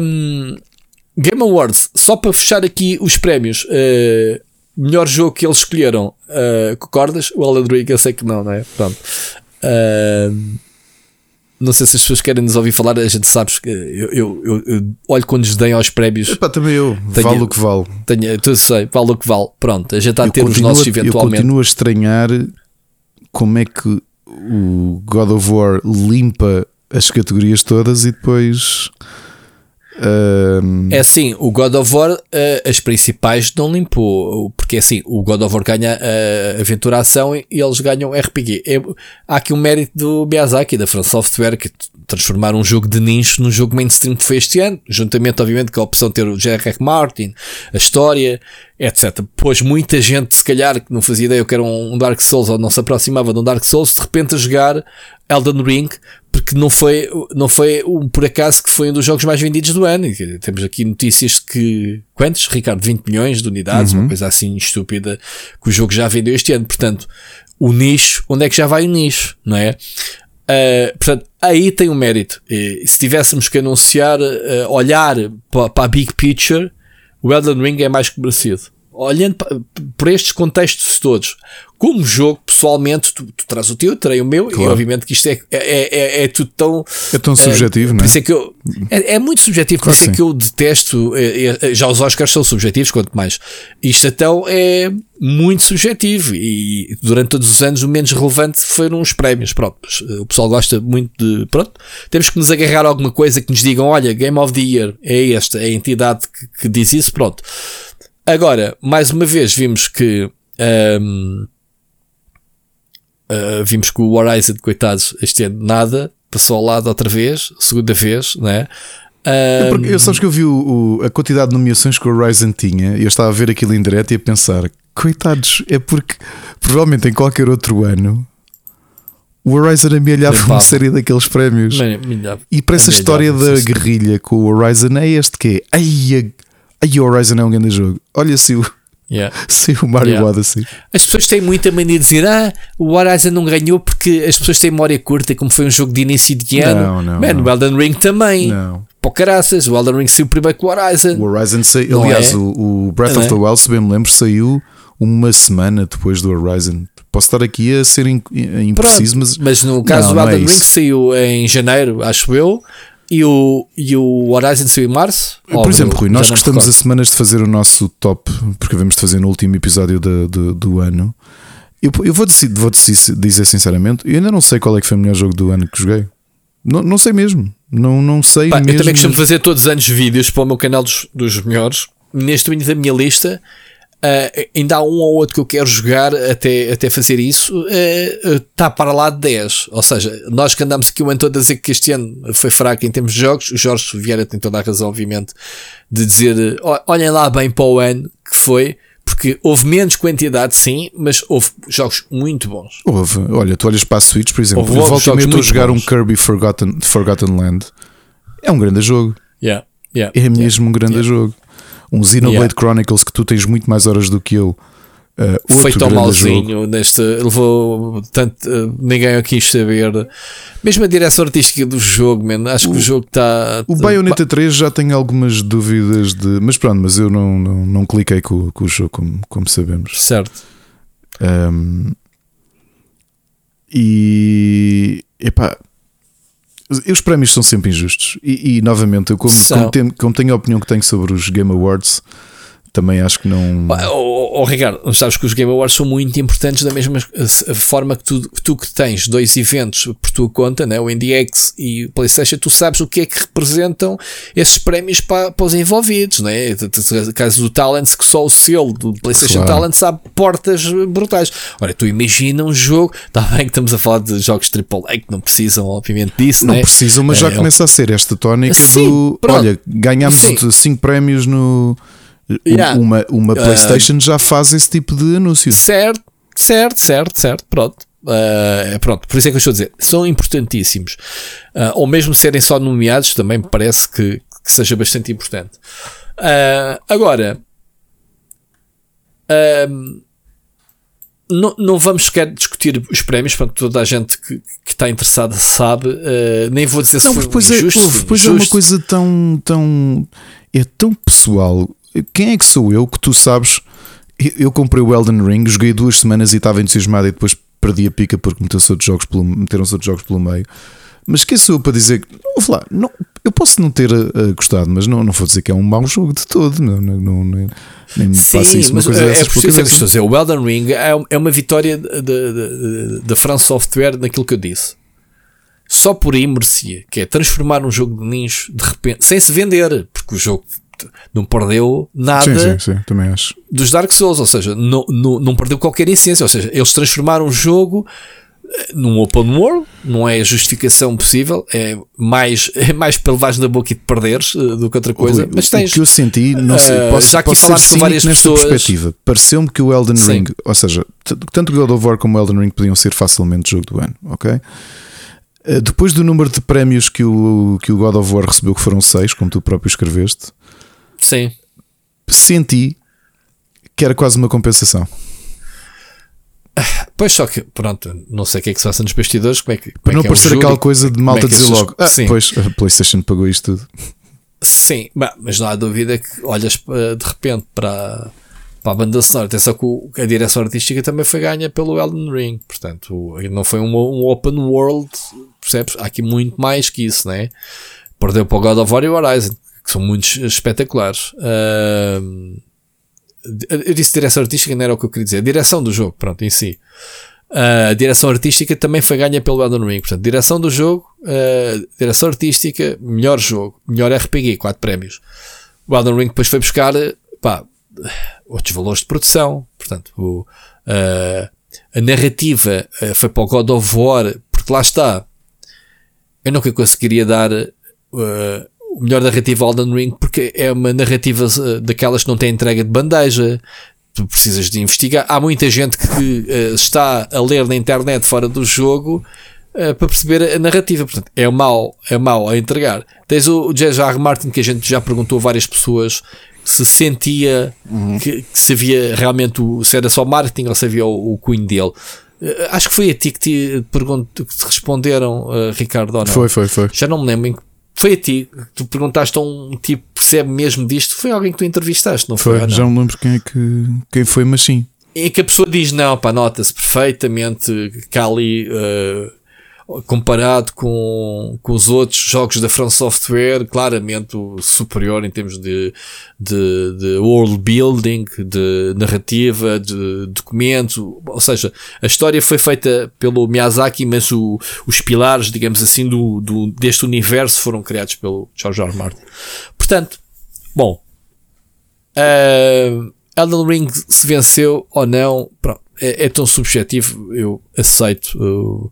um, Game Awards, só para fechar aqui os prémios, uh, melhor jogo que eles escolheram, uh, concordas? O Alan Ring, eu sei que não, não é? Pronto. Uh, não sei se as pessoas querem nos ouvir falar, a gente sabe que eu, eu, eu, eu olho quando lhes deem aos prémios. Epá, também eu, tenho, vale o que vale. Tenho, tu sei, vale o que vale. Pronto, a gente está a ter os nossos eventualmente. Eu continuo a estranhar como é que o God of War limpa as categorias todas e depois É assim, o God of War, uh, as principais não limpou, porque é assim, o God of War ganha uh, aventura ação e eles ganham RPG. É, há aqui um mérito do Miyazaki, da France Software, que transformar um jogo de nicho num jogo mainstream que foi este ano, juntamente, obviamente, com a opção de ter o J.R.R. Martin, a história, etc. Pois muita gente, se calhar, que não fazia ideia que era um Dark Souls ou não se aproximava de um Dark Souls, de repente a jogar Elden Ring, porque não foi, não foi um, por acaso que foi um dos jogos mais vendidos do ano. E temos aqui notícias de que, quantos, Ricardo? 20 milhões de unidades, uhum. uma coisa assim estúpida, que o jogo já vendeu este ano. Portanto, o nicho, onde é que já vai o nicho, não é? Uh, portanto, aí tem um mérito. E, se tivéssemos que anunciar, uh, olhar para a big picture, o Elden Ring é mais que merecido. Olhando por estes contextos todos, como jogo, pessoalmente, tu, tu traz o teu, terei o meu, claro. e obviamente que isto é, é, é, é tudo tão. É tão subjetivo, não é? é, que eu, é, é muito subjetivo, claro por isso é que eu detesto. É, é, já os Oscars são subjetivos, quanto mais. Isto então é muito subjetivo, e durante todos os anos o menos relevante foram os prémios. Pronto, o pessoal gosta muito de. Pronto, temos que nos agarrar a alguma coisa que nos digam: olha, Game of the Year é esta, é a entidade que, que diz isso, pronto. Agora, mais uma vez, vimos que. Um, Uh, vimos que o Horizon, coitados, este ano nada, passou ao lado outra vez, segunda vez, né? Um... Porque, eu sabes que eu vi o, o, a quantidade de nomeações que o Horizon tinha e eu estava a ver aquilo em direto e a pensar, coitados, é porque provavelmente em qualquer outro ano o Horizon amelhava uma série daqueles prémios. e para essa história da guerrilha com o Horizon é este que é. Ai, ai, o Horizon é um grande jogo. Olha se o Yeah. <laughs> Sim, o Mario yeah. Odyssey. As pessoas têm muita mania de dizer ah, o Horizon não ganhou porque as pessoas têm memória curta, como foi um jogo de início de ano. Não, não, Man, não. o Elden Ring também. Não. Pô, caraças, o Elden Ring saiu primeiro que o Horizon. O Horizon saiu, aliás, é? o, Breath of the Wild, se bem me lembro, saiu uma semana depois do Horizon. Posso estar aqui a ser impreciso, mas. Mas no caso do é Elden é Ring saiu em janeiro, acho eu. E o, e o Horizon saiu em março? Por exemplo, Rui, nós gostamos a semanas de fazer o nosso top, porque vamos de fazer no último episódio de, de, do ano. Eu, eu vou, dizer, vou dizer sinceramente, eu ainda não sei qual é que foi o melhor jogo do ano que joguei. Não, não sei mesmo. Não, não sei Pá, mesmo. Eu também costumo fazer todos os anos vídeos para o meu canal dos, dos melhores. Neste momento da minha lista Uh, ainda há um ou outro que eu quero jogar até, até fazer isso, está uh, uh, para lá de 10. Ou seja, nós que andamos aqui o ano todo a dizer que este ano foi fraco em termos de jogos, o Jorge Vieira tem toda a razão, obviamente, de dizer olhem lá bem para o ano que foi, porque houve menos quantidade, sim, mas houve jogos muito bons. Houve, olha, tu olhas para a Switch, por exemplo, houve, volta e estou a jogar bons. um Kirby Forgotten, Forgotten Land, é um grande jogo. Yeah, yeah, é mesmo yeah, um grande jogo um Xenoblade yeah. Chronicles que tu tens muito mais horas do que eu. Uh, Foi tão malzinho jogo. neste. Levou tanto. Uh, ninguém quis saber. Mesmo a direção artística do jogo, man, acho o, que o jogo está. O Bayonetta 3 já tem algumas dúvidas de. Mas pronto, mas eu não, não, não cliquei com, com o jogo, como, como sabemos. Certo. Um, e. Epá, Os prémios são sempre injustos. E, e novamente, eu como, como, tenho, como tenho a opinião que tenho sobre os Game Awards, também acho que não. Oh, oh, Ricardo, sabes que os Game Awards são muito importantes da mesma forma que tu que, tu que tens dois eventos por tua conta, né? o IndieX e o PlayStation, tu sabes o que é que representam esses prémios para, para os envolvidos, né? caso do Talents, que só o selo do PlayStation claro. Talents abre portas brutais. Ora, tu imagina um jogo, está bem que estamos a falar de jogos AAA que não precisam, obviamente, disso, não né? precisam, mas já é, começa a ser esta tónica sim, do pronto. olha, ganhamos 5 prémios no Yeah. Uma, uma ah, PlayStation uh, já faz esse tipo de anúncios. Certo, certo, certo, certo. Pronto. Uh, pronto, por isso é que eu estou a dizer, são importantíssimos. Uh, ou mesmo serem só nomeados, também me parece que, que seja bastante importante. Uh, agora, não, não vamos sequer discutir os prémios, para toda a gente que, que está interessada sabe. nem vou dizer não, se foi pois injusto. É, pois é uma coisa tão, tão. É tão pessoal quem é que sou eu que tu sabes? Eu comprei o Elden Ring, joguei duas semanas e estava entusiasmado e depois perdi a pica porque meteram-se outros jogos pelo, meteram outros jogos pelo meio. Mas quem sou eu para dizer que. Lá, não, eu posso não ter uh, gostado, mas não, não vou dizer que é um mau jogo de todo. Não, não, não, nem, nem Sim, isso, mas coisa é, é preciso dizer. O Elden Ring é, é uma vitória da France Software naquilo que eu disse. Só por aí merecia, que é transformar um jogo de nicho de repente, sem se vender, porque o jogo não perdeu nada sim, sim, sim, também acho. dos Dark Souls, ou seja, não, não, não perdeu qualquer essência, ou seja, eles transformaram o jogo eh, num open world, não é a justificação possível, é mais, <laughs> é mais para levares na boca e te perderes uh, do que outra coisa. Rui, mas tens, o que eu senti, não sei, eh, posso, já aqui posso com várias nesta pessoas. perspectiva. Pareceu-me que o Elden Sim. Ring, ou seja, tanto o God of War como o Elden Ring podiam ser facilmente jogo do ano, ok? Depois do número de prémios que o, que o God of War recebeu, que foram seis, como tu próprio escreveste, Sim. Senti que era quase uma compensação. Pois só que, pronto, não sei o que é que se passa nos bastidores. Como é que, como Para é não é parecer aquela coisa de malta é dizer logo, ah, sim. pois a PlayStation pagou isto tudo. Sim, mas não há dúvida que olhas de repente para, para a banda sonora. Atenção que a direção artística também foi ganha pelo Elden Ring, portanto, não foi um, um open world, percebes? Há aqui muito mais que isso, né? Perdeu para o God of War e o Horizon que são muito espetaculares. Uh, eu disse direção artística, não era o que eu queria dizer. Direção do jogo, pronto, em si. Uh, a direção artística também foi ganha pelo Elden Ring. Portanto, direção do jogo, uh, direção artística, melhor jogo, melhor RPG, 4 prémios. O Elden Ring depois foi buscar pá, outros valores de produção. Portanto, o, uh, a narrativa foi para o God of War, porque lá está. Eu nunca conseguiria dar o melhor narrativa Elden Ring porque é uma narrativa uh, daquelas que não tem entrega de bandeja. Tu precisas de investigar. Há muita gente que uh, está a ler na internet fora do jogo uh, para perceber a narrativa. Portanto, é mau, é mau a entregar. Tens o, o J.R. Martin que a gente já perguntou a várias pessoas se sentia uhum. que, que, se havia realmente o, se era só marketing ou se havia o, o cunho dele. acho que foi a ti que te, pergunto, que te responderam, Ricardo. Ou não? Foi, foi, foi. Já não me lembro foi a ti. Tu perguntaste a um tipo que percebe mesmo disto. Foi alguém que tu entrevistaste, não foi? foi já não lembro quem é que quem foi, mas sim. E que a pessoa diz: não, pá, nota-se perfeitamente que há ali uh, comparado com, com os outros jogos da From Software, claramente superior em termos de, de, de world building, de narrativa, de documentos, ou seja, a história foi feita pelo Miyazaki, mas o, os pilares, digamos assim, do, do, deste universo foram criados pelo George R. R. Martin. Portanto, bom, uh, Elden Ring se venceu ou não, pronto, é, é tão subjetivo, eu aceito uh,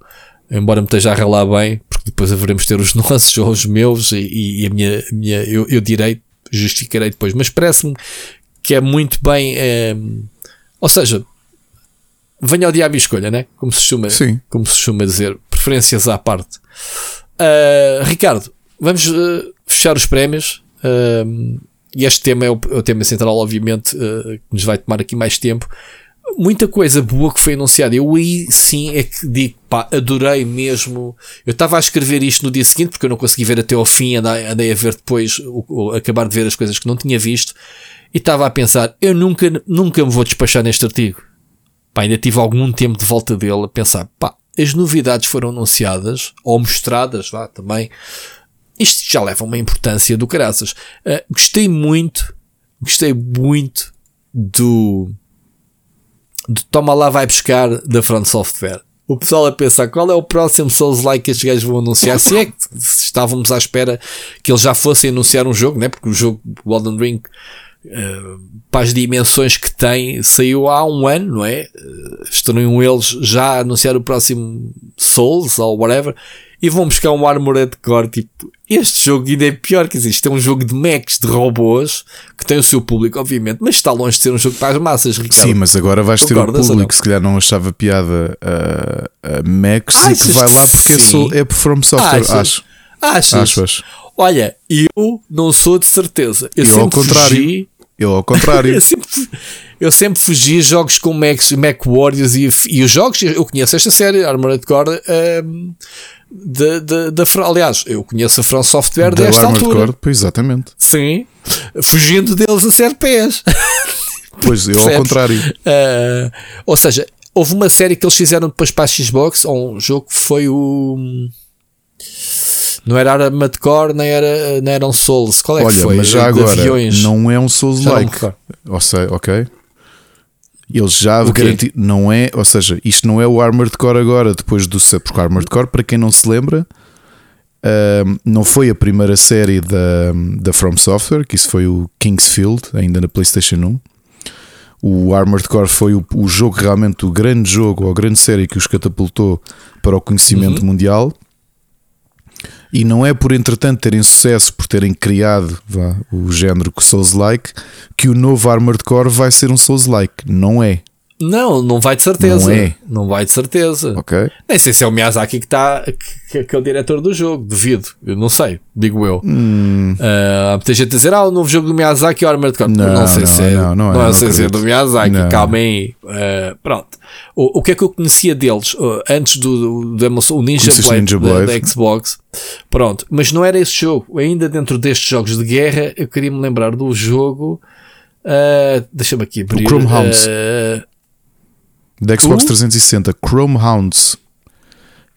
embora me esteja a ralar bem, porque depois haveremos ter os <laughs> nossos ou os meus e, e a minha, a minha eu, eu direi, justificarei depois, mas parece-me que é muito bem, é, ou seja, venha ao diabo e escolha, né? Como se costuma, Sim. como se costuma dizer, preferências à parte. Uh, Ricardo, vamos uh, fechar os prémios. Uh, e este tema é o, é o tema central, obviamente, que nos vai tomar aqui mais tempo muita coisa boa que foi anunciada. Eu aí sim é que digo, pá, adorei mesmo. Eu estava a escrever isto no dia seguinte porque eu não consegui ver até ao fim, andei, andei a ver depois, acabar de ver as coisas que não tinha visto e estava a pensar, eu nunca, nunca me vou despachar neste artigo. Pá, ainda tive algum tempo de volta dele a pensar, pá, as novidades foram anunciadas, ou mostradas, vá, também, isto já leva uma importância do caraças. Uh, gostei muito, gostei muito do, do Toma lá vai buscar da Front Software. O pessoal a pensar qual é o próximo Souls-like que estes gajos vão anunciar. Se é que estávamos à espera que eles já fossem anunciar um jogo, né? porque o jogo Golden Ring Uh, para as dimensões que tem, saiu há um ano, não é? Uh, estariam eles já a anunciar o próximo Souls ou whatever e vão buscar um Armored Core. Tipo, este jogo ainda é pior, quer dizer, isto é um jogo de mechs, de robôs que tem o seu público, obviamente, mas está longe de ser um jogo para as massas, Ricardo. Sim, mas agora vais ter o público que se calhar não achava piada a, a mechs e que vai lá porque é, é por From Software, Achas? acho. Achas? Acho, acho. Olha, eu não sou de certeza. Eu, Eu, sempre ao contrário. fugi. Eu ao contrário. <laughs> Eu sempre, eu sempre fugi a jogos com Mac, Mac Warriors e, e os jogos, eu conheço esta série, Armored Core, ehm, da, da, da, aliás, eu conheço a From Software da desta Armored altura. Core, pois exatamente. Sim, fugindo deles a sete pés. Pois eu ao contrário. Uh, ou seja, houve uma série que eles fizeram depois para a Xbox, ou um jogo que foi o. Não era Armored Core, nem era, nem era um Souls. Qual é que Olha, foi? mas já agora aviões. não é um Souls-like. Ou seja, ok. Eles já garantiram, não é, ou seja, isto não é o Armored Core agora, depois do porque o Armored Core, para quem não se lembra, ahm, não foi a primeira série da, da From Software, que isso foi o Kingsfield, ainda na PlayStation 1. O Armored Core foi o, o jogo realmente, o grande jogo, ou a grande série que os catapultou para o conhecimento Uhum. mundial. E não é por entretanto terem sucesso, por terem criado vá, o género que Souls-like, que o novo Armored Core vai ser um Souls-like. Não é, Não, não vai de certeza. Não é. Não vai de certeza. ok? Nem sei se é o Miyazaki que está, que, que é o diretor do jogo, duvido. Eu não sei, digo eu. Hum, Ah, Há muita gente a dizer, ah, o novo jogo do Miyazaki é o Armored Core. Não, Não, sei não, se é, não, não é, não sei se é do Miyazaki, Não. calma aí. Ah, pronto. O, o que é que eu conhecia deles uh, antes do, do, do o Ninja Blade, Ninja da- Blade? Da, Xbox? Pronto, mas não era esse jogo. Ainda dentro destes jogos de guerra, eu queria me lembrar do jogo. ah, Deixa-me aqui abrir. Chrome Hounds. ah, da Xbox 360, Chrome Hounds,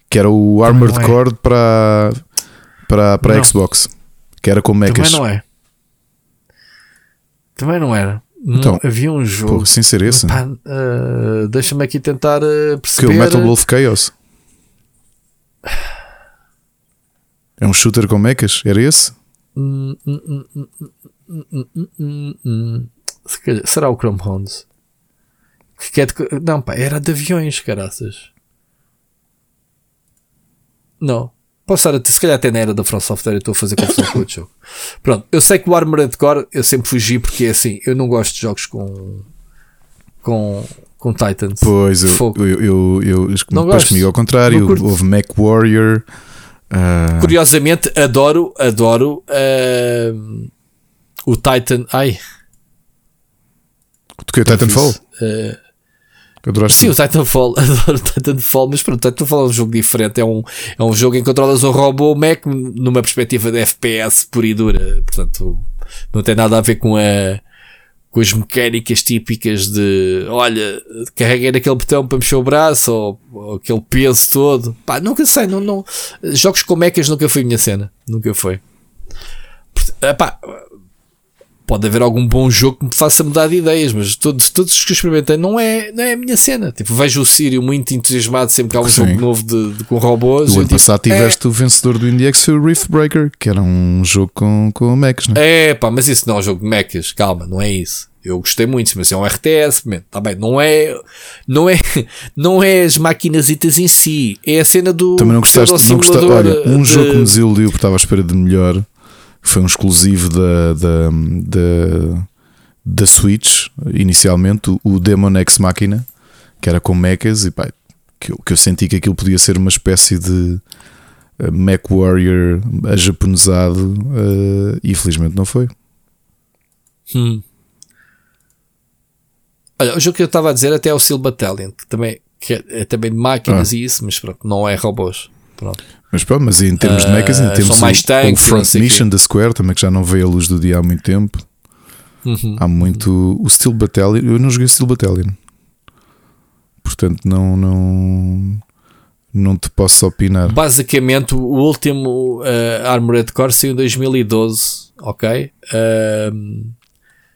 que era o Também Armored é. Core para, para, para não. Xbox, que era com mechas. Também não é. Também não era. Então, não, havia um jogo. Porra, sem ser esse. Uh, Deixa-me aqui tentar uh, perceber. Que o Metal Wolf Chaos. É um shooter com mechas? Era esse? Hum, hum, hum, Será o Chrome Hounds? Que é de Não, pá, era de aviões, caraças. Não. Posso estar, se calhar até na era da From Software eu estou a fazer confusão com outro jogo. Pronto, eu sei que o Armored Core eu sempre fugi porque é assim, eu não gosto de jogos com com, com Titans. Pois, eu, eu, eu, eu, Não depois gosto. comigo ao contrário, houve Mech Warrior. ah, Curiosamente, adoro, adoro ah, o Titan. Ai, toquei o Titanfall. ah, Adoraste Sim, o Titanfall, <laughs> adoro o Titanfall, mas pronto, o Titanfall é um jogo diferente. É um, é um jogo em que controlas um robô Mac numa perspectiva de FPS pura e dura. Portanto, não tem nada a ver com a com as mecânicas típicas de olha, carreguei naquele botão para mexer o braço ou, ou aquele peso todo. Pá, nunca sei, não, não, jogos com mechas nunca foi a minha cena. Nunca foi. Epá, pode haver algum bom jogo que me faça mudar de ideias, mas todos, todos os que eu experimentei não é, não é a minha cena. Tipo, vejo o Sírio muito entusiasmado sempre que há um Sim. jogo novo de, de- com robôs. O ano tipo, passado tiveste o vencedor do IndieX foi o Riftbreaker, que era um jogo com, com mechas, né? É, pá, mas isso não é um jogo de mechas, calma, não é isso. Eu gostei muito, mas é um RTS, man, tá bem, não é, não é, <laughs> não é as maquinasitas em si, é a cena do Também não gostaste, não gostaste. Olha, um de- jogo que me desiludiu porque estava à espera de melhor foi um exclusivo da, da, da, da Switch, inicialmente, o- Demon X Machina, que era com mechas, e pá, que eu, que eu senti que aquilo podia ser uma espécie de eh, Mech Warrior ajaponesado, eh, e felizmente não foi. Hum. Olha, o jogo que eu estava a dizer até é o Steel Battalion, que também que é, é também de máquinas Ah. e isso, mas pronto, não é robôs. Pronto. Mas pronto, mas em termos de Ah, mechas, em são termos mais o, o Front Mission da Square, também que já não veio a luz do dia há muito tempo. Uhum. Há muito. O Steel Battalion. Eu não joguei Steel Battalion. Portanto, não. não não te posso opinar. Basicamente, o último uh, Armored Core saiu em 2012, ok? Uh,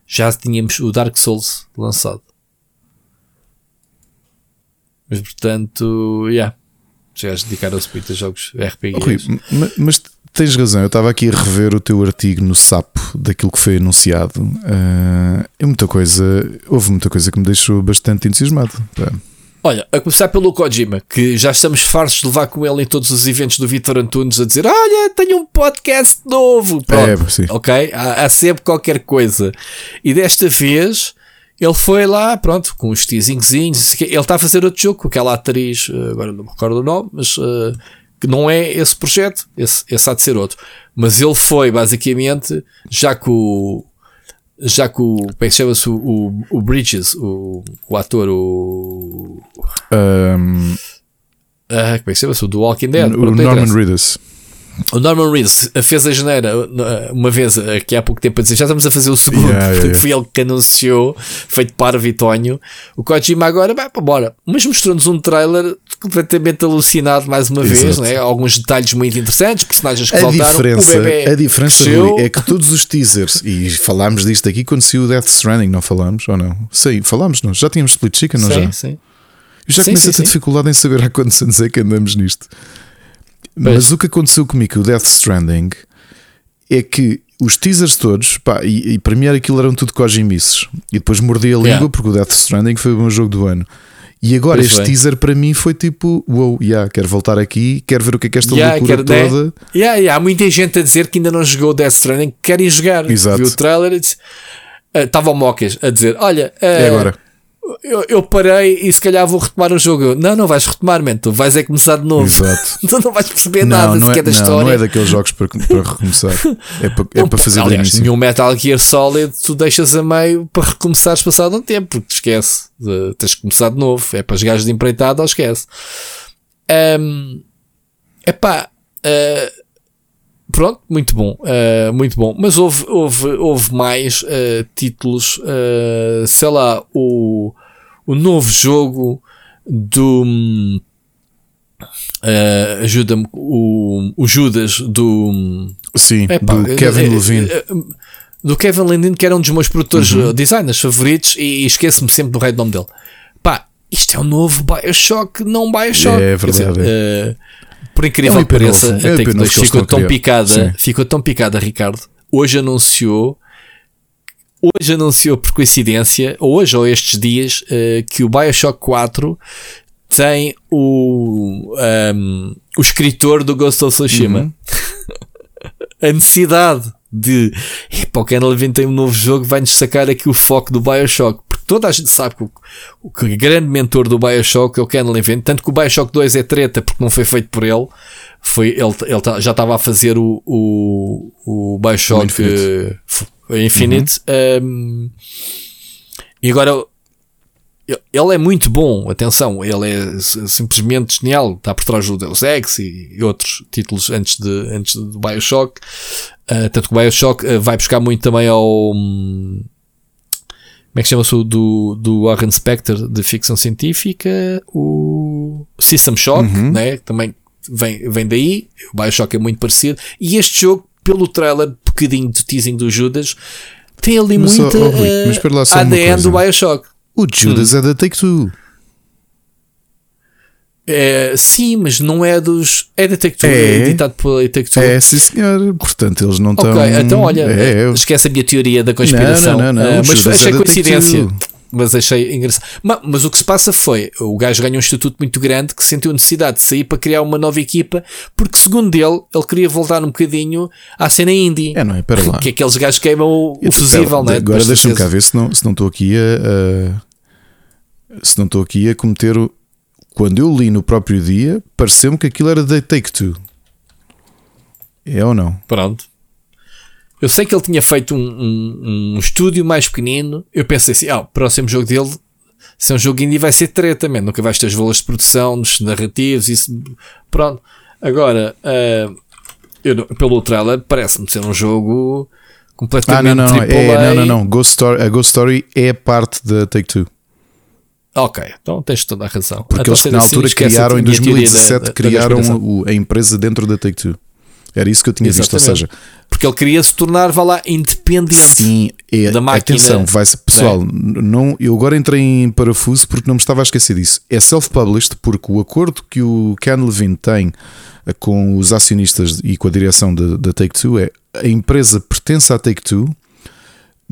já tínhamos o Dark Souls lançado. Mas portanto, yeah. Já dedicaram-se muito a jogos RPGs. Rui, mas tens razão, eu estava aqui a rever o teu artigo no sapo daquilo que foi anunciado. Uh, é muita coisa, houve muita coisa que me deixou bastante entusiasmado. Pá. Olha, a começar pelo Kojima, que já estamos fartos de levar com ele em todos os eventos do Vitor Antunes a dizer: Olha, tenho um podcast novo. Pronto, é, sim. ok? Há, há, sempre qualquer coisa. E desta vez ele foi lá, pronto, com os teasingzinhos. Ele está a fazer outro jogo com aquela atriz, eh, agora não me recordo o nome, mas uh, que não é esse projeto, esse, esse há de ser outro. Mas ele foi basicamente, já que o já que o. Como é que chama-se o, o, o, Bridges, o, o ator, o. Um, ah, como é que chama-se? O do Walking Dead. O Norman Reedus. O Norman Reedus fez a janeira uma vez aqui há pouco tempo a dizer já estamos a fazer o segundo, yeah, yeah, yeah. foi ele que anunciou, feito para Vitónio. O Kojima agora vai para embora, mas mostrou-nos um trailer completamente alucinado mais uma Exato. vez, né? alguns detalhes muito interessantes, personagens que a voltaram. Diferença, a diferença Rui, é que todos os teasers, e falámos disto aqui quando saiu o Death Stranding, não falámos ou não? Sim, falámos, não? Já tínhamos Split Chicken, não sim, já? Sim. Eu já começo a ter dificuldade em saber há quantos anos é que andamos nisto. Mas o que aconteceu comigo, o Death Stranding, é que os teasers todos, pá, e, e para mim aquilo eram tudo cojimices. E depois mordi a língua yeah. porque o Death Stranding foi o meu jogo do ano. E agora pois este teaser para mim foi tipo, wow, yeah, quero voltar aqui, quero ver o que é que esta yeah, loucura quero, toda. Né? Yeah, yeah. Há muita gente a dizer que ainda não jogou Death Stranding, que querem jogar. Exato. Viu o trailer e estava uh, o Mocas a dizer: Olha, uh, é agora eu, eu, parei e se calhar vou retomar o jogo. não, não vais retomar, man. Tu vais é começar de novo. Exato. <laughs> tu não vais perceber não, nada não sequer é, da não, história. Não é daqueles jogos para, para recomeçar. É para, é para fazer Aliás, início. nenhum Metal Gear Solid tu deixas a meio para recomeçares passado um tempo, porque esquece. De, tens que começar de novo. É para jogares de empreitada ou esquece. Um, epá. Uh, Pronto, muito bom, uh, muito bom. Mas houve, houve, houve mais uh, títulos, uh, sei lá, o, o novo jogo do. Ajuda-me, o, o Judas do. Sim, Epá, do Kevin Levine. Do Kevin Levine, que era um dos meus produtores uhum. designers favoritos, e, e esqueço-me sempre do rei nome dele. Pá, isto é o um novo Bioshock, não Bioshock. É verdade. Dizer, por incrível é um que pareça, é Take 2 ficou tão picada, ficou tão picada, Ricardo. Hoje anunciou, hoje anunciou por coincidência, hoje ou estes dias, uh, que o Bioshock 4 tem o, um, ehm, o escritor do Ghost of Tsushima. Uhum. <laughs> a necessidade de epá, o Ken Levine tem um novo jogo, vai-nos sacar aqui o foco do Bioshock. Toda a gente sabe que o, o, que o grande mentor do Bioshock é o Ken Levine. Tanto que o Bioshock 2 é treta porque não foi feito por ele. Foi, ele, ele tá, já estava a fazer o, o, o Bioshock Infinite. Uh, Infinite uhum. um, e agora ele é muito bom, atenção, ele é simplesmente genial, está por trás do Deus Ex e, outros títulos antes, de, antes do Bioshock. Uh, tanto que o Bioshock uh, vai buscar muito também ao. Um, como é que chama-se o do, do Warren Spector de ficção científica? O System Shock, uhum. né? também vem, vem daí. O Bioshock é muito parecido. E este jogo, pelo trailer, um bocadinho de teasing do Judas, tem ali mas muita só, oh, Rui, uh, ADN do Bioshock. O Judas hum. é da Take-Two. É, sim, mas não é dos. É da Take-Two, é, é editado pela Take-Two. É, sim, senhor. Portanto, eles não estão. Ok, então olha, é, esquece a minha teoria da conspiração. Não, não, não, não. Uh, mas achei é coincidência. Mas achei engraçado. Mas, mas, o que se passa foi: o gajo ganhou um estatuto muito grande que sentiu necessidade de sair para criar uma nova equipa, porque, segundo ele, ele queria voltar um bocadinho à cena indie. É, não é? Para lá. Que aqueles gajos queimam o, o fusível, né? Agora deixa-me cá ver se não, se não estou aqui a, a se não estou aqui a cometer. O... Quando eu li no próprio dia, pareceu-me que aquilo era da Take Two. É ou não? Pronto. Eu sei que ele tinha feito um, um, um estúdio mais pequenino. Eu pensei assim: ah, o próximo jogo dele, se é um jogo indie, vai ser treta, também. Nunca vais ter os valores de produção, nos narrativos, isso. Pronto. Agora, uh, eu, pelo trailer, parece-me ser um jogo completamente. Ah, não, não, é, não, não, não. Ghost Story, a Ghost Story é parte da Take Two. Ok, então tens toda a razão. Porque então, eles na assim, altura esquece criaram, a em minha teoria 2017, da- da criaram o- a empresa dentro da Take-Two. Era isso que eu tinha visto, ou seja, Exatamente. Porque ele queria se tornar, vá lá, independente. sim, é, da máquina. atenção, vai -se, pessoal, n- não, eu agora entrei em parafuso porque não me estava a esquecer disso. É self-published porque o acordo que o Ken Levine tem eh, com os acionistas e com a direção da, da Take-Two é a empresa pertence à Take-Two,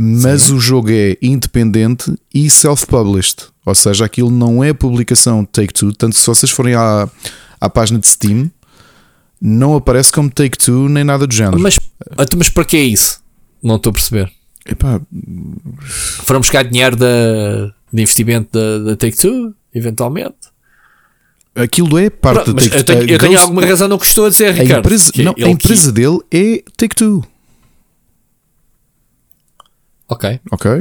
mas o jogo é independente e self-published. Ou seja, aquilo não é publicação Take-Two, tanto que se vocês forem à, à página de Steam, não aparece como Take-Two nem nada do género. Mas, então, mas para que é isso? Não estou a perceber. Epá, Foram buscar dinheiro da, de investimento da, da Take-Two, eventualmente. aquilo é parte da Take-Two. eu tenho, eu A tenho Ghost- alguma razão no que estou a dizer, a Ricardo. empresa, que não, a empresa dele é Take-Two, Ok. ok?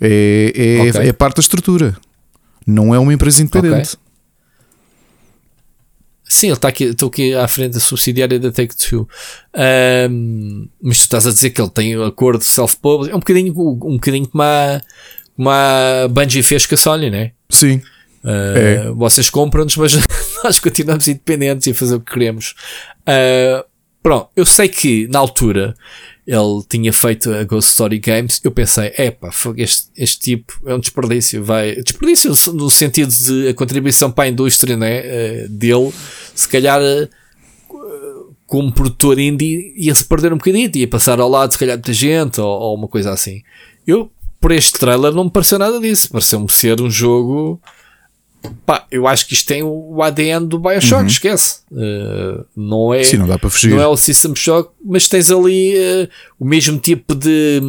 É, é, Ok. é parte da estrutura. Não é uma empresa independente. Sim, ele está aqui, estou aqui à frente da subsidiária da Take-Two. Ahm, mas tu estás a dizer que ele tem um acordo self-publish. É um bocadinho, um bocadinho como a, como a Bungie fez com a Sony, né? Sim, Uh, É. Vocês compram-nos, mas <laughs> nós continuamos independentes e a fazer o que queremos. Uh, pronto, eu sei que na altura ele tinha feito a Ghost Story Games. Eu pensei, epá, este, este tipo é um desperdício. Vai, desperdício no sentido de a contribuição para a indústria né, uh, dele, se calhar. uh, como produtor indie ia-se perder um bocadinho, ia passar ao lado se calhar muita gente ou, ou uma coisa assim. Eu, por este trailer, não me pareceu nada disso. Pareceu-me ser um jogo Pá, eu acho que isto tem o ADN do Bioshock, esquece. Uh, não é, Uhum. sim, não dá para fugir. não é o System Shock, mas tens ali uh, o mesmo tipo de,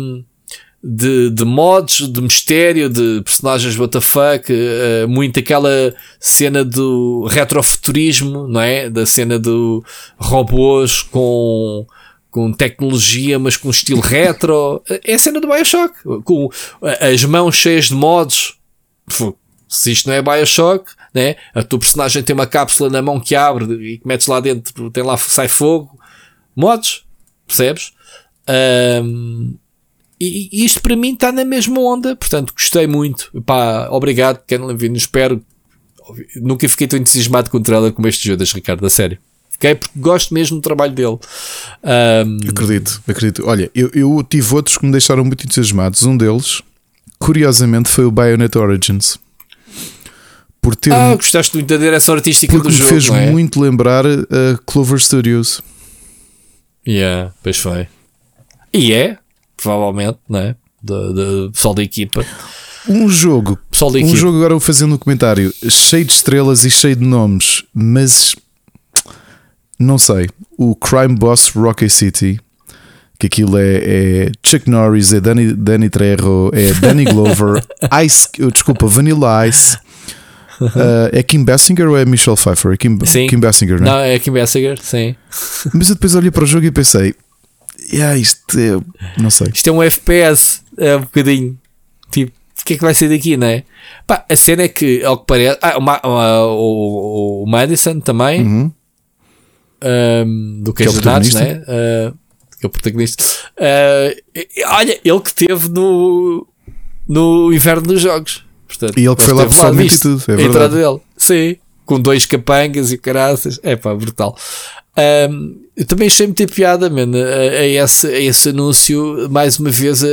de, de mods, de mistério, de personagens WTF, uh, muito aquela cena do retrofuturismo, não é? Da cena do robôs com com tecnologia, mas com estilo <laughs> retro. É a cena do Bioshock, com as mãos cheias de mods. Se isto não é Bioshock, né? a tua personagem tem uma cápsula na mão que abre e que metes lá dentro, tem lá, sai fogo, mods, percebes? Um, e, e isto para mim está na mesma onda, portanto gostei muito. Pá, obrigado, Ken Levine, espero. Nunca fiquei tão entusiasmado com o trailer como este Judas, Ricardo, a sério. Fiquei porque gosto mesmo do trabalho dele. Um, Acredito, acredito. Olha, eu, eu tive outros que me deixaram muito entusiasmados. Um deles, curiosamente, foi o Bayonetta Origins. Por ter ah, gostaste muito da direção artística do me jogo. fez não é? muito lembrar a Clover Studios. Yeah, pois foi. E é, provavelmente, não é? Do, pessoal da equipa. Um jogo, Pessoal da um equipa. jogo agora vou fazendo um comentário cheio de estrelas e cheio de nomes, mas não sei. O Crime Boss Rocky City, que aquilo é, é Chuck Norris, é Danny, Danny Trejo, é Danny <laughs> Glover, Ice, desculpa, Vanilla Ice. Uh, é Kim Basinger ou é Michelle Pfeiffer? É Kim, Sim. Kim Basinger, não é? Não, é Kim Basinger, sim. <laughs> Mas eu depois olhei para o jogo e pensei: yeah, isto é. Não sei. Isto é um FPS, é um bocadinho. Tipo, o que é que vai ser daqui, não é? Pá, a cena é que, ao que parece. Ah, o, Ma- o, o Madison também, Uhum. um, do é o Queijo de Natos, protagonista. né? Uh, que é o protagonista. Uh, olha, ele que teve no, no Inverno dos Jogos. Portanto, E ele que foi lá pessoalmente e tudo, é A entrada dele. Sim, com dois capangas e caraças. É pá, brutal. Um, eu também achei muita piada, mano, a, a esse, a esse anúncio, mais uma vez a,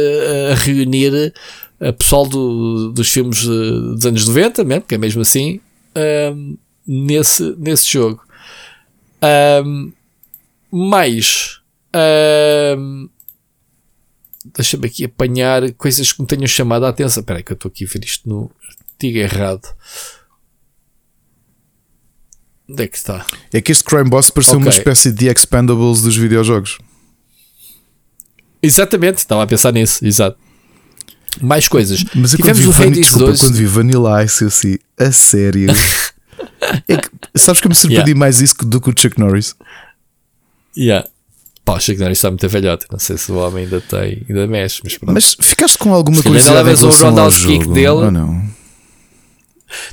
a reunir a pessoal do, dos filmes eh, dos anos 90, mesmo, que é mesmo assim, um, nesse, nesse jogo. Um, mais. um, Deixa-me aqui apanhar coisas que me tenham chamado a atenção. Espera aí que eu estou aqui a ver isto no artigo errado. Onde é que está? É que este Crime Boss pareceu uma Ok. espécie de Expendables dos videojogos. Exatamente, estava a pensar nisso, exato. Mais coisas. Mas eu quando Tivemos vi, o Hades desculpa, 2. quando vi Vanilla Ice, eu assim, a sério. <laughs> É que- sabes que eu me surpreendi Yeah. mais isso do que o Chuck Norris? Yeah. Pá, o Chuck Norris está muito velhote. Não sei se o homem ainda tem, ainda mexe, mas pronto. Mas ficaste com alguma Se curiosidade em relação ao roundhouse kick jogo? dele. Ou não?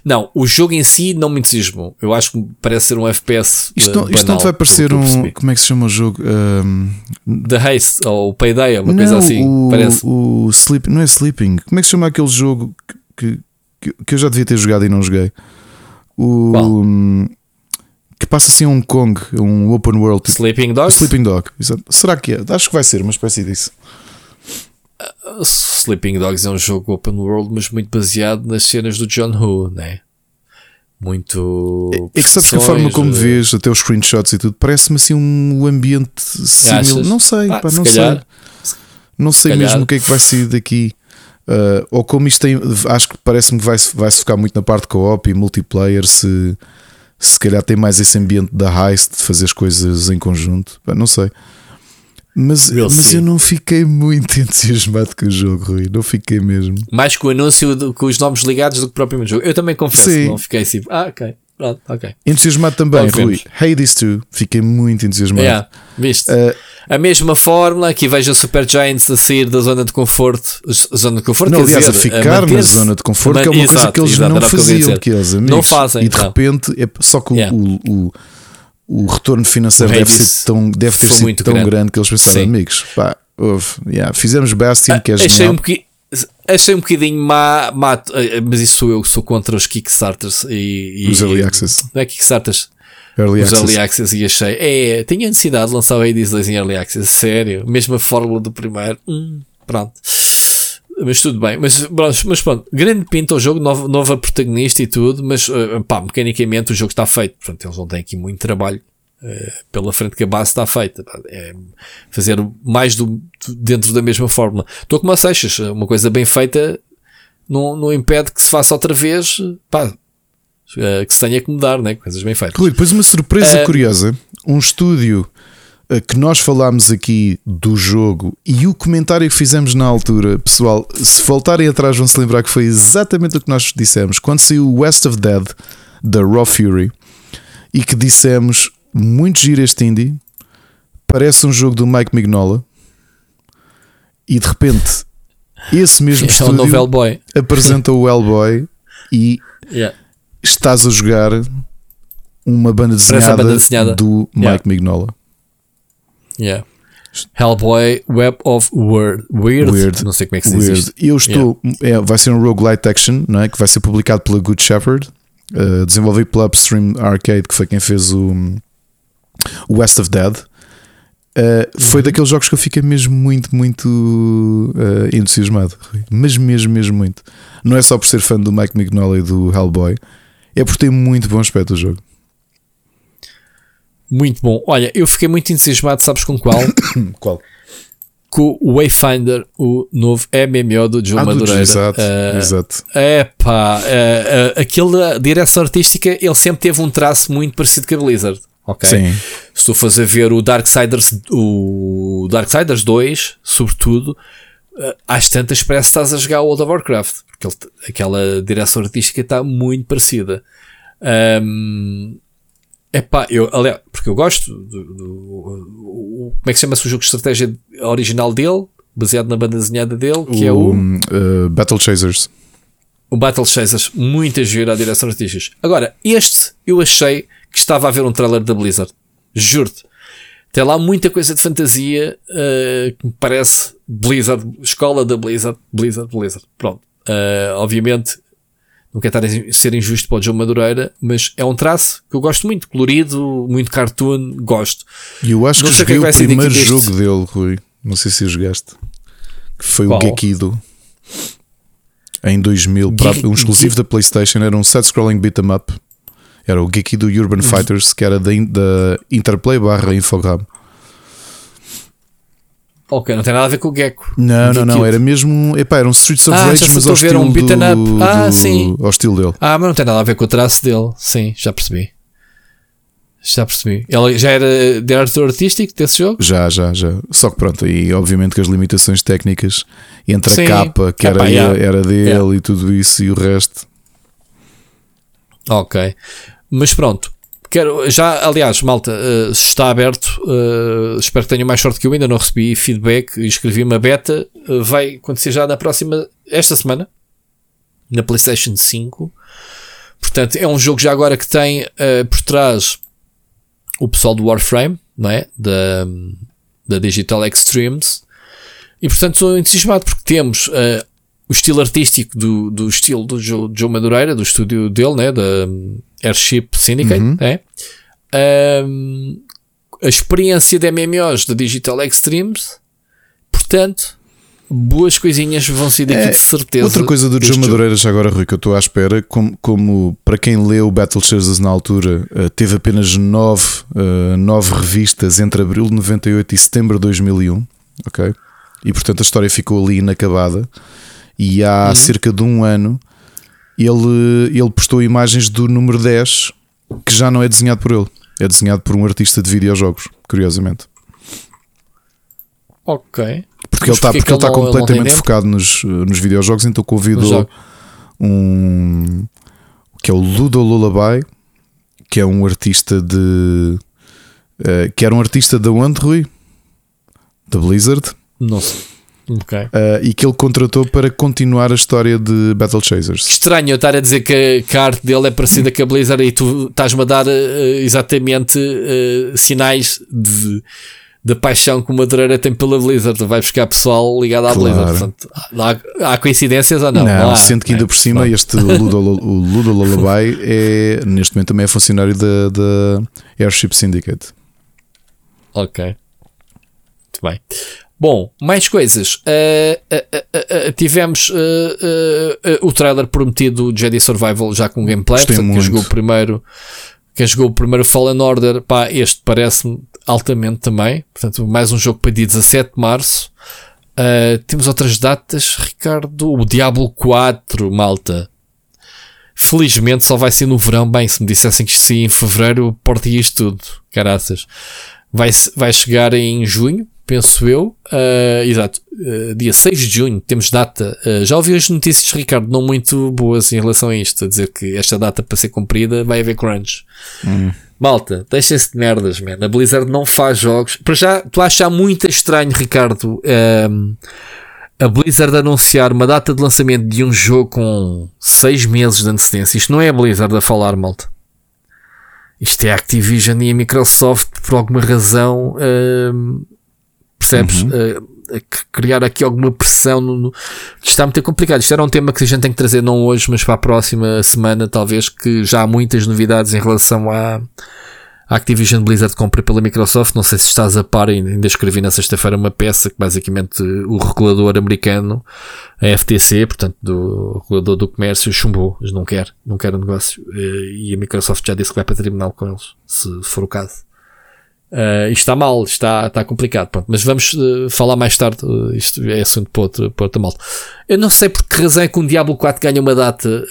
Não, o jogo em si não me entusiasmou. Eu acho que parece ser um FPS. Isto, não, eh, isto não te banal, vai parecer um. Como é que se chama o jogo? Um, The Haste ou o Payday, uma não, coisa assim. o, Parece. o Sleep, não é Sleeping. Como é que se chama aquele jogo que, que que, que eu já devia ter jogado e não joguei. O. Qual? Passa assim a Hong Kong, um open world. tipo- Sleeping Dogs? Sleeping Dog. exato. Será que é? Acho que vai ser uma espécie disso. Sleeping Dogs é um jogo open world, mas muito baseado nas cenas do John Woo, né? Muito. É que sabes que a forma como perseguições, vês, até os screenshots e tudo, parece-me assim um ambiente similar. Não sei, Ah, pá, se não calhar. sei. Não sei calhar. mesmo o que é que vai sair daqui. Uh, ou como isto tem. Acho que parece-me que vai, vai se focar muito na parte co-op e multiplayer. Se, se calhar tem mais esse ambiente da heist de fazer as coisas em conjunto. Não sei. Mas, We'll mas eu não fiquei muito <laughs> entusiasmado com o jogo, Rui. Não fiquei mesmo. Mais com o anúncio do- com os nomes ligados do que propriamente o jogo. Eu também confesso, Sim. não fiquei assim. Ah, ok. Pronto, ok. Entusiasmado também, ver. Rui. Hades 2. Fiquei muito entusiasmado. Yeah, viste? Uh, a mesma fórmula, aqui vejo a Super Giants a sair da zona de conforto. a Zona de conforto, Não, aliás, a dizer, ficar na manter-se- zona de conforto, que é uma coisa Exato, que eles exato, não o que faziam, que eles amigos. Não fazem. E de não. repente, é só que o- Yeah. o, o, o retorno financeiro O deve, ser tão, deve ter sido tão grande. grande. que eles pensaram, Sim. amigos, pá, houve, yeah, fizemos Bastion, que é achei genial. um, bocadinho, achei um bocadinho má, má- eh, mas isso sou eu que sou contra os Kickstarters e, e Os Early Access. Não é Kickstarters, Early os Access. Early Access e achei, é, tinha necessidade de lançar o Hades 2 em Early Access, sério, mesma fórmula do primeiro, hum, pronto. Mas tudo bem, mas, mas, pronto, grande pinta o jogo, nova, nova protagonista e tudo, mas eh, pá, mecanicamente o jogo está feito, portanto eles não têm aqui muito trabalho pela frente que a base está feita. É fazer mais do, dentro da mesma fórmula. Estou como a Seixas, uma coisa bem feita não, não impede que se faça outra vez, pá, eh, que se tenha que mudar, né? Coisas bem feitas. Rui, depois uma surpresa Eh, curiosa: um estúdio eh, que nós falámos aqui do jogo e o comentário que fizemos na altura, pessoal, se voltarem atrás vão se lembrar que foi exatamente o que nós dissemos quando saiu o West of Dead da Raw Fury e que dissemos muito giro este indie, parece um jogo do Mike Mignola e de repente esse mesmo <laughs> É estúdio apresenta o Hellboy e Yeah. estás a jogar uma banda desenhada, banda desenhada. do Yeah. Mike Mignola. Yeah. Hellboy Web of Word. Weird. Weird. Não sei como é que se diz Weird. isto. Eu estou. É, vai ser um roguelite action, não é? Que vai ser publicado pela Good Shepherd, eh, desenvolvido pela Upstream Arcade, que foi quem fez o, o West of Dead. Uhum. Foi daqueles jogos que eu fiquei mesmo muito, muito eh, entusiasmado. Mas mesmo, mesmo muito. Não é só por ser fã do Mike Mignola e do Hellboy, é por ter muito bom aspecto o jogo. Muito bom. Olha, eu fiquei muito entusiasmado, sabes com qual? <coughs> Qual? com o Wayfinder, o novo MMO do João Ah, do- Madureira. exato, Eh, exato. É pá, uh, uh, aquela direção artística, ele sempre teve um traço muito parecido com a Blizzard. Ok? Sim. Se tu fores a ver o Darksiders, o Darksiders 2, sobretudo, uh, às tantas parece que estás a jogar World of Warcraft, porque ele- aquela direção artística está muito parecida. Um, Epá, eu, aliás, porque eu gosto do, do- o- como é que chama-se o jogo de estratégia original dele, baseado na banda desenhada dele, que é o uh, Battle Chasers. o Battle Chasers, muita gira à direção artística. Agora, este eu achei que estava a ver um trailer da Blizzard. Juro-te. Tem lá muita coisa de fantasia eh, que me parece Blizzard, escola da Blizzard, Blizzard, Blizzard. Pronto. Eh, obviamente, não quero estar a ser injusto para o João Madureira, mas é um traço que eu gosto muito, colorido, muito cartoon, gosto. E eu acho Não que o que é joguei que o primeiro deste. jogo dele, Rui. Não sei se jogaste. Que foi Qual? o Gekido. Em 2000, para- Ge- um exclusivo da PlayStation. Era um side-scrolling beat 'em up. Era o Gekido Urban Uhum. Fighters, que era da, da Interplay barra Infogram. Ok, não tem nada a ver com o Gecko. Não, não, não. Era mesmo. Epá, era um Streets of Ah, já Rage, mas ao a ver, estilo, um do, up. Ah, do- sim. ao estilo dele. Ah, mas não tem nada a ver com o traço dele. Sim, já percebi. Já percebi. Ele já era diretor artístico desse jogo? Já, já, já. Só que pronto, aí obviamente que as limitações técnicas entre Sim. a capa, que Epá, era, yeah. era dele Yeah. e tudo isso e o resto. Ok. Mas pronto. Quero, já, aliás, malta, se está aberto, eh, espero que tenham mais sorte que eu. Ainda não recebi feedback escrevi uma beta. eh, vai acontecer já na próxima, esta semana, na PlayStation 5. Portanto, é um jogo já agora que tem por trás o pessoal do Warframe, não é? Da, da Digital Extremes. E portanto, sou entusiasmado porque temos o estilo artístico do, do estilo do Joe, Joe Madureira, do estúdio dele, né, da Airship Syndicate, Uhum. né? Um, a experiência de MMOs da Digital Extremes, portanto, boas coisinhas vão sair daqui É, de certeza. Outra coisa do João. Madureira, já agora, Rui, que eu estou à espera, como, como para quem leu Battle Chasers na altura, eh, teve apenas nove, eh, nove revistas entre abril de 98 e setembro de 2001, ok? E portanto a história ficou ali inacabada. E há cerca de um ano ele, ele postou imagens do número 10 que já não é desenhado por ele, é desenhado por um artista de videojogos, curiosamente. Ok. Porque Mas ele está porque ele está completamente focado nos, nos videojogos, então jogo. um que é o Ludo Lullaby, que é um artista de eh, que era um artista da onde, Rui? Da Blizzard, Não sei. Ok. eh, e que ele contratou para continuar a história de Battle Chasers. Estranho eu estar a dizer que, que a arte dele é parecida com a Blizzard e tu estás-me a dar eh, exatamente eh, sinais de, da paixão que o Madureira tem pela Blizzard. Vai buscar pessoal ligado à Claro. Blizzard. Portanto, há, há coincidências ou não? Não, há, sendo que ainda né? por cima este Ludo, o Ludo Lullaby é neste momento também é funcionário da, da Airship Syndicate. Ok. Muito bem. Bom, mais coisas. Uh, uh, uh, tivemos uh, uh, uh, o trailer prometido de Jedi Survival já com gameplay. Gostei Portanto, quem muito. jogou o primeiro, quem jogou o primeiro Fallen Order, pá, este parece-me altamente também. Portanto, mais um jogo para dia 17 de março. Temos outras datas, Ricardo. O Diablo 4, malta. Felizmente só vai ser no verão. Bem, se me dissessem que sim em fevereiro, porta isto tudo. Caraças. Vai, vai chegar em junho, penso eu. Uh, exato. Uh, dia 6 de junho, temos data. Uh, já ouvi as notícias, Ricardo, não muito boas em relação a isto. A dizer que esta data para ser cumprida vai haver crunch. Malta, deixem-se de merdas, man. A Blizzard não faz jogos. Para já, tu achas muito estranho, Ricardo, um, a Blizzard anunciar uma data de lançamento de um jogo com 6 meses de antecedência. Isto não é a Blizzard a falar, malta. Isto é a Activision e a Microsoft, por alguma razão, um, percebes? Uh, a c- criar aqui alguma pressão. No, no- está muito complicado. Isto era um tema que a gente tem que trazer não hoje, mas para a próxima semana, talvez, que já há muitas novidades em relação à, à Activision Blizzard compra pela Microsoft. Não sei se estás a par, ainda escrevi na sexta-feira uma peça que basicamente o regulador americano, a FTC, portanto, do regulador do comércio, chumbou, mas não quer, não quer o negócio. Eh, E a Microsoft já disse que vai para tribunal com eles, se for o caso. Uh, isto está mal, está, está complicado. Pronto. Mas vamos uh, falar mais tarde. uh, isto é assunto para outra, para outra malta. Eu não sei por que razão é que um Diablo 4 ganha uma data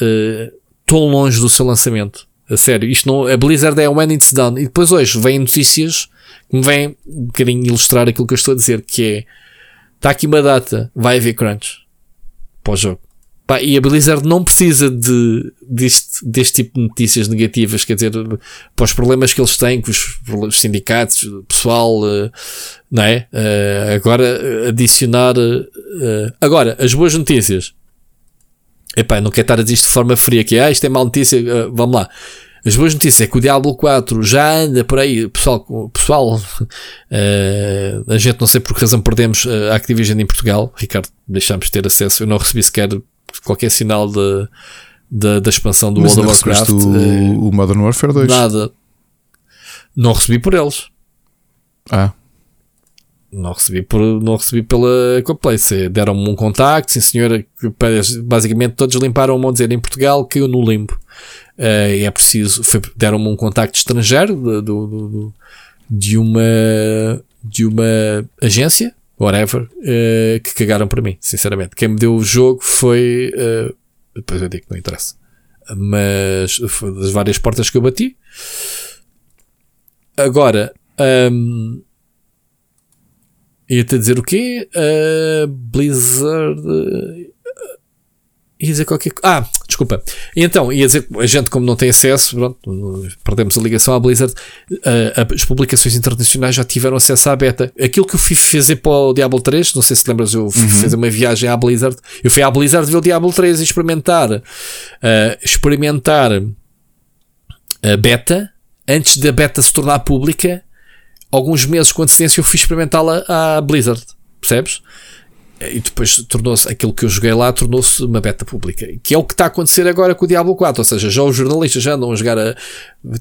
tão longe do seu lançamento. A sério, isto não, a Blizzard é when it's done. E depois hoje vêm notícias que me vêm um bocadinho ilustrar aquilo que eu estou a dizer, que é está aqui uma data, vai haver crunch para o jogo. Pá, e a Blizzard não precisa de, deste, deste tipo de notícias negativas, quer dizer, para os problemas que eles têm com os, os sindicatos, o pessoal, eh, não é? Eh, agora eh, adicionar. eh, agora, as boas notícias. Epá, não quero estar a dizer isto de forma fria, que ah, isto é má notícia, vamos lá. As boas notícias é que o Diablo 4 já anda por aí, pessoal, pessoal <laughs> eh, a gente não sei por que razão perdemos a Activision em Portugal, Ricardo, deixámos de ter acesso, eu não recebi sequer qualquer sinal de, de- da expansão do Mas World of Warcraft. recebeste eh, o, o Modern Warfare 2. Nada. Não recebi por eles. Ah, Não recebi, por, não recebi pela Coplace. Deram-me um contacto, sim senhora. que parece- Basicamente todos limparam-me a dizer em Portugal caiu no limbo. Eh, e é preciso. Deram-me um contacto estrangeiro de, do- do- de uma de uma agência, whatever, eh, que cagaram para mim, sinceramente. Quem me deu o jogo foi. eh, depois eu digo que não interessa. Mas das várias portas que eu bati. Agora, hum, ia-te dizer o quê? Uh, Blizzard. Ia dizer qualquer. Ah, desculpa. Então, ia dizer a gente, como não tem acesso, pronto, perdemos a ligação à Blizzard. uh, as publicações internacionais já tiveram acesso à beta. Aquilo que eu fui fazer para o Diablo 3, não sei se lembras, eu fui fazer uma viagem à Blizzard. Eu fui à Blizzard ver o Diablo 3 e experimentar. uh, experimentar a beta antes da beta se tornar pública, alguns meses com antecedência eu fui experimentá-la à Blizzard, percebes? E depois tornou-se aquilo que eu joguei lá, tornou-se uma beta pública, que é o que está a acontecer agora com o Diablo 4. Ou seja, já os jornalistas já andam a jogar a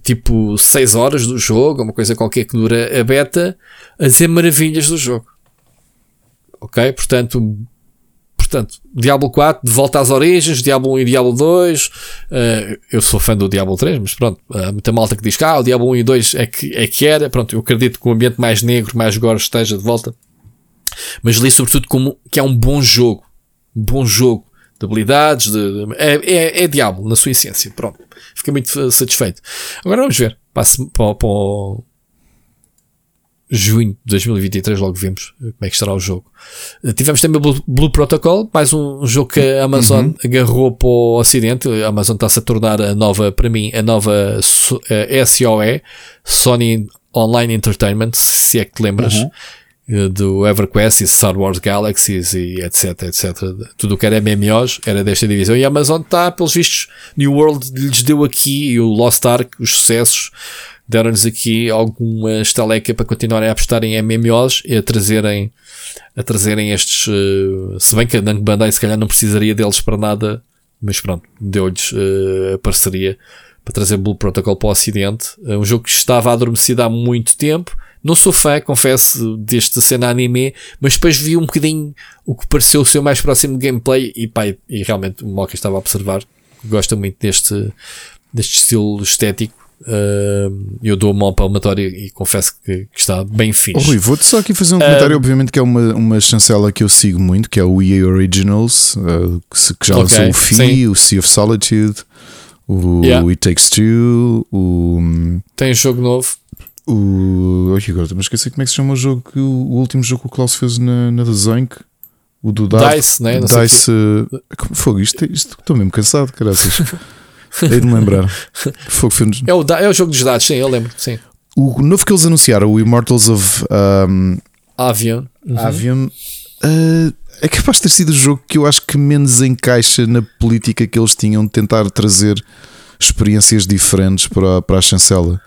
tipo 6 horas do jogo, uma coisa qualquer que dura a beta, a dizer maravilhas do jogo. Ok? Portanto, portanto, Diablo 4 de volta às origens, Diablo 1 e Diablo 2. Uh, eh, eu sou fã do Diablo 3, mas pronto, há muita malta que diz que ah, o Diablo 1 e 2 é que, é que era. Pronto, eu acredito que o ambiente mais negro, mais gore esteja de volta mas li sobretudo como que é um bom jogo. Um bom jogo de habilidades, de, de é, é, é, Diablo na sua essência. Pronto, fiquei muito satisfeito. Agora vamos ver. Passo para, para junho de 2023, logo vemos como é que estará o jogo. Tivemos também o Blue, Blue Protocol, mais um jogo que a Amazon uhum. agarrou para o Ocidente. A Amazon está-se a tornar a nova, para mim, a nova SOE, Sony Online Entertainment, se é que te lembras. Uhum eh, do EverQuest e Star Wars Galaxies e etc, etc. Tudo o que era MMOs era desta divisão. E a Amazon está, pelos vistos, New World lhes deu aqui e o Lost Ark, os sucessos, deram-nos aqui alguma estaleca para continuarem a apostar em MMOs e a trazerem, a trazerem estes, uh, se bem que a Namco Bandai se calhar não precisaria deles para nada, mas pronto, deu-lhes uh, a parceria para trazer Blue Protocol para o Ocidente. Uh, um jogo que estava adormecido há muito tempo, não sou fã, confesso, deste cena anime, mas depois vi um bocadinho o que pareceu o seu mais próximo gameplay e pá, e realmente o Moka estava a observar, gosta muito deste, deste estilo estético. Uh, eu dou uma palmatória e confesso que, que, está bem fixe. Oh, Rui, vou-te só aqui fazer um comentário, uh, obviamente que é uma, uma chancela que eu sigo muito, que é o EA Originals, uh, que já lançou okay, o FI, o Sea of Solitude, o yeah. It Takes Two, o... Tem um jogo novo. O. Ai, agora mas esqueci como é que se chama o jogo que o, o último jogo que o Klaus fez na, na Design. O do Dice, né? Não Dice. Uh, como foi isto? isto Estou mesmo cansado, caraças. <laughs> Hei de me lembrar. Fogo, é, o, é o jogo dos dados, sim, eu lembro. Sim. O novo que eles anunciaram, o Immortals of um, Avian. Uhum. Avian uh, é capaz de ter sido o jogo que eu acho que menos encaixa na política que eles tinham de tentar trazer experiências diferentes para, para a chancela.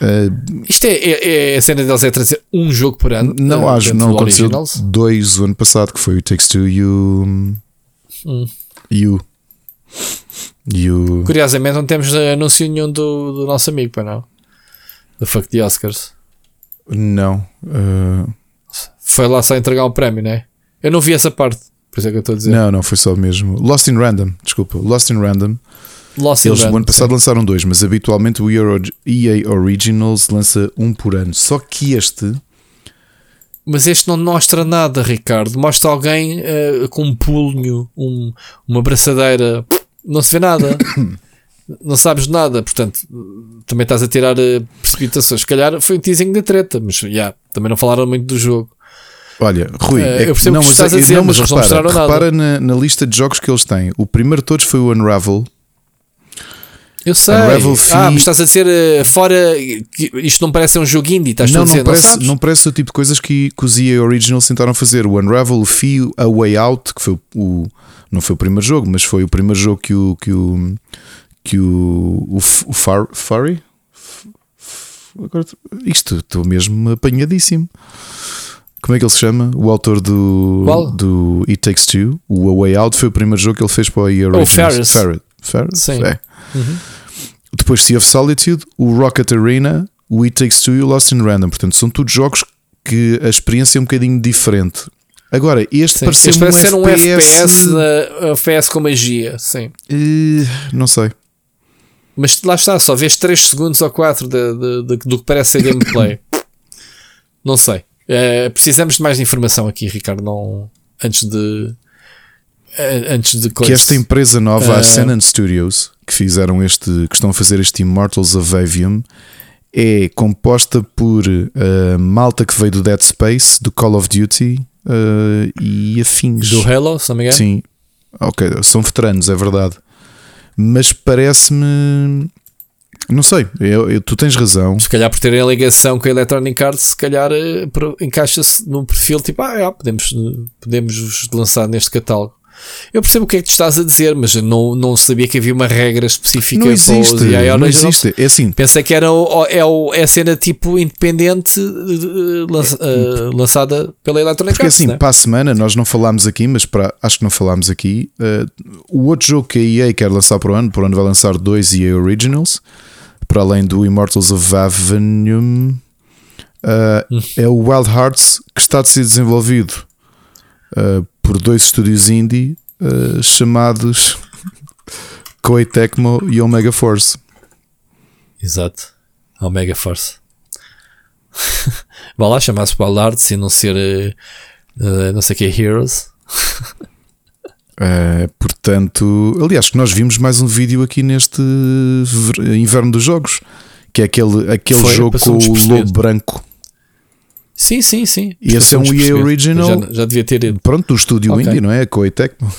Uh, Isto é, é, é, a cena deles é trazer um jogo por ano. Não uh, acho, não aconteceu originals. dois o ano passado, que foi o Takes Two e o. Hum. E o. E o. Curiosamente, não temos anúncio nenhum do, do nosso amigo, para não? Do Fuck the Oscars. Não. Uh... Foi lá só entregar um prémio, não é? Eu não vi essa parte, por isso é que eu estou a dizer. Não, não, foi só mesmo. Lost in Random, desculpa. Lost in Random Lost Eles no ano passado sim. lançaram dois, mas habitualmente o EA Originals lança um por ano. Só que este. Mas este não mostra nada, Ricardo. Mostra alguém uh, com um punho, um, uma braçadeira. Não se vê nada. <coughs> não sabes nada. Portanto, também estás a tirar uh, precipitações. Se calhar foi um teasing da treta, mas já, yeah, também não falaram muito do jogo. Olha, Rui, uh, é eu percebo não, que estás a dizer, não, mas, mas repara, repara na, na, lista de jogos que eles têm. O primeiro de todos foi o Unravel, eu sei. Ah, mas estás a dizer uh, fora. Isto não parece um jogo indie, estás não, a dizer, não, parece, não, não parece o tipo de coisas que, que os EA Originals tentaram fazer. O Unravel, o Fio, a Way Out, que foi o. Não foi o primeiro jogo, mas foi o primeiro jogo que o. Que o, que o, o, o Far, Furry. Agora, isto estou mesmo apanhadíssimo. Como é que ele se chama? O autor do, Qual? do It Takes Two, o A Way Out, foi o primeiro jogo que ele fez para o EA Originals. Oh, Ferris. Ferris. Ferris? Sim. É. Uhum. Depois Sea of Solitude, o Rocket Arena, o It Takes Two e o Lost in Random. Portanto, são todos jogos que a experiência é um bocadinho diferente. Agora, este pareceu um, ser um FPS, FPS com magia, sim. Uh, não sei. Mas lá está, só vês 3 segundos ou 4 de, de, de, do que parece ser gameplay. <laughs> não sei. Uh, precisamos de mais informação aqui, Ricardo. Não, antes de. Antes de coisa. Que esta empresa nova, uh, a Ascendant Studios, que fizeram este, que estão a fazer este Immortals of Avium, é composta por uh, malta que veio do Dead Space, do Call of Duty uh, e afins. Do Halo, se não me engano? Sim, ok, são veteranos, é verdade. Mas parece-me. Não sei, eu, eu, tu tens razão. Se calhar por terem a ligação com a Electronic Arts, se calhar uh, encaixa-se num perfil tipo, ah, é, podemos, podemos lançar neste catálogo. Eu percebo o que é que tu estás a dizer, mas não, não sabia que havia uma regra específica Não existe, para os não existe. É assim, Pensei que era o, é, o, é a cena tipo independente eh, lança- eh, lançada pela Electronic porque Arts, assim, né? para a semana nós não falámos aqui, mas para, acho que não falámos aqui. eh, o outro jogo que a EA quer lançar para o ano, para o ano vai lançar dois EA Originals, para além do Immortals of Avenium, eh, Hum. é o Wild Hearts, que está a ser desenvolvido eh, por dois estúdios indie eh, chamados <laughs> Koei Tecmo e Omega Force. Exato. Omega Force. <laughs> Vá lá chamar-se Wild Arts e não ser eh, não sei o que Heroes. Uh, <laughs> portanto, aliás, que nós vimos mais um vídeo aqui neste ver- inverno dos jogos, que é aquele, aquele Foi, jogo com o lobo branco. Sim, sim, sim. E esse é um EA. Original. Já, já devia ter. Pronto, do estúdio Ok. indie, não é? Com a Tecmo.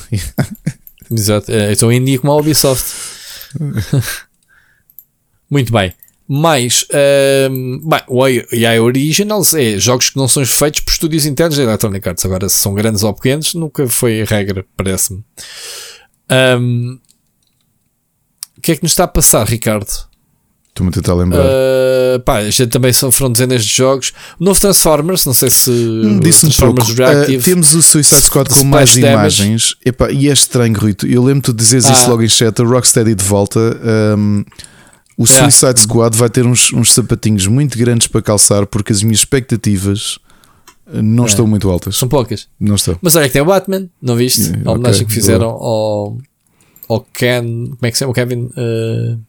Exato. É, Então indie como a Ubisoft. <laughs> Muito bem. Mais, ehm, bem, o EA Originals é jogos que não são feitos por estúdios internos da Electronic Arts. Agora, se são grandes ou pequenos, nunca foi a regra, parece-me. Ehm, o que é que nos está a passar, Ricardo? Estou-me a tentar lembrar. Uh, pá, já também são, foram dezenas de jogos. O novo Transformers, não sei se. Hum, Disse-me pouco. Transformers Reactive. Uh, temos o Suicide Squad com mais Damage. imagens. Epá, e é estranho, Rui. tu- Eu lembro-te de dizeres Ah. isso logo em chat. A Rocksteady de volta. um, o Yeah. Suicide Squad vai ter uns, uns sapatinhos muito grandes para calçar porque as minhas expectativas uh, não É. estão muito altas. São poucas. Não estão. Mas olha que tem o Batman, não viste? Yeah, a homenagem ok, que fizeram ao, ao Ken. Como é que se chama? O Kevin. Uh,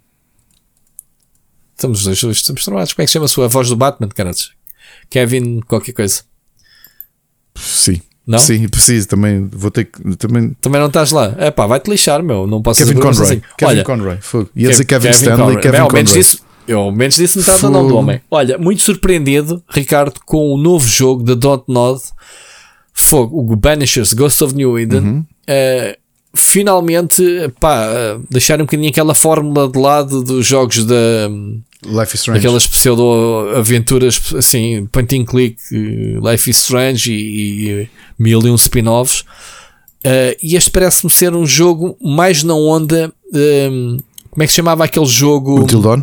estamos os dois estamos tramados. Como é que chama a sua voz do Batman, caras? Kevin, qualquer coisa. Sim. Não? Sim, preciso. Também vou ter que. Também... Também não estás lá. É pá, vai-te lixar, meu. Não posso Kevin fazer Conroy. sozinho. Kevin Olha, Conroy. Fogo. Ia dizer Kev- Kevin, Stanley Conroy. e Kevin Bem, ao menos Conroy. disse, eu ao menos disse metade do nome do homem. Olha, muito surpreendido, Ricardo, com o novo jogo da Dontnod, Fogo, o Banishers Ghost of New Eden. Uhum. Eh, finalmente, pá, eh, deixar um bocadinho aquela fórmula de lado dos jogos da, Life is Strange. daquelas pseudo-aventuras assim, point and click, eh, Life is Strange e, e mil e um spin-offs. Eh, e este parece-me ser um jogo mais na onda. eh, como é que se chamava aquele jogo? Until Dawn?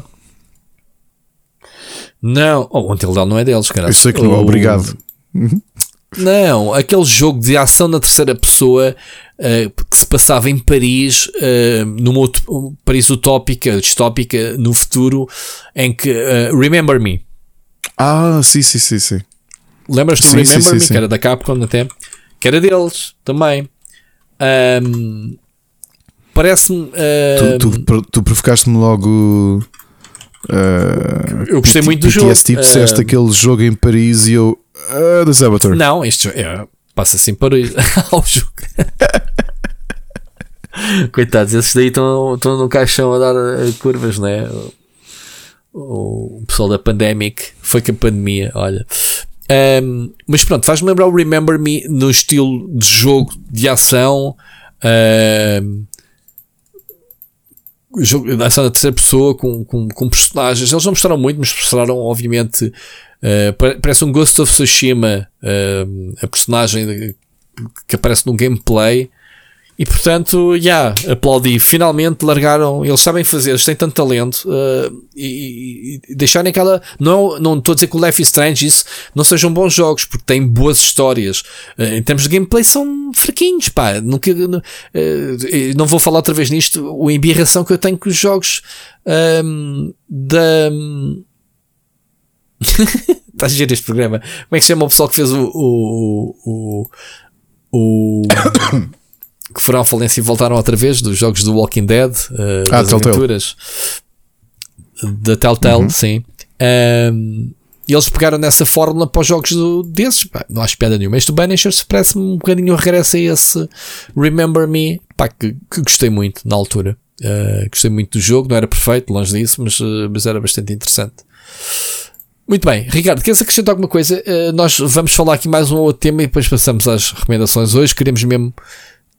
Não, oh, Until Dawn não é deles, cara. Eu sei que não. O- Obrigado. <laughs> Não, aquele jogo de ação na terceira pessoa eh, que se passava em Paris, eh, numa um Paris utópica, distópica, no futuro, em que eh, Remember Me. Ah, sim, sim, sim, sim. Lembras-te do Remember sim, Me, sim. que era da Capcom até? Que era deles também. Ahm, Parece-me. ah, Tu, tu, tu provocaste-me logo. uh, Eu gostei muito do jogo. PTSD, disseste Ah, aquele jogo em Paris e eu. Ah, The Saboteur. Não, isto é, passa assim para <laughs> ao jogo. Coitados, esses daí estão, estão no caixão a dar eh, curvas, né? O, o pessoal da Pandemic foi com a pandemia, olha. Ahm, mas pronto, faz-me lembrar o Remember Me no estilo de jogo de ação. ahm, jogo de ação da terceira pessoa com, com, com personagens. Eles não mostraram muito, mas mostraram, obviamente, Pare- parece um Ghost of Tsushima, uh, a personagem que aparece no gameplay. E portanto, já, aplaudi. Finalmente largaram. Eles sabem fazer, eles têm tanto talento. uh, e, e- deixarem aquela. Não, não estou a dizer que o Life is Strange isso não sejam bons jogos, porque têm boas histórias. Uh, em termos de gameplay, são fraquinhos, pá. Nunca, uh, não vou falar outra vez nisto. O embirração que eu tenho com os jogos um, da. Está <laughs> a giro este programa. Como é que se chama o pessoal que fez o. o, o, o- que foram à falência e voltaram outra vez dos jogos do Walking Dead, uh, Ah, das Telltale. aventuras da Telltale, sim. Um, e eles pegaram nessa fórmula para os jogos do, desses. Pá, não acho piada nenhuma. Este Banishers parece-me um bocadinho o regresso a esse Remember Me, pá, que, que gostei muito na altura. Uh, gostei muito do jogo, não era perfeito, longe disso, mas, uh, mas era bastante interessante. Muito bem, Ricardo, queres acrescentar alguma coisa? Uh, nós vamos falar aqui mais um outro tema e depois passamos às recomendações. Hoje queremos mesmo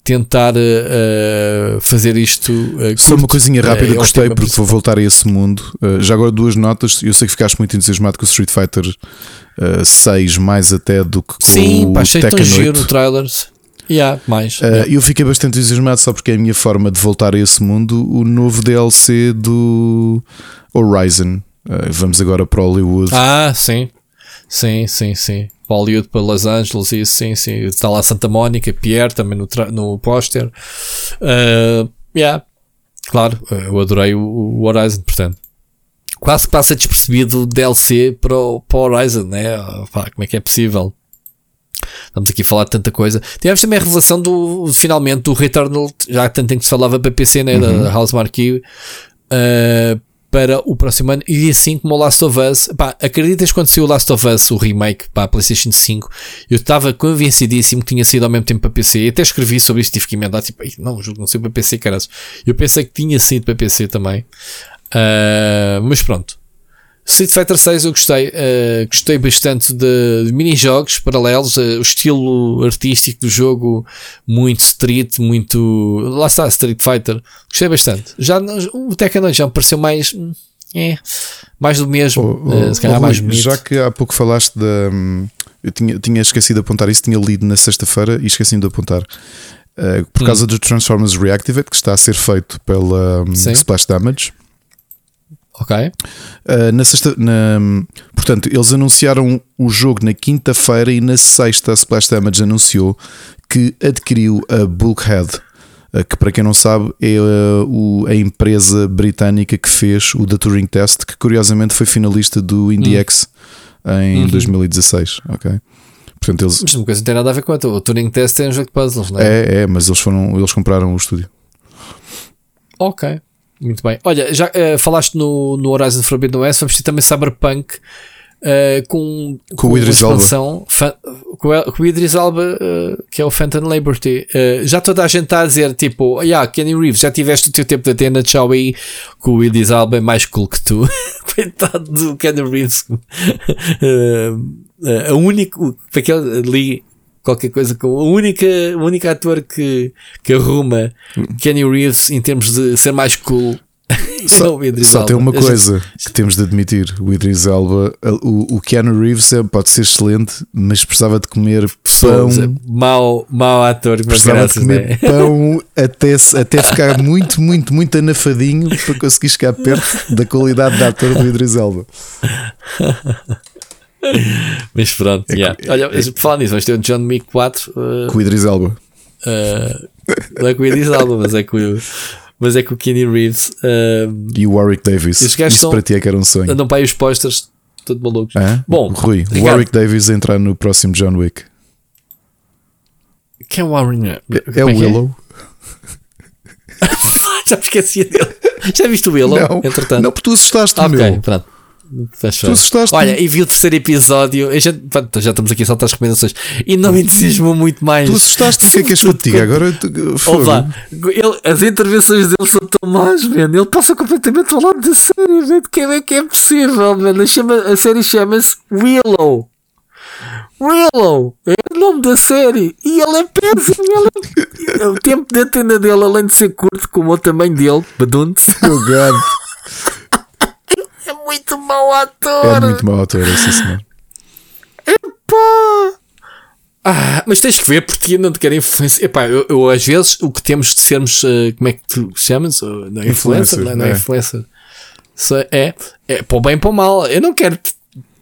tentar uh, fazer isto. Uh, Só uma coisinha rápida, é gostei porque vou voltar a esse mundo. Já agora duas notas. Eu sei que ficaste muito entusiasmado com o Street Fighter uh, 6, mais até do que com Sim, o pá, achei tão Tekken giro 8. o trailers. Yeah, mais. Uh, yeah. Eu fiquei bastante entusiasmado só porque é a minha forma de voltar a esse mundo. O novo DLC do Horizon. Uh, vamos agora para Hollywood. Ah, sim. Sim, sim, sim. Hollywood para Los Angeles, isso, sim, sim. Está lá Santa Mónica, Pierre também no, no póster. Uh, yeah, claro, eu adorei o, o Horizon, portanto. Quase passa despercebido o DLC para o, para o Horizon, né? Pá, como é que é possível? Estamos aqui a falar de tanta coisa. Tivemos também a revelação do, finalmente, do Returnal, já tanto em que se falava para PC, né? Uhum. Da House Marquee. Uh, para o próximo ano. E assim como o Last of Us, pá, acreditas quando saiu o Last of Us, o remake para a PlayStation 5, eu estava convencidíssimo que tinha sido ao mesmo tempo para PC até escrevi sobre isso, tive que emendar, tipo, não, jogo não saiu para PC, caras. Eu pensei que tinha sido para PC também, uh, mas pronto. Street Fighter 6 eu gostei, uh, gostei bastante de, de mini-jogos paralelos, uh, o estilo artístico do jogo, muito street, muito. Lá está, Street Fighter, gostei bastante. Já o Tekken já me pareceu mais. É, mais do mesmo, oh, oh, uh, se calhar oh, mais bonito. Já que há pouco falaste da. Hum, eu tinha, tinha esquecido de apontar isso, tinha lido na sexta-feira e esqueci-me de apontar. Por hum. causa do Transformers Reactivate, que está a ser feito pela um, Splash Damage. Ok. Uh, na sexta, na, portanto, eles anunciaram o jogo na quinta-feira e na sexta a Splash Damage anunciou que adquiriu a Bulkhead, uh, que para quem não sabe é uh, o, a empresa britânica que fez o The Turing Test, que curiosamente foi finalista do IndieX hum. em uhum. 2016. Ok. Portanto, eles... Mas uma coisa não tem nada a ver com a O Turing Test é um jogo de puzzles, não é? É, é, mas eles, foram, eles compraram o estúdio. Ok. Muito bem. Olha, já uh, falaste no, no Horizon Forbidden West, vamos ter também Cyberpunk uh, com, com, com o Idris Alba. Com, com, o Idris Alba, uh, que é o Phantom Liberty. já toda a gente está a dizer, tipo, yeah, Kenny Reeves, já tiveste o teu tempo de atenda, tchau aí, com o Idris Alba é mais cool que tu. <laughs> Coitado do Kenny Reeves. <laughs> a único, aquele ali qualquer coisa com o único, o único ator que, que arruma Kenny Reeves em termos de ser mais cool. <laughs> Só, é só tem uma coisa que temos de admitir: o Idris Elba, o, o Keanu Reeves é, pode ser excelente, mas precisava de comer pão. Mau, mau ator, precisava graças, de comer né? pão <laughs> até, até ficar muito, muito, muito anafadinho para conseguir chegar perto da qualidade de ator do Idris Elba. <laughs> <laughs> Mas pronto, é, yeah. é, olha, é, falando nisso, vamos ter um John Wick 4 uh, com o Idris Elba. Uh, não é com o Idris Elba, mas é com o, mas é com o Kenny Reeves uh, e o Warwick Davis. Isso são, para ti é que era um sonho. Andam para aí os posters, todo malucos. Ah? Bom, Rui, Ricardo, Warwick Davis entrar no próximo John Wick. Quem é o Warwick? É, é, é o Willow. <laughs> Já me esqueci dele. Já viste o Willow? Não, entretanto? não, porque tu assustaste okay, meu. Pronto. Olha, e vi o terceiro episódio. Já, já estamos aqui a saltar as recomendações. E não me entusiasmou muito mais. Tu assustaste o que é que és contigo? Agora. Opa, ele, as intervenções dele são tão más, mano. Ele passa completamente ao lado da série, velho. Como é que é possível, mano? Chama, a série chama-se Willow. Willow é o nome da série e ele é péssimo. Ele é... o tempo de antena dele, além de ser curto, como o tamanho dele, badunte. Oh, God. <laughs> É muito mau ator. É muito mau ator, esse senhor. Epá! Ah, mas tens que ver porque não te quero influenciar. Epá, eu, eu, às vezes o que temos de sermos, uh, como é que tu chamas? Uh, não é influencer, não, é, não é, é influencer. É, é para o bem e para o mal. Eu não quero te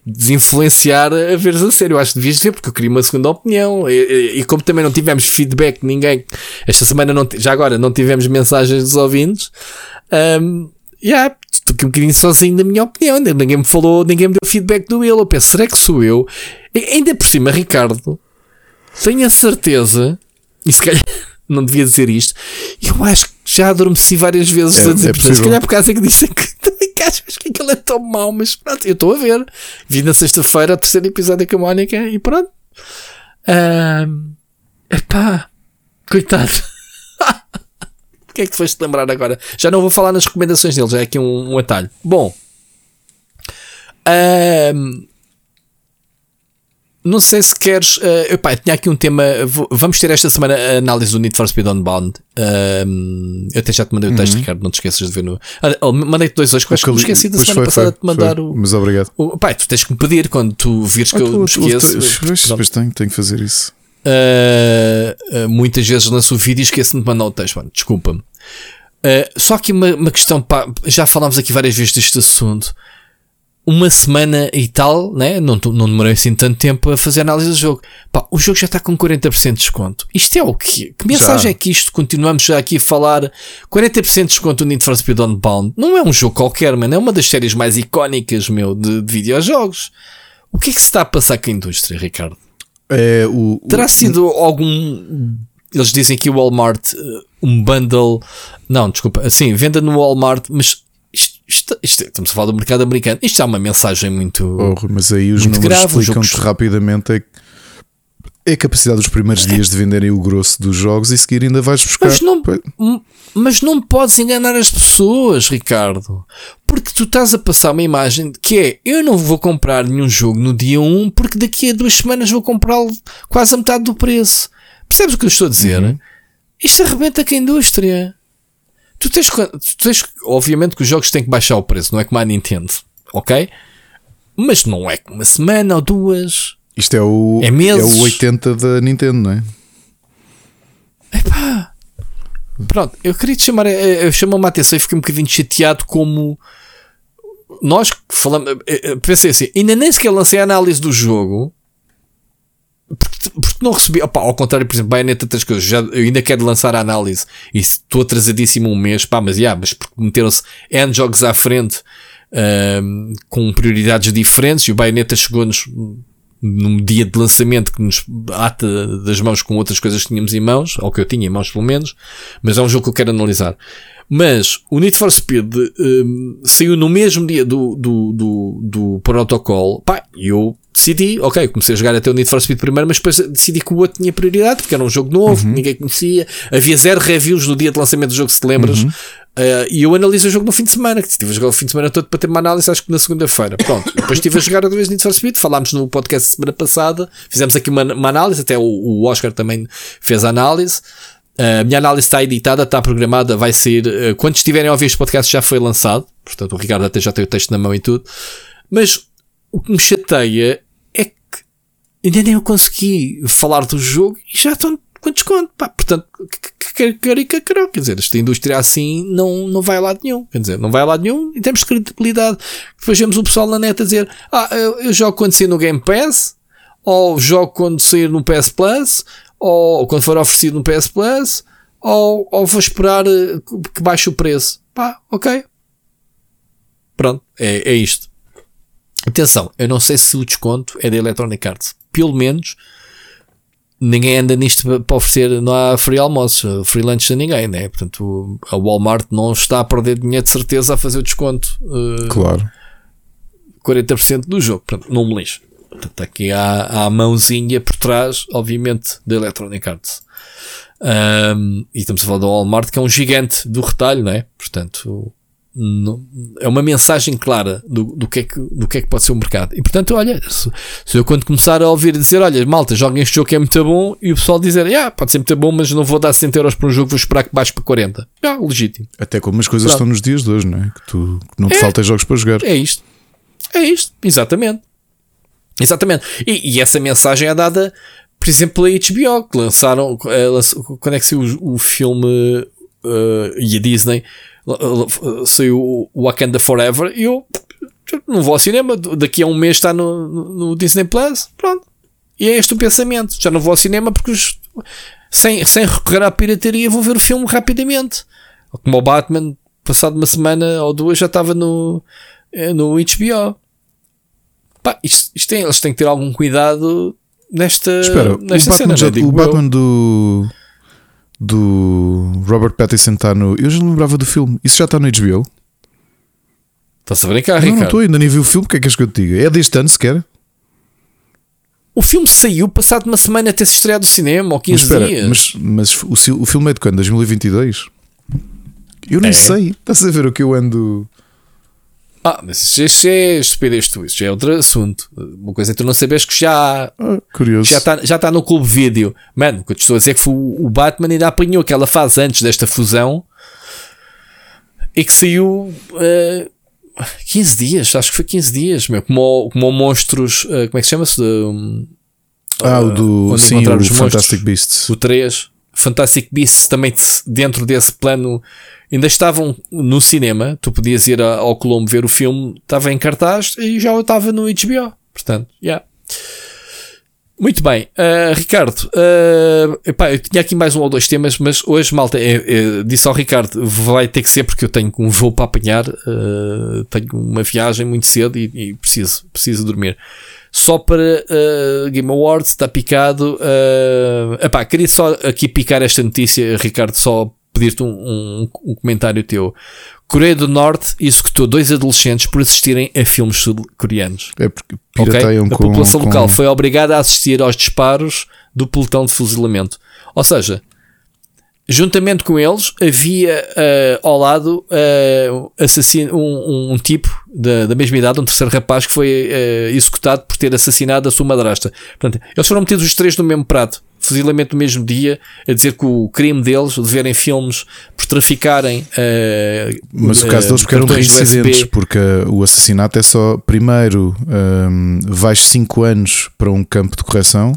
desinfluenciar a veres a sério. Eu acho que devias ver porque eu queria uma segunda opinião. E, e, e como também não tivemos feedback de ninguém, esta semana não, já agora não tivemos mensagens dos ouvintes. Um, yeah, estou aqui um bocadinho sozinho na minha opinião. Ninguém me falou, ninguém me deu feedback do ele. Eu penso, será que sou eu? E, ainda por cima, Ricardo, tenho a certeza, e se calhar <laughs> não devia dizer isto, eu acho que já adormeci várias vezes é, a dizer, é portanto, se calhar por causa que disse que <laughs> também acho que aquilo é tão mau, mas pronto, eu estou a ver. Vi na sexta-feira o terceiro episódio com a Mónica e pronto. Um, epá, coitado. Que é que foste lembrar agora? Já não vou falar nas recomendações dele, já é aqui um, um atalho. Bom, um, não sei se queres. Uh, epá, tinha aqui um tema. Vamos ter esta semana a análise do Need for Speed Unbound. Um, eu até já te mandei o texto, uhum. Ricardo. Não te esqueças de ver no. Ah, mandei-te dois hoje, que eu esqueci da semana foi, passada de mandar foi. o. Mas obrigado. O, pá, tu tens que me pedir quando tu vires ah, que eu me esqueço. Pois, tenho, tenho que fazer isso. Uh, muitas vezes lanço o vídeo e esqueço de mandar o texto. Mano, desculpa-me. Uh, só que uma, uma questão, pá, já falámos aqui várias vezes deste assunto. Uma semana e tal, né? não, não demorei assim tanto tempo a fazer análise do jogo. Pá, o jogo já está com 40% de desconto. Isto é o quê? Que mensagem já. é que isto? Continuamos já aqui a falar 40% de desconto no Need for Speed Unbound. Não é um jogo qualquer, mano. É uma das séries mais icónicas, meu, de, de videojogos. O que é que se está a passar com a indústria, Ricardo? É, o, Terá sido algum. Eles dizem que o Walmart, eh, um bundle. Não, desculpa. Assim, venda no Walmart, mas isto, isto, isto, estamos a falar do mercado americano. Isto é uma mensagem muito. Oh, mas aí os números explicam-te rapidamente. É, é a capacidade dos primeiros dias de venderem o grosso dos jogos e seguir ainda vais buscar. Mas não, mas não podes enganar as pessoas, Ricardo. Porque tu estás a passar uma imagem que é: eu não vou comprar nenhum jogo no dia 1 porque daqui a duas semanas vou comprá-lo quase a metade do preço. Percebes o que eu estou a dizer? Uhum. Isto arrebenta com a indústria. Tu tens, tu tens, obviamente que os jogos têm que baixar o preço, não é como a Nintendo, ok? Mas não é uma semana ou duas. Isto é o, é, meses. é o 80 da Nintendo, não é? Epá. Pronto, eu queria te chamar, eh, eu chamou-me a atenção e fiquei um bocadinho chateado como nós falamos, eh, eh, pensei assim, ainda nem sequer lancei a análise do jogo porque, porque não recebi, opa, ao contrário, por exemplo, Bayonetta outras coisas, já, eu ainda quero lançar a análise e estou atrasadíssimo um mês, pá, mas, yeah, mas porque meteram-se N jogos à frente uh, com prioridades diferentes e o Bayonetta chegou-nos num dia de lançamento que nos ata das mãos com outras coisas que tínhamos em mãos, ou que eu tinha em mãos pelo menos, mas é um jogo que eu quero analisar. Mas o Need for Speed um, saiu no mesmo dia do, do, do, do protocolo, pá, e eu decidi, ok, comecei a jogar até o Need for Speed primeiro, mas depois decidi que o outro tinha prioridade, porque era um jogo novo, uhum. ninguém conhecia, havia zero reviews no dia de lançamento do jogo, se te lembras. Uhum. Uh, e eu analiso o jogo no fim de semana, que estive a jogar o fim de semana todo para ter uma análise, acho que na segunda-feira. Pronto, <laughs> depois estive a jogar outra vez Need for Speed, falámos no podcast semana passada, fizemos aqui uma, uma análise, até o, o, Oscar também fez a análise. Uh, a minha análise está editada, está programada, vai ser. Uh, quando estiverem a ouvir este podcast já foi lançado, portanto o Ricardo até já tem o texto na mão e tudo. Mas o que me chateia é que ainda nem eu consegui falar do jogo e já estão com desconto. Pá, portanto, caricacarão. Quer dizer, esta indústria assim não, não vai a lado nenhum. Quer dizer, não vai a lado nenhum em termos de credibilidade. Depois vemos o pessoal na net a dizer: Ah, eu, eu jogo quando sair no Game Pass, ou jogo quando sair no PS Plus, ou quando for oferecido no PS Plus, ou, ou vou esperar eh, que baixe o preço. Pá, ok. Pronto, é, é isto. Atenção, eu não sei se o desconto é da Electronic Arts. Pelo menos ninguém anda nisto para oferecer, não há free almoço, free lunch a ninguém, né? Portanto, a Walmart não está a perder dinheiro de certeza a fazer o desconto. Uh, claro. 40% do jogo. Portanto, não me lixo. Portanto, aqui há, há a mãozinha por trás, obviamente, da Electronic Arts. Um, e estamos a falar do Walmart, que é um gigante do retalho, né? Portanto, é uma mensagem clara do, do, que é que, do que é que pode ser o mercado. E portanto, olha, se, se eu quando começar a ouvir dizer, olha, malta, joguem este jogo que é muito bom, e o pessoal dizer, ah, pode ser muito bom, mas não vou dar 100 euros por um jogo, vou esperar que baixe para 40. Ah, legítimo. Até como as coisas Pronto. estão nos dias de hoje, não é? Que, tu, que não te é, falta jogos para jogar. É isto. É isto, exatamente. Exatamente. E, e essa mensagem é dada, por exemplo, pela HBO, que lançaram, uh, quando é que saiu o, o filme uh, e a Disney saiu o Wakanda Forever e eu não vou ao cinema, daqui a um mês está no, no Disney Plus, pronto. E é este o pensamento. Já não vou ao cinema porque os, sem, sem recorrer à pirataria vou ver o filme rapidamente. Como o Batman, passado uma semana ou duas, já estava no, eh, no HBO. Pá, isto, isto tem, eles têm que ter algum cuidado nesta, Espera, nesta o Batman, cena. Já, né? o Batman do do Robert Pattinson está no. Eu já não lembrava do filme. Isso já está no HBO? Está-se a brincar, não, Ricardo? Não, estou, ainda nem vi o filme. O que é que és que eu te diga? É deste ano sequer? O filme saiu passado uma semana até se estrear do cinema, ou 15 mas espera, dias. Mas, mas o, o filme é de quando? 2022? Eu nem é. sei. Estás a ver o que eu ando. Ah, mas isso é estupidez tu, isso é outro assunto. Uma coisa é tu não sabes que já ah, curioso. já está já tá no clube vídeo. Mano, o que eu te estou a dizer é que foi o Batman ainda apanhou aquela fase antes desta fusão e que saiu uh, 15 dias, acho que foi 15 dias, meu, como, como monstros, uh, como é que chama-se? Um, Ah, o do onde sim, o os monstros. Fantastic Beasts. o 3. Fantastic Beasts também dentro desse plano ainda estavam no cinema. Tu podias ir ao Colombo ver o filme, estava em cartaz e já estava no HBO. Portanto, yeah. Muito bem, Ah, Ricardo. ah, epá, eu tinha aqui mais um ou dois temas, mas hoje, malta, é, é, disse ao Ricardo: vai ter que ser porque eu tenho um voo para apanhar, ah, tenho uma viagem muito cedo e, e preciso, preciso dormir. Só para Game Awards, está picado. ah, epá, queria só aqui picar esta notícia, Ricardo, só pedir-te um, um- um comentário teu. Coreia do Norte executou dois adolescentes por assistirem a filmes sul-coreanos. É porque Ok? pirateiam A população com- local foi obrigada a assistir aos disparos do pelotão de fuzilamento. Ou seja, juntamente com eles, havia eh, ao lado eh, assassino, um, um tipo da, da mesma idade, um terceiro rapaz, que foi eh, executado por ter assassinado a sua madrasta. Portanto, eles foram metidos os três no mesmo prato. Fuzilamento no mesmo dia, a dizer que o crime deles, de verem filmes por traficarem. eh, Mas o caso eh, deles porque eram reincidentes, porque uh, o assassinato é só primeiro um, vais 5 anos para um campo de correção,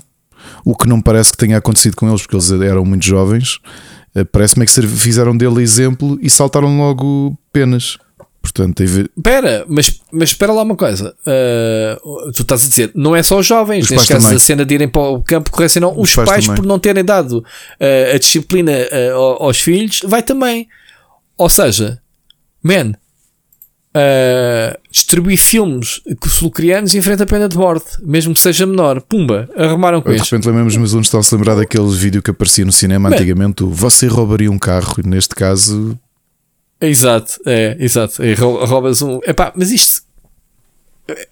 o que não parece que tenha acontecido com eles, porque eles eram muito jovens. Uh, Parece-me é que fizeram dele exemplo e saltaram logo penas. Portanto, teve, Espera, mas, mas espera lá uma coisa. Ah, tu estás a dizer, não é só os jovens, Os neste caso também. a cena de irem para o campo correcional, os, Os pais pais, por não terem dado ah, a disciplina ao- aos filhos, vai também. Ou seja, man, ah, distribuir filmes sul-coreanos enfrenta a pena de morte, mesmo que seja menor. Pumba, arrumaram com de isto. repente lembramos, mas uns estão-se a lembrar daquele vídeo que aparecia no cinema Bem. antigamente: você roubaria um carro, e neste caso, Exato, é, exato. É, rou- roubas um. Epá, mas isto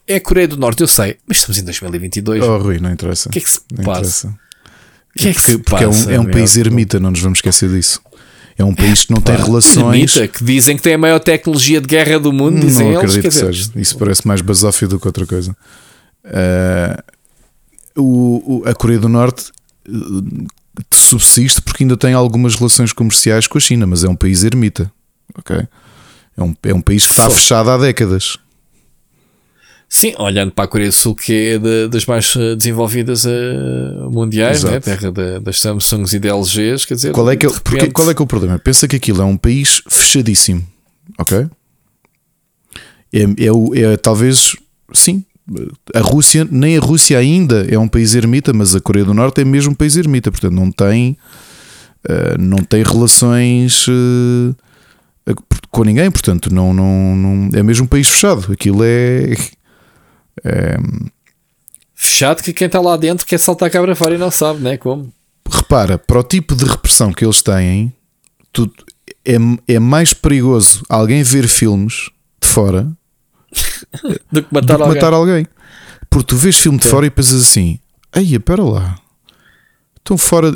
é a Coreia do Norte, eu sei, mas estamos em 2022. oh Rui, não interessa. O que é que se não passa? interessa. O que é que se Porque, porque é um, passa, é um país ermita, não nos vamos esquecer disso. É um país que não tem relações. ermita, que dizem que tem a maior tecnologia de guerra do mundo, dizem não eles. acredito Quer que seja. Isso parece mais basófio do que outra coisa. Ah, o, o- a Coreia do Norte eh, subsiste porque ainda tem algumas relações comerciais com a China, mas é um país ermita. Ok? É um, é um país que está Fogo. fechado há décadas. Sim, olhando para a Coreia do Sul, que é da- das mais eh, desenvolvidas eh, mundiais, Exato. né? terra da- das Samsungs e da LGs, quer dizer, Qual é, que é, de porque- repente- qual é que é o problema? Pensa que aquilo é um país fechadíssimo, ok? É, é, é talvez, sim, a Rússia, nem a Rússia ainda é um país ermita, mas a Coreia do Norte é mesmo um país ermita, portanto não tem, eh, não tem relações com ninguém, portanto não, não, não- é mesmo um país fechado. Aquilo é, é fechado que quem está lá dentro quer saltar a cabra fora e não sabe, né? Como? repara, para o tipo de repressão que eles têm, tu- é, é mais perigoso alguém ver filmes de fora <laughs> Do que do matar que alguém. matar alguém. Porque tu vês filme de Sim. fora e pensas assim: aí, espera lá, estão fora,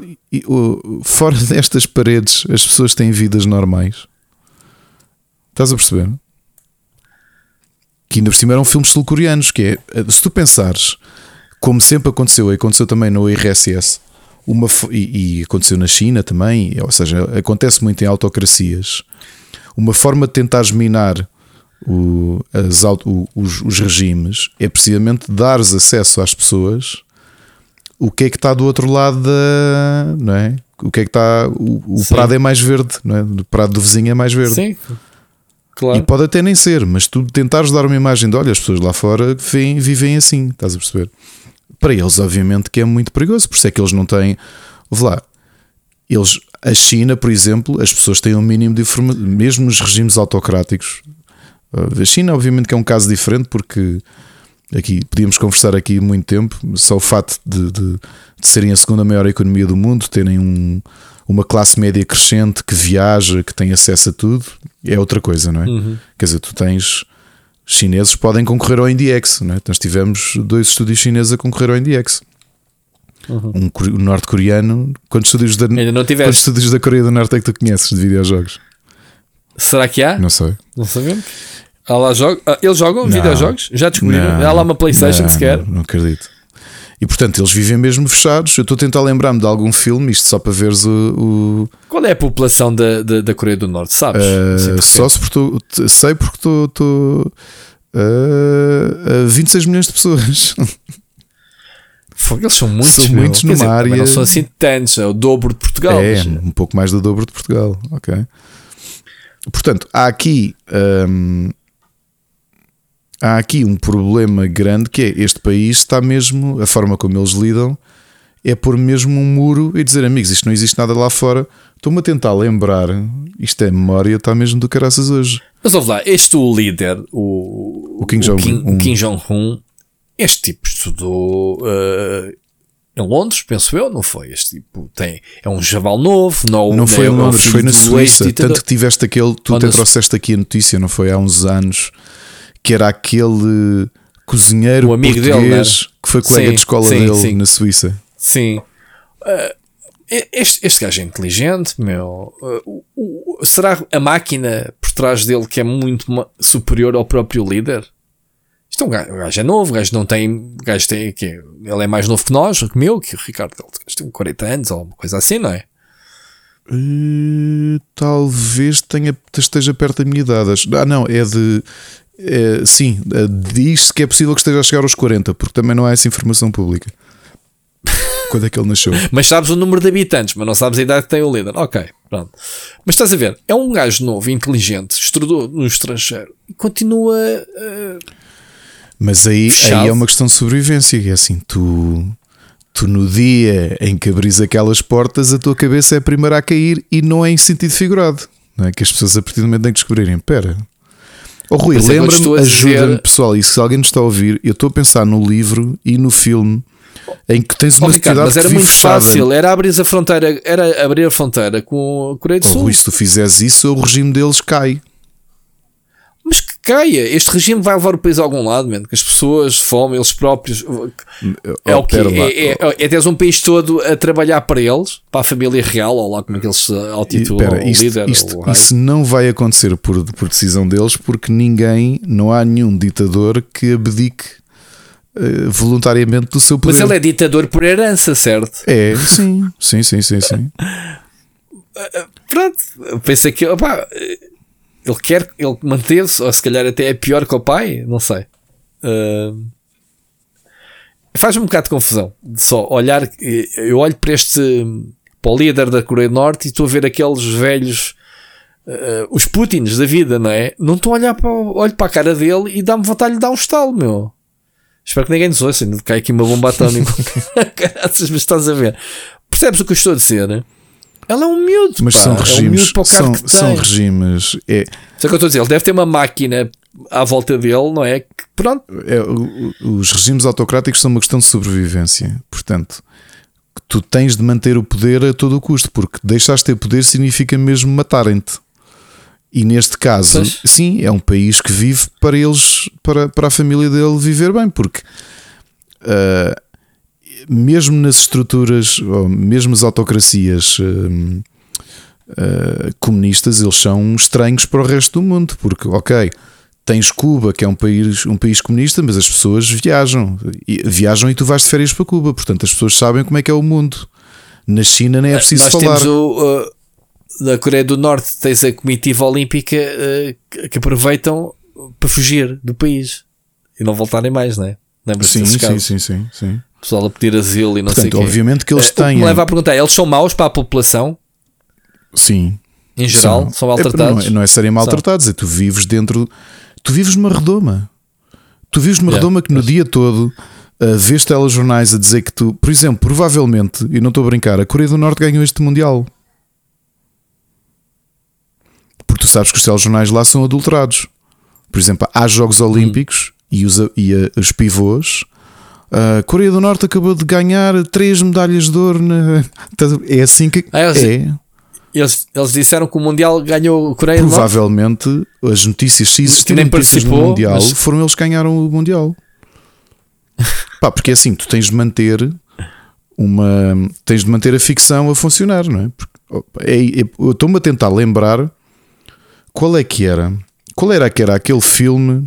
fora <laughs> destas paredes, as pessoas têm vidas normais. Estás a perceber? Que ainda por cima eram filmes sul-coreanos. Que é, se tu pensares, como sempre aconteceu, e aconteceu também no IRSS, uma, e, e aconteceu na China também, ou seja, acontece muito em autocracias. Uma forma de tentares minar o- as o- os, os regimes é precisamente dares acesso às pessoas o que é que está do outro lado da. Não é? O que é que está. O, o prado é mais verde, não é? O prado do vizinho é mais verde. Sim, E claro. pode até nem ser, mas tu tentares dar uma imagem de olha, as pessoas lá fora vivem, vivem assim, estás a perceber? Para eles, obviamente, que é muito perigoso, por isso é que eles não têm. Ouve lá, eles, a China, por exemplo, as pessoas têm um mínimo de informação, mesmo nos regimes autocráticos. A China, obviamente, que é um caso diferente, porque aqui podíamos conversar aqui muito tempo. Só o facto de, de, de serem a segunda maior economia do mundo, terem um, uma classe média crescente que viaja, que tem acesso a tudo, é outra coisa, não é? Uhum. Quer dizer, tu tens chineses podem concorrer ao INDX, não é? Nós tivemos dois estúdios chineses a concorrer ao INDX. Um core- um norte-coreano. Quantos estúdios da, Ainda não quantos estúdios da Coreia do Norte é que tu conheces de videojogos? Será que há? Não sei. Não sabemos. Há lá ah, eles jogam Não. videojogos? Já descobriram? Não, Há lá uma Playstation não, sequer? Não, não acredito. E portanto, eles vivem mesmo fechados. Eu estou a tentar lembrar-me de algum filme, isto só para veres o. o Qual é a população da, da, da Coreia do Norte? Sabes? uh, só se sei porque estou. estou uh, uh, 26 milhões de pessoas. <laughs> Eles são muitos, São meu. muitos Quer numa dizer, área- Não são assim tantos, é o dobro de Portugal. É, mas- um pouco mais do dobro de Portugal. Ok. Portanto, há aqui. hum, há aqui um problema grande que é este país está mesmo, a forma como eles lidam, é pôr mesmo um muro e dizer, amigos, isto não existe nada lá fora. Estou-me a tentar lembrar, isto é memória, está mesmo do caraças hoje. Mas ouve lá, este o líder, o, O Kim Jong-un. Kim, Jong-un, este tipo estudou eh, em Londres, penso eu, não foi? Este tipo tem, é um javal novo, não, Não foi é em o Londres, foi na Suíça. Tanto que tiveste aquele, tu na Su- trouxeste aqui a notícia, não foi? Há uns anos, que era aquele cozinheiro amigo dele, não português era? que foi colega Sim, de escola sim, dele sim. na Suíça. Sim. Eh, este, este gajo é inteligente, meu. O- o- será a máquina por trás dele que é muito superior ao próprio líder? Isto é um gajo, o gajo é novo, o gajo não tem. Gajo tem que Ele é mais novo que nós, que meu, que o Ricardo. Ele tem 40 anos ou uma coisa assim, não é? Eh, talvez tenha, esteja perto da minha idade. Ah, não, é de. É, sim, eh, diz-se que é possível que esteja a chegar aos 40, porque também não há essa informação pública. <laughs> Quando é que ele nasceu? Mas sabes o número de habitantes, mas não sabes a idade que tem o líder. Ok, pronto. Mas estás a ver, é um gajo novo, inteligente, estudou no estrangeiro e continua. eh, Mas aí, Fechado. aí é uma questão de sobrevivência. É assim, tu, tu no dia em que abris aquelas portas, a tua cabeça é a primeira a cair e não é em sentido figurado. Não é? Que as pessoas a partir do momento têm que descobrirem: pera. Oh, Rui, estou lembra-me, ajuda-me, pessoal. E se alguém nos está a ouvir, eu estou a pensar no livro e no filme em que tens Oh, uma Ricardo, sociedade mas era muito fechada. fácil, era abrir a fronteira, era abrir a fronteira com a Coreia do Oh, Sul. Rui, se tu fizeres isso, o regime deles cai. Que caia, este regime vai levar o país a algum lado, mano, que as pessoas, fome, eles próprios. É o lá. É, é, é teres um país todo a trabalhar para eles, para a família real, ou lá como é que eles se E, altitulam, espera, o isto, líder, isto- ou isso não vai acontecer por, por decisão deles, porque ninguém, não há nenhum ditador que abdique eh, voluntariamente do seu poder. Mas ele é ditador por herança, certo? É, sim, sim, sim, sim, sim. <laughs> Pronto, eu pensei que opá, ele quer, ele manteve-se, ou se calhar até é pior que o pai, não sei. Ah, Faz-me um bocado de confusão de só olhar. Eu olho para este para o líder da Coreia do Norte e estou a ver aqueles velhos. ah, os Putins da vida, não é? Não estou a olhar para, olho para a cara dele e dá-me vontade de lhe dar um estalo, meu. Espero que ninguém nos ouça, ainda cai aqui uma bomba atômica. <laughs> Caraças, mas estás a ver? Percebes o que eu estou a dizer? né? Ela é um miúdo, Mas pá, são é um regimes, miúdo para o cargo são, que são regimes. É, Isso é o que eu estou a dizer. Ele deve ter uma máquina à volta dele, não é? Que, pronto. é, os regimes autocráticos são uma questão de sobrevivência. Portanto, tu tens de manter o poder a todo o custo, porque deixaste de ter poder significa mesmo matarem-te. E neste caso, Pois. sim, é um país que vive para eles, para, para a família dele viver bem, porque ah, mesmo nas estruturas, ou mesmo as autocracias hum, ah, comunistas, eles são estranhos para o resto do mundo, porque, ok, tens Cuba, que é um país, um país comunista, mas as pessoas viajam, e, viajam e tu vais de férias para Cuba, portanto as pessoas sabem como é que é o mundo. Na China nem é preciso Nós falar. temos o. uh, da Coreia do Norte tens a comitiva olímpica uh, que- aproveitam para fugir do país e não voltarem mais, não é? Sim, sim, sim, sim, sim. Pessoal a pedir asilo e não sei o Portanto, quê. obviamente que eles que têm. me leva a perguntar, eles são maus para a população Sim. em geral? São, É, maltratados? Não é, não é serem maltratados, é tu vives dentro. Tu vives numa redoma. Tu vives numa Yeah, redoma que no dia todo uh, vês telejornais a dizer que tu, por exemplo, provavelmente, e não estou a brincar, a Coreia do Norte ganhou este Mundial. Porque tu sabes que os telejornais lá são adulterados. Por exemplo, há Jogos Olímpicos e, os, e a- os pivôs. A Coreia do Norte acabou de ganhar três medalhas de ouro. Na... É assim que. Ah, eles- é. Eles, eles disseram que o Mundial ganhou a Coreia do Norte. Provavelmente as notícias, se existirem notícias no participou, Mundial, mas- foram eles que ganharam o Mundial. <laughs> Pá, porque é assim, tu tens de manter uma. tens de manter a ficção a funcionar, não é? Porque, é- é- eu estou-me a tentar lembrar qual é que era. Qual era que era aquele filme?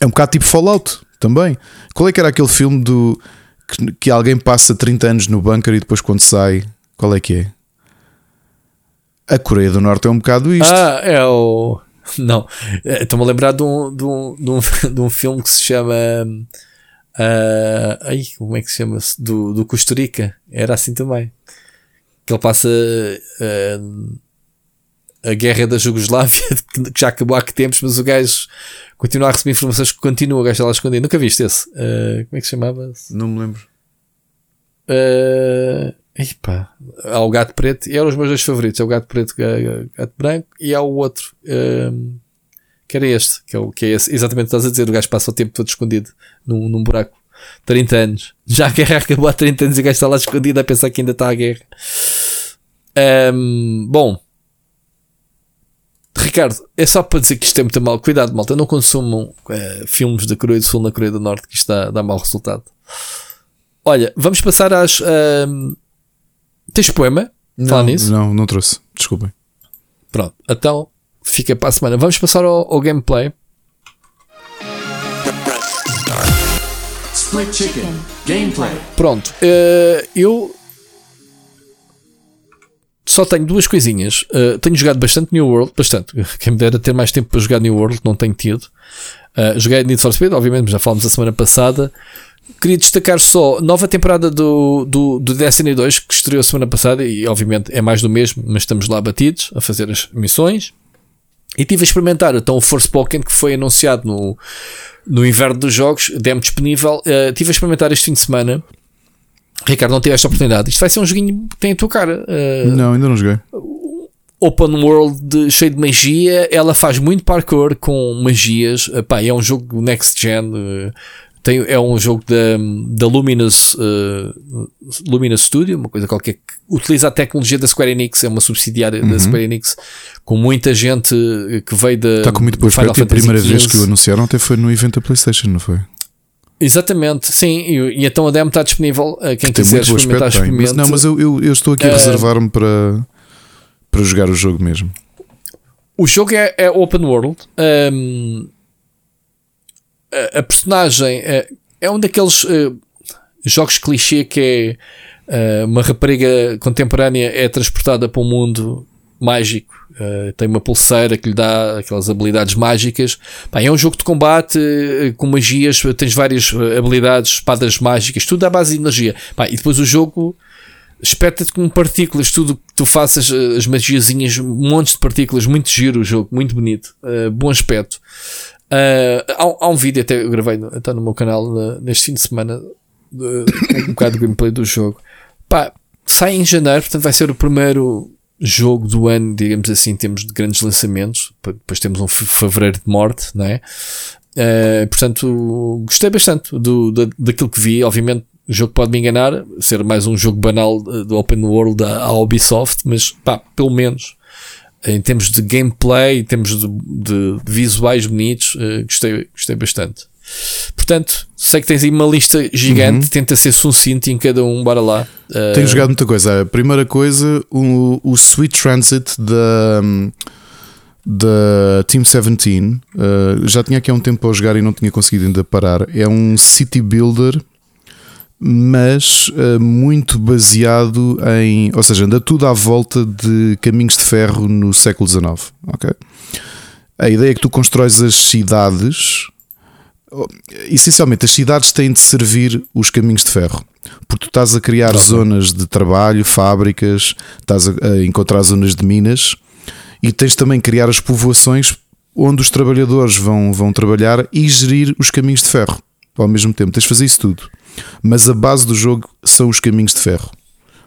É um bocado tipo Fallout também. Qual é que era aquele filme do que, que alguém passa 30 anos no bunker e depois quando sai, qual é que é? A Coreia do Norte é um bocado isto. Ah, é o. Não, Eh, estou-me a lembrar de um, de, um, de, um, <laughs> de um filme que se chama. Uh, ai, como é que se chama-se? Do, do Costa Rica. Era assim também. Que ele passa uh, a guerra da Jugoslávia, <laughs> que já acabou há que tempos, mas o gajo continua a receber informações que continua, o gajo está lá escondido. Nunca viste esse? Uh, como é que se chamava? -se? Não me lembro. Uh, Epa, há o gato preto e eram os meus dois favoritos. É o gato preto, o gato branco e há o outro. Um, que era este, que é, o, que é esse, exatamente o que estás a dizer. O gajo passa o tempo todo escondido num, num buraco. 30 anos. Já a guerra <laughs> acabou há 30 anos e o gajo está lá escondido a pensar que ainda está a guerra. Um, bom, Ricardo, é só para dizer que isto é muito mal. Cuidado, malta, não consumam uh, filmes da Coreia do Sul na Coreia do Norte, que isto dá, dá mau resultado. Olha, vamos passar às. Uh, tens poema? Não, nisso? não, não trouxe. Desculpem. Pronto, então fica para a semana. Vamos passar ao, ao gameplay. Split Chicken Gameplay. Pronto, uh, eu só tenho duas coisinhas. Uh, tenho jogado bastante New World, bastante. <laughs> Quem me dera ter mais tempo para jogar New World, não tenho tido. Uh, joguei Need for Speed, obviamente, já falamos a semana passada. Queria destacar só nova temporada do, do, do Destiny 2 que estreou a semana passada e obviamente é mais do mesmo, mas estamos lá batidos a fazer as missões. E tive a experimentar então o Forspoken que foi anunciado no, no inverno dos jogos, demo disponível. Uh, tive a experimentar este fim de semana Ricardo, não tive esta oportunidade. Isto vai ser um joguinho que tem a tua cara. Uh, não, ainda não joguei. Open world de, cheio de magia. Ela faz muito parkour com magias. Uh, pá, é um jogo next gen. Uh, tem, é um jogo da, da Luminous, uh, Luminous Studio, uma coisa qualquer que utiliza a tecnologia da Square Enix, é uma subsidiária uhum. da Square Enix, com muita gente que veio da. Está com muito boa A primeira vez que o anunciaram até foi no evento da PlayStation, não foi? Exatamente, sim, e, e, então a demo está disponível a quem que quiser experimentar, aspecto, Mas, não, mas eu, eu, eu estou aqui a uh, reservar-me para, para jogar o jogo mesmo. O jogo é, é open world. Um, a, a, personagem é, é um daqueles uh, jogos clichê que é uh, uma rapariga contemporânea é transportada para um mundo mágico Uh, tem uma pulseira que lhe dá aquelas habilidades mágicas. é um jogo de combate uh, com magias, tens várias uh, habilidades, espadas mágicas, tudo à base de energia. e depois o jogo espeta-te com partículas, tudo que tu faças, as magiazinhas, montes de partículas, muito giro o jogo, muito bonito, bom aspecto. Há, há, um vídeo, até eu gravei está no meu canal neste fim de semana, <coughs> um bocado de gameplay do jogo. Pá, sai em janeiro, portanto vai ser o primeiro jogo do ano, digamos assim, temos de grandes lançamentos. Depois temos um fevereiro de morte, não é? Uh, portanto, gostei bastante do, da, daquilo que vi. Obviamente, o jogo pode me enganar, ser mais um jogo banal do Open World à Ubisoft, mas pá, pelo menos em termos de gameplay, em termos de, de visuais bonitos, uh, gostei, gostei bastante. Portanto, sei que tens aí uma lista gigante, uhum. tenta ser sucinto em cada um, bora lá. Uh... Tenho jogado muita coisa. A primeira coisa, o, o Sweet Transit da, da Team 17. Uh, já tinha aqui há um tempo para jogar e não tinha conseguido ainda parar. É um city builder, mas uh, muito baseado em. Ou seja, anda tudo à volta de caminhos de ferro no século XIX. Okay? A ideia é que tu constróis as cidades essencialmente as cidades têm de servir os caminhos de ferro, porque tu estás a criar zonas de trabalho, fábricas, estás a, encontrar zonas de minas e tens também de criar as povoações onde os trabalhadores vão, vão trabalhar e gerir os caminhos de ferro ao mesmo tempo. Tens de fazer isso tudo, mas a base do jogo são os caminhos de ferro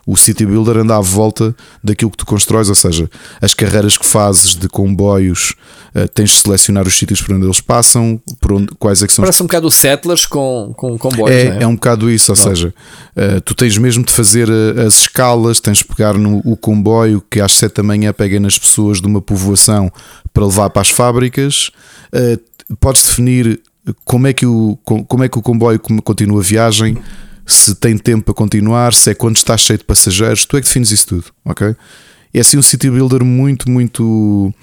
o City Builder anda à volta daquilo que tu constróis, ou seja, as carreiras que fazes de comboios, uh, tens de selecionar os sítios por onde eles passam, por onde, quais é que são. Parece um bocado o Settlers com, com comboios. É, é? é um bocado isso, ou Não. seja, uh, tu tens mesmo de fazer uh, as escalas, tens de pegar no o comboio que às 7 da manhã pega nas pessoas de uma povoação para levar para as fábricas. podes definir como é que o, como é que o comboio continua a viagem se tem tempo para continuar, se é quando está cheio de passageiros, tu é que defines isso tudo, ok? É assim um city builder muito, muito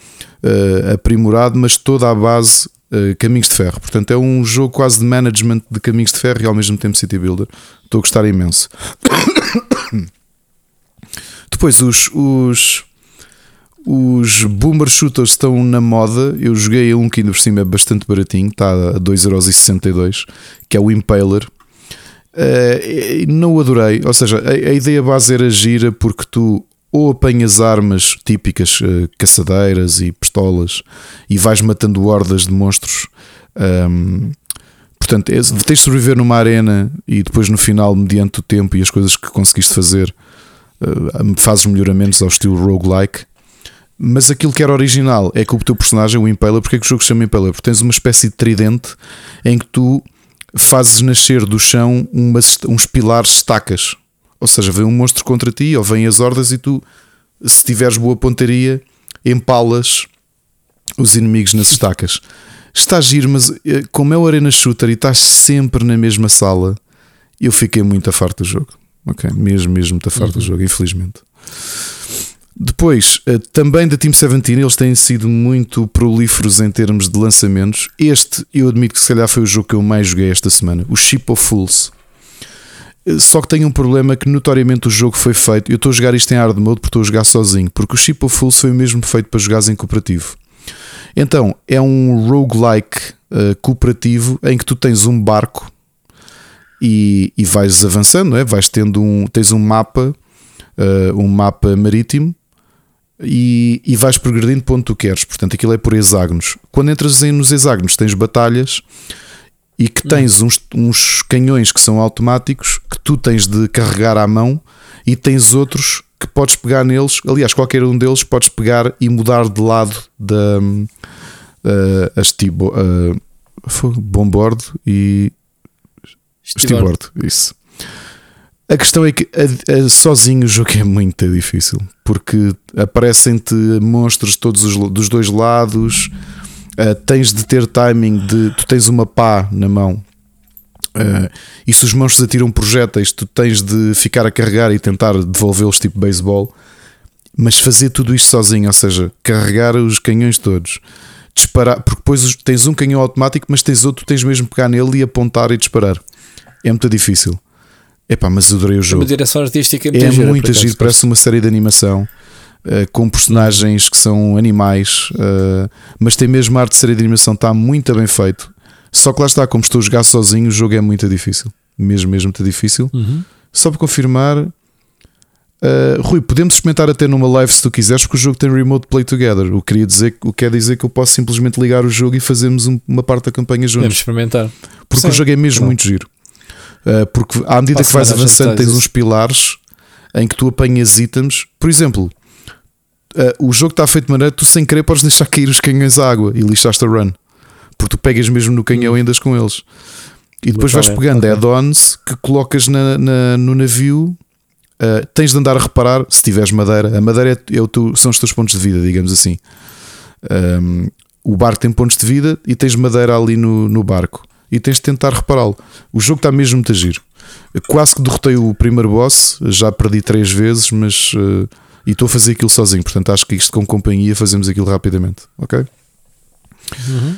uh, aprimorado, mas toda a base uh, caminhos de ferro. Portanto, é um jogo quase de management de caminhos de ferro e ao mesmo tempo city builder. Estou a gostar imenso. <coughs> Depois, os, os, os boomer shooters estão na moda. Eu joguei um que ainda por cima é bastante baratinho, está a 2,62€, que é o Impaler Uh, não adorei, ou seja, a, a, ideia base era gira porque tu ou apanhas armas típicas, uh, caçadeiras e pistolas, e vais matando hordas de monstros. Um, portanto, é, tens de sobreviver numa arena e depois no final, mediante o tempo e as coisas que conseguiste fazer, uh, fazes melhoramentos ao estilo roguelike. Mas aquilo que era original é que o teu personagem, o Impaler, porque é que o jogo se chama Impaler? Porque tens uma espécie de tridente em que tu fazes nascer do chão umas, uns pilares estacas. Ou seja, vem um monstro contra ti, ou vêm as hordas e tu, se tiveres boa pontaria, empalas os inimigos nas estacas. Está a giro, mas eh, como é o Arena Shooter e estás sempre na mesma sala, eu fiquei muito a farto do jogo. Ok, mesmo, mesmo muito a farto uhum. do jogo, infelizmente. Depois, eh, também da Team 17, eles têm sido muito prolíferos em termos de lançamentos. Este, eu admito que se calhar foi o jogo que eu mais joguei esta semana, o Ship of Fools. Eh, só que tem um problema que notoriamente o jogo foi feito. Eu estou a jogar isto em hard mode porque estou a jogar sozinho, porque o Ship of Fools foi mesmo feito para jogar em cooperativo. Então, é um roguelike uh, cooperativo em que tu tens um barco e, e vais avançando, é? vais tendo um, tens um mapa, uh, um mapa marítimo e, e vais progredindo para onde tu queres. Portanto, aquilo é por hexágonos. Quando entras nos hexágonos, tens batalhas e que tens uns, uns canhões que são automáticos que tu tens de carregar à mão e tens outros que podes pegar neles. Aliás, qualquer um deles podes pegar e mudar de lado da uh, as tibo, uh, bombordo e Steward. Isso. A questão é que a, a, sozinho o jogo é muito difícil porque aparecem-te monstros todos os, dos dois lados. Uh, tens de ter timing de tu tens uma pá na mão uh, e se os monstros atiram projéteis, tu tens de ficar a carregar e tentar devolvê-los tipo beisebol. Mas fazer tudo isto sozinho, ou seja, carregar os canhões todos, disparar, porque depois tens um canhão automático, mas tens outro, tens mesmo pegar nele e apontar e disparar. É muito difícil. Epá, mas adorei o jogo. Uma direção artística muito é gira, muito agir, parece uma série de animação uh, com personagens que são animais, uh, mas tem mesmo arte de série de animação, está muito bem feito. Só que lá está, como estou a jogar sozinho, o jogo é muito difícil, mesmo, mesmo muito difícil. Uhum. Só para confirmar, uh, Rui, podemos experimentar até numa live se tu quiseres, porque o jogo tem remote play together. O que queria dizer, o que quer dizer que eu posso simplesmente ligar o jogo e fazermos um, uma parte da campanha juntos. Podemos experimentar. Porque Sim. o jogo é mesmo muito giro. Uh, porque à medida que vais avançando, tens uns pilares em que tu apanhas itens. Por exemplo, uh, o jogo está feito de maneira que tu sem querer podes deixar cair os canhões à água e lixaste a run. Porque tu pegas mesmo no canhão e andas com eles. E depois vais pegando okay. add-ons que colocas na, na, no navio. Uh, tens de andar a reparar se tiveres madeira. A madeira é, é o teu, são os teus pontos de vida, digamos assim. Um, o barco tem pontos de vida e tens madeira ali no, no barco e tens de tentar repará-lo. O jogo está mesmo muito giro. Quase que derrotei o primeiro boss, já perdi três vezes, mas. Uh, e estou a fazer aquilo sozinho, portanto acho que isto com companhia fazemos aquilo rapidamente, ok? Uhum.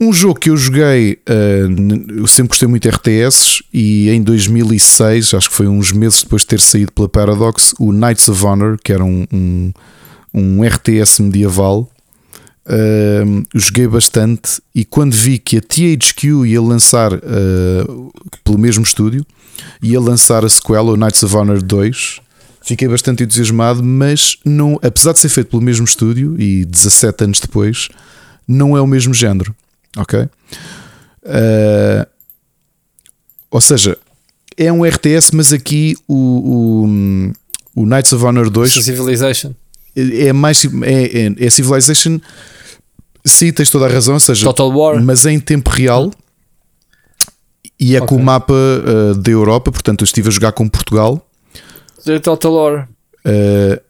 Um jogo que eu joguei, uh, eu sempre gostei muito de RTS e em 2006, acho que foi uns meses depois de ter saído pela Paradox, o Knights of Honor, que era um, um, um RTS medieval, Uh, joguei bastante e quando vi que a THQ ia lançar uh, pelo mesmo estúdio, ia lançar a sequela, o Knights of Honor 2, fiquei bastante entusiasmado, mas não, apesar de ser feito pelo mesmo estúdio e 17 anos depois, não é o mesmo género. Ok? Uh, ou seja, é um RTS, mas aqui o, o, o Knights of Honor 2 Civilization é mais é, é, é Civilization Sim, tens toda a razão, ou seja, Total War. mas é em tempo real e é okay. com o mapa uh, da Europa, portanto eu estive a jogar com Portugal. Total War. Uh,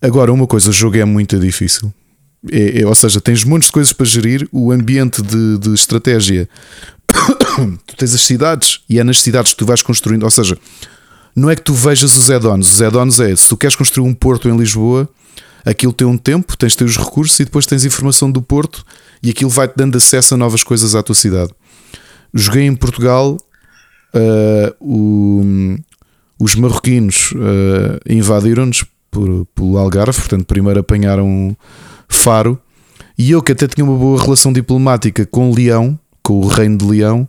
agora, uma coisa, o jogo é muito difícil. É, é, ou seja, tens montes de coisas para gerir, o ambiente de, de estratégia. <coughs> tu tens as cidades e é nas cidades que tu vais construindo. Ou seja, não é que tu vejas os add-ons. Os add-ons é se tu queres construir um porto em Lisboa, aquilo tem um tempo, tens de ter os recursos e depois tens informação do Porto e aquilo vai-te dando acesso a novas coisas à tua cidade. Joguei em Portugal, uh, o, os marroquinos uh, invadiram-nos pelo Algarve, portanto, primeiro apanharam Faro. E eu, que até tinha uma boa relação diplomática com Leão, com o Reino de Leão,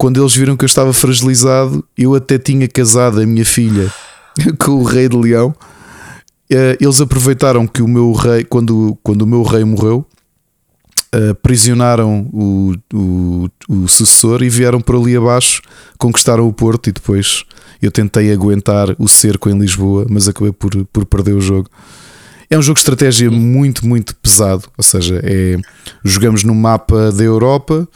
quando eles viram que eu estava fragilizado, eu até tinha casado a minha filha <laughs> com o rei de leão. Eh, eles aproveitaram que o meu rei, quando, quando o meu rei morreu, aprisionaram o, o, o sucessor e vieram por ali abaixo, conquistaram o Porto e depois eu tentei aguentar o cerco em Lisboa, mas acabei por, por perder o jogo. É um jogo de estratégia muito, muito pesado. Ou seja, é, jogamos no mapa da Europa,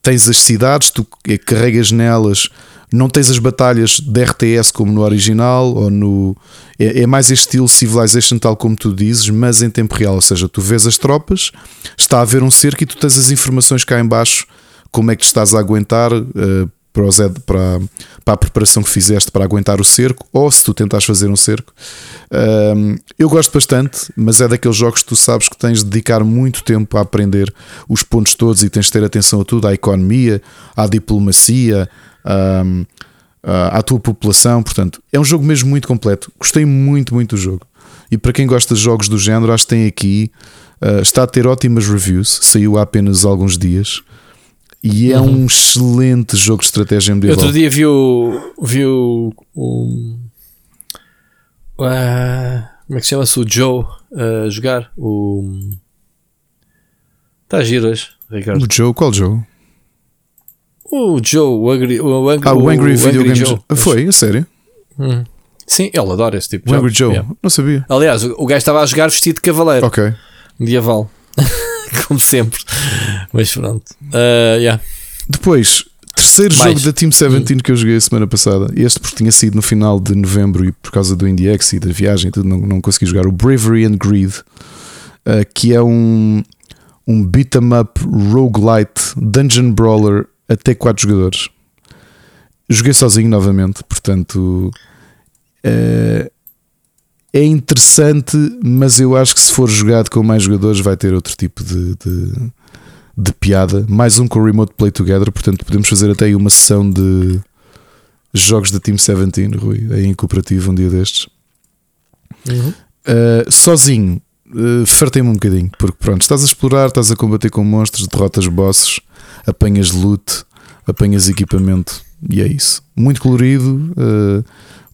tens as cidades, tu carregas nelas, não tens as batalhas de RTS como no original, ou no. É, é, mais este estilo Civilization, tal como tu dizes, mas em tempo real. Ou seja, tu vês as tropas, está a haver um cerco e tu tens as informações cá em baixo, como é que estás a aguentar. Uh, para, para, para, a preparação que fizeste para aguentar o cerco, ou se tu tentas fazer um cerco. Um, eu gosto bastante, mas é daqueles jogos que tu sabes que tens de dedicar muito tempo a aprender os pontos todos e tens de ter atenção a tudo, à economia, à diplomacia, um, à tua população. Portanto, é um jogo mesmo muito completo. Gostei muito, muito do jogo. E para quem gosta de jogos do género, acho que tem aqui. Uh, está a ter ótimas reviews, saiu há apenas alguns dias. E é uhum. um excelente jogo de estratégia medieval. Outro dia viu, viu um, uh, como é que chama-se o Joe a uh, jogar o está a giras, Ricardo. O Joe, qual Joe? O Joe, o Angry, o Angry, ah, o Angry o Video Game Joe. Foi, a sério? Hum. Sim, ele adora esse tipo de o Angry Joe, yeah. não sabia. Aliás, o, o gajo estava a jogar vestido de cavaleiro. Ok. Medieval. <laughs> como sempre. Mas pronto. Uh, yeah. Depois, terceiro Mais. jogo da Team 17 hum. que eu joguei a semana passada. Este porque tinha sido no final de novembro e por causa do IndieX e da viagem tudo, não, não consegui jogar. O Bravery and Greed, uh, que é um, um beat 'em up roguelite dungeon brawler até 4 jogadores. Joguei sozinho novamente, portanto. Uh, é interessante, mas eu acho que se for jogado com mais jogadores vai ter outro tipo de, de, de piada. Mais um com o Remote Play Together, portanto podemos fazer até aí uma sessão de jogos da Team 17, Rui, aí em cooperativo um dia destes. Uhum. Uh, sozinho, uh, fartei-me um bocadinho, porque pronto, estás a explorar, estás a combater com monstros, derrotas bosses, apanhas loot, apanhas equipamento e é isso. Muito colorido. Uh,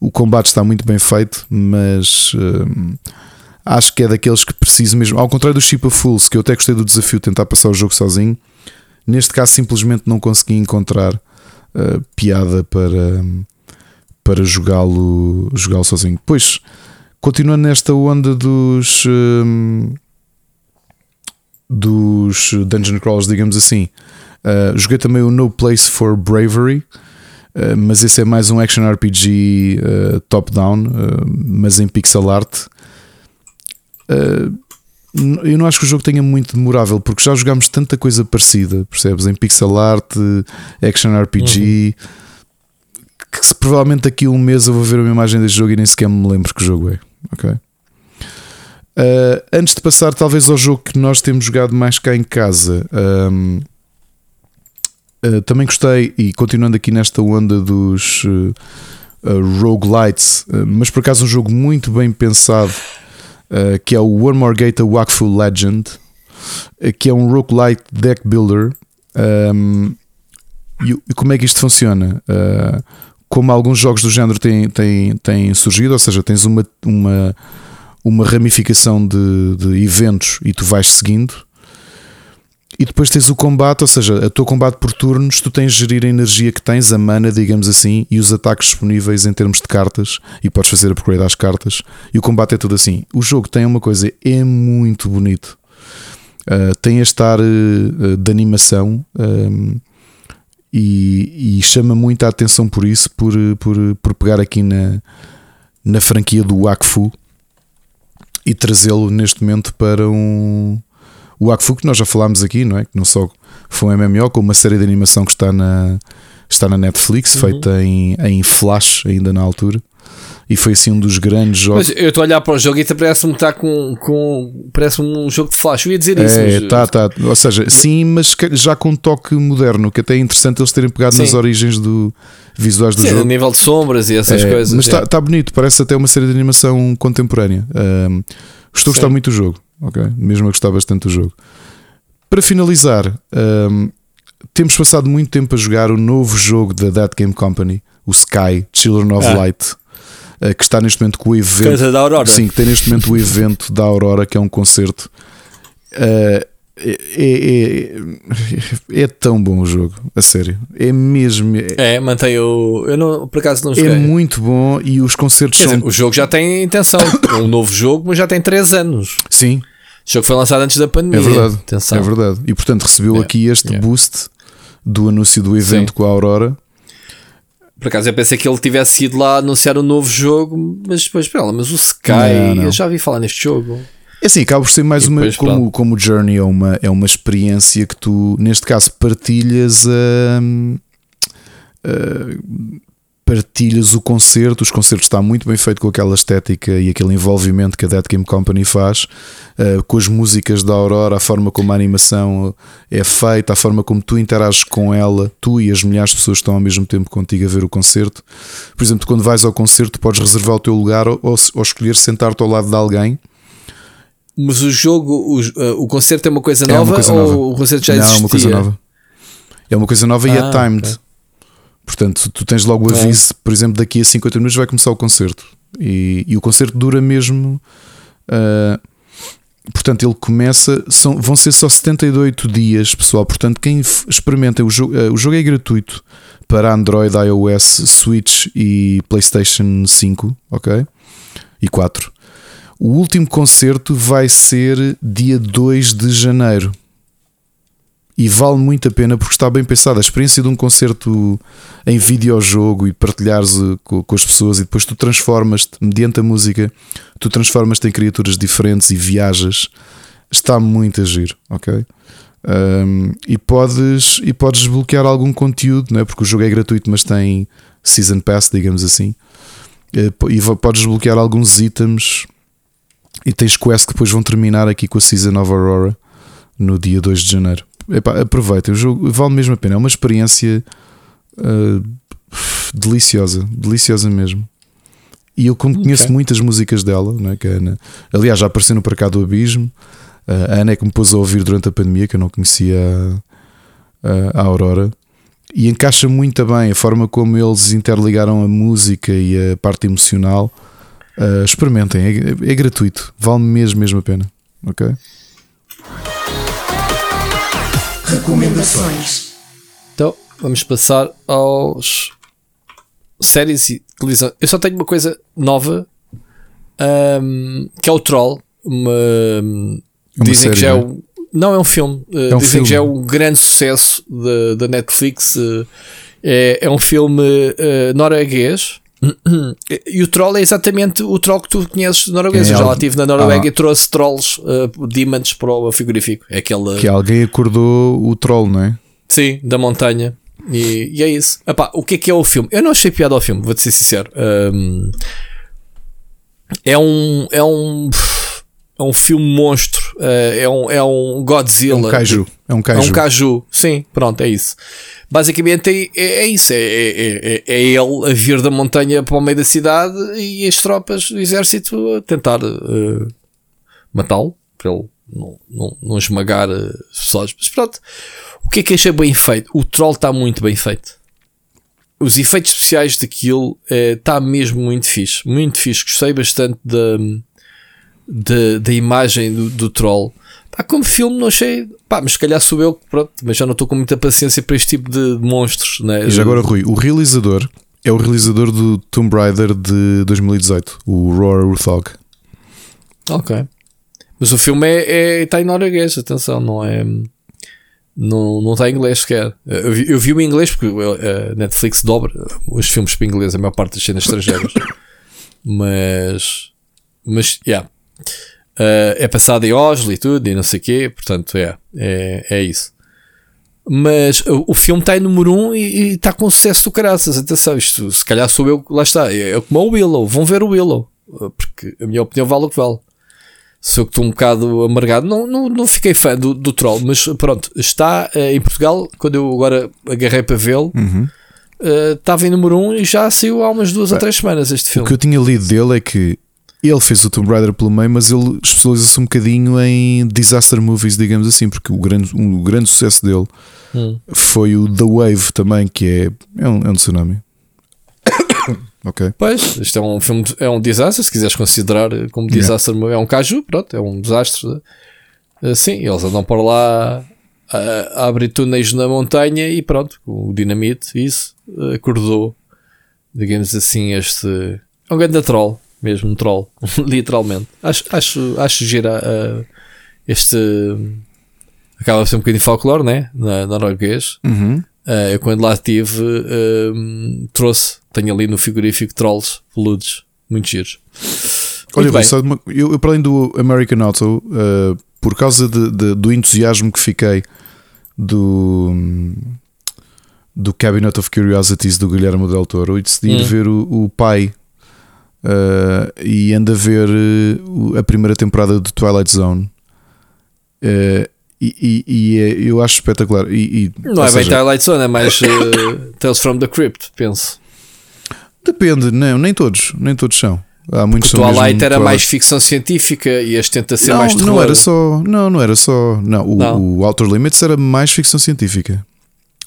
o combate está muito bem feito, mas uh, acho que é daqueles que preciso mesmo. Ao contrário do Ship of Fools, que eu até gostei do desafio de tentar passar o jogo sozinho, neste caso simplesmente não consegui encontrar uh, piada para, para jogá-lo jogá sozinho. Pois, continuando nesta onda dos. Um, dos dungeon crawlers, digamos assim. Uh, joguei também o No Place for Bravery, eh, mas esse é mais um action RPG uh, top-down, uh, mas em pixel art. eu não acho que o jogo tenha muito demorável, porque já jogámos tanta coisa parecida, percebes? Em pixel art, action RPG, uhum. que se, provavelmente daqui a um mês eu vou ver uma imagem deste jogo e nem sequer me lembro que jogo é. Ok? Antes de passar, talvez ao jogo que nós temos jogado mais cá em casa, um, eh, também gostei, e continuando aqui nesta onda dos uh, uh, roguelites, mas por acaso um jogo muito bem pensado, que é o One More Gate a Wakfu Legend, que é um roguelite deck builder. Um, ehm, e como é que isto funciona? como alguns jogos do género têm, têm, têm surgido, ou seja, tens uma, uma, uma ramificação de, de eventos e tu vais seguindo. E depois tens o combate, ou seja, a tua combate por turnos, tu tens de gerir a energia que tens, a mana, digamos assim, e os ataques disponíveis em termos de cartas, e podes fazer upgrade às cartas, e o combate é tudo assim. O jogo tem uma coisa, é muito bonito. Uh, tem este ar uh, de animação um, e, e, chama muito a atenção por isso, por, por, por pegar aqui na, na franquia do Wakfu e trazê-lo neste momento para um o Akfu que nós já falámos aqui, não é? Que não só foi um MMO, como uma série de animação que está na, está na Netflix, uhum. feita em, em Flash, ainda na altura. E foi assim um dos grandes jogos. Mas eu estou a olhar para o jogo e parece-me que está com, com. Parece um jogo de flash. Eu ia dizer isso. É, tá, tá. Ou seja, sim, mas já com um toque moderno, que até é interessante eles terem pegado sim. nas origens do visuais do sim, jogo. A nível de sombras e essas é, coisas. Mas está é. tá bonito, parece até uma série de animação contemporânea. Um, estou a gostar muito do jogo ok? Mesmo a gostar bastante do jogo. Para finalizar, um, temos passado muito tempo a jogar o novo jogo da That Game Company, o Sky, Children of Ah. Light, eh, que está neste momento com o evento. Coisa da Aurora. Sim, que tem neste momento o evento da Aurora, que é um concerto. Eh, é, é, é, é tão bom o jogo, a sério. É mesmo. É, É, mantém o. Eu não, por acaso não joguei. é muito bom e os concertos Quer são. dizer, o jogo já tem intenção. <coughs> É um novo jogo, mas já tem 3 anos. Sim, O jogo foi lançado antes da pandemia. é verdade. Atenção. É verdade. E portanto recebeu É, aqui este é. boost do anúncio do evento Sim. com a Aurora. Por acaso eu pensei que ele tivesse ido lá anunciar um novo jogo, mas depois, espera lá, mas o Sky, Não, não. eu já vi falar neste jogo. É assim, acaba por ser mais uma. Como, pronto. como o Journey é uma, é uma experiência que tu, neste caso, partilhas a. a- partilhas o concerto, os concertos está muito bem feito com aquela estética e aquele envolvimento que a Dead Game Company faz, eh, com as músicas da Aurora, a forma como a animação é feita, a forma como tu interages com ela, tu e as milhares de pessoas que estão ao mesmo tempo contigo a ver o concerto. Por exemplo, quando vais ao concerto, podes reservar o teu lugar ou, ou, escolher sentar-te ao lado de alguém. Mas o jogo, o, uh, o concerto é uma coisa É uma nova coisa ou nova. o concerto já Não, existia? é uma coisa nova. É uma coisa nova e é Ah, timed. ok. Portanto, tu tens logo o É. aviso, por exemplo, daqui a 50 minutos vai começar o concerto. E, e o concerto dura mesmo. ah, portanto, ele começa. São, vão ser só 78 dias, pessoal. Portanto, quem experimenta o jogo, ah, o jogo é gratuito para Android, iOS, Switch e PlayStation 5, ok? E 4. O último concerto vai ser dia 2 de janeiro. E vale muito a pena porque está bem pensado. A experiência de um concerto em videojogo e partilhares eh, co- com, as pessoas e depois tu transformas-te, mediante a música, tu transformas-te em criaturas diferentes e viajas. Está muito a giro, ok? Um, e, podes, e podes desbloquear algum conteúdo, não é? porque o jogo é gratuito, mas tem Season Pass, digamos assim. Eh, E podes desbloquear alguns itens e tens quests que depois vão terminar aqui com a Season of Aurora no dia 2 de janeiro. Epá, aproveitem, o jogo vale mesmo a pena. É uma experiência ah, deliciosa, deliciosa mesmo. E eu como conheço Ok. muitas músicas dela, não é? que a Ana, aliás, já apareceu no Para Cá do Abismo. A Ana é que me pôs a ouvir durante a pandemia, que eu não conhecia a, a- Aurora. E encaixa muito bem a forma como eles interligaram a música e a parte emocional. Ah, experimentem, é, é gratuito, vale mesmo, mesmo a pena. Ok? Recomendações. Então, vamos passar aos séries e televisão. Eu só tenho uma coisa nova ahm, que é o Troll. Uma, uma dizem que série, já é não é? um, não é um filme. uh, É um dizem filme. que já é um grande sucesso da, da Netflix. uh, é, é um filme uh, norueguês. E o troll é exatamente o troll que tu conheces de norueguês. É Eu já lá estive na Noruega Ah. e trouxe trolls, uh, demons para o frigorífico. É aquele. Que alguém acordou o troll, não é? Sim, da montanha. E, e é isso. Epá, o que é que é o filme? Eu não achei piada ao filme, vou-te ser sincero. Um, é um. É um. É um filme monstro. uh, é, um, é um É Godzilla. um caju. É um É caju. um caju. Sim, pronto, é isso. Basicamente é, é, é isso. É, é, é, é ele a vir da montanha para o meio da cidade e as tropas do exército a tentar uh, matá-lo. Para ele não, não, não esmagar uh, pessoas. Mas pronto. O que é que achei bem feito? O troll está muito bem feito. Os efeitos especiais daquilo está mesmo muito fixe. Muito fixe. Gostei bastante da, da, da imagem do, do troll. Pá, como filme não achei. Pá, mas se calhar sou eu, pronto, mas já não estou com muita paciência para este tipo de monstros. Né? E já agora, Rui, o realizador é o realizador do Tomb Raider de 2018, o Roar Urthog. Ok. Mas o filme é, é, está em norueguês, atenção, não é. Não, não está em inglês sequer. Eu vi, eu vi o em inglês porque a Netflix dobra os filmes para inglês, a maior parte das cenas estrangeiras. <coughs> mas. Mas, yeah. Uh, é passado em Oslo e tudo, e não sei o quê, portanto, é, é, é isso. Mas o, o filme está em número 1 um e, está com sucesso do caraças. Atenção, isto se calhar sou eu, lá está. É, é como o Willow, vão ver o Willow, uh, porque a minha opinião vale o que vale. Sou que estou um bocado amargado, não, não, não fiquei fã do, do Troll, mas pronto, está uh, em Portugal. Quando eu agora agarrei para vê-lo, Uhum. uh, estava em número 1 um e já saiu há umas duas ou três semanas este O filme. que eu tinha lido dele é que ele fez o Tomb Raider pelo meio, mas ele especializou-se um bocadinho em disaster movies, digamos assim, porque o grande, um, o grande sucesso dele Hum. foi o The Wave também, que é, é, um, é um tsunami. <coughs> ok. Pois, isto é um filme, é um desastre, se quiseres considerar como Yeah. desastre, é um caju, pronto, é um desastre. Eh, Sim, eles andam por lá a, a abrir túneis na montanha e pronto, o dinamite, isso, eh, acordou, digamos assim, este. É um grande troll, mesmo um troll, <laughs> literalmente. Acho, acho, acho gira eh, este. Acaba de ser um bocadinho folclore, né? Na, norueguês. Uhum. Uh, eu quando lá estive um, trouxe, tenho ali no frigorífico trolls peludos, muito giros. Olha, bem. eu, eu, para além do American Auto, uh, por causa de- de- do entusiasmo que fiquei do, do Cabinet of Curiosities do Guilherme Del Toro, e decidi ir Hum. ver o, o pai uh, e ando a ver o- a primeira temporada do Twilight Zone. Uh, e, e- e é- eu acho espetacular. E, Não é bem seja, Twilight Zone, é mais uh, Tales from the Crypt, penso. Depende, não, nem todos, nem todos são. Há muitos O são Twilight era Twilight- mais ficção científica e este tenta ser não, mais terror. não era só. Não, não era só. Não, o, Não. o Outer Limits era mais ficção científica.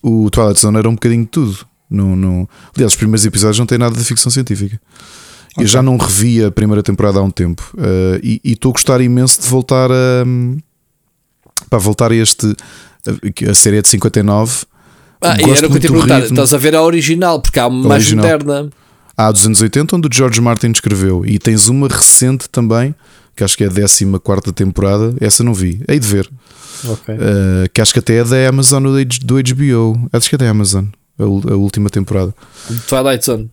O Twilight Zone era um bocadinho de tudo. Não, não, aliás, os primeiros episódios não têm nada de ficção científica. Eu já não revi a primeira temporada há um tempo eh, e estou a gostar imenso de voltar a. Para voltar a este. A, a série é de 59. Ah, e era o que eu te do perguntar. Estás a ver a original, porque há uma mais original. moderna. Há a dos anos 80, onde o George Martin escreveu, e tens uma recente também, que acho que é a 14 temporada. Essa não vi, hei de ver. Ok. Uh, que acho que até é da Amazon ou do HBO. Acho que é da Amazon, a, a última temporada. Twilight Zone.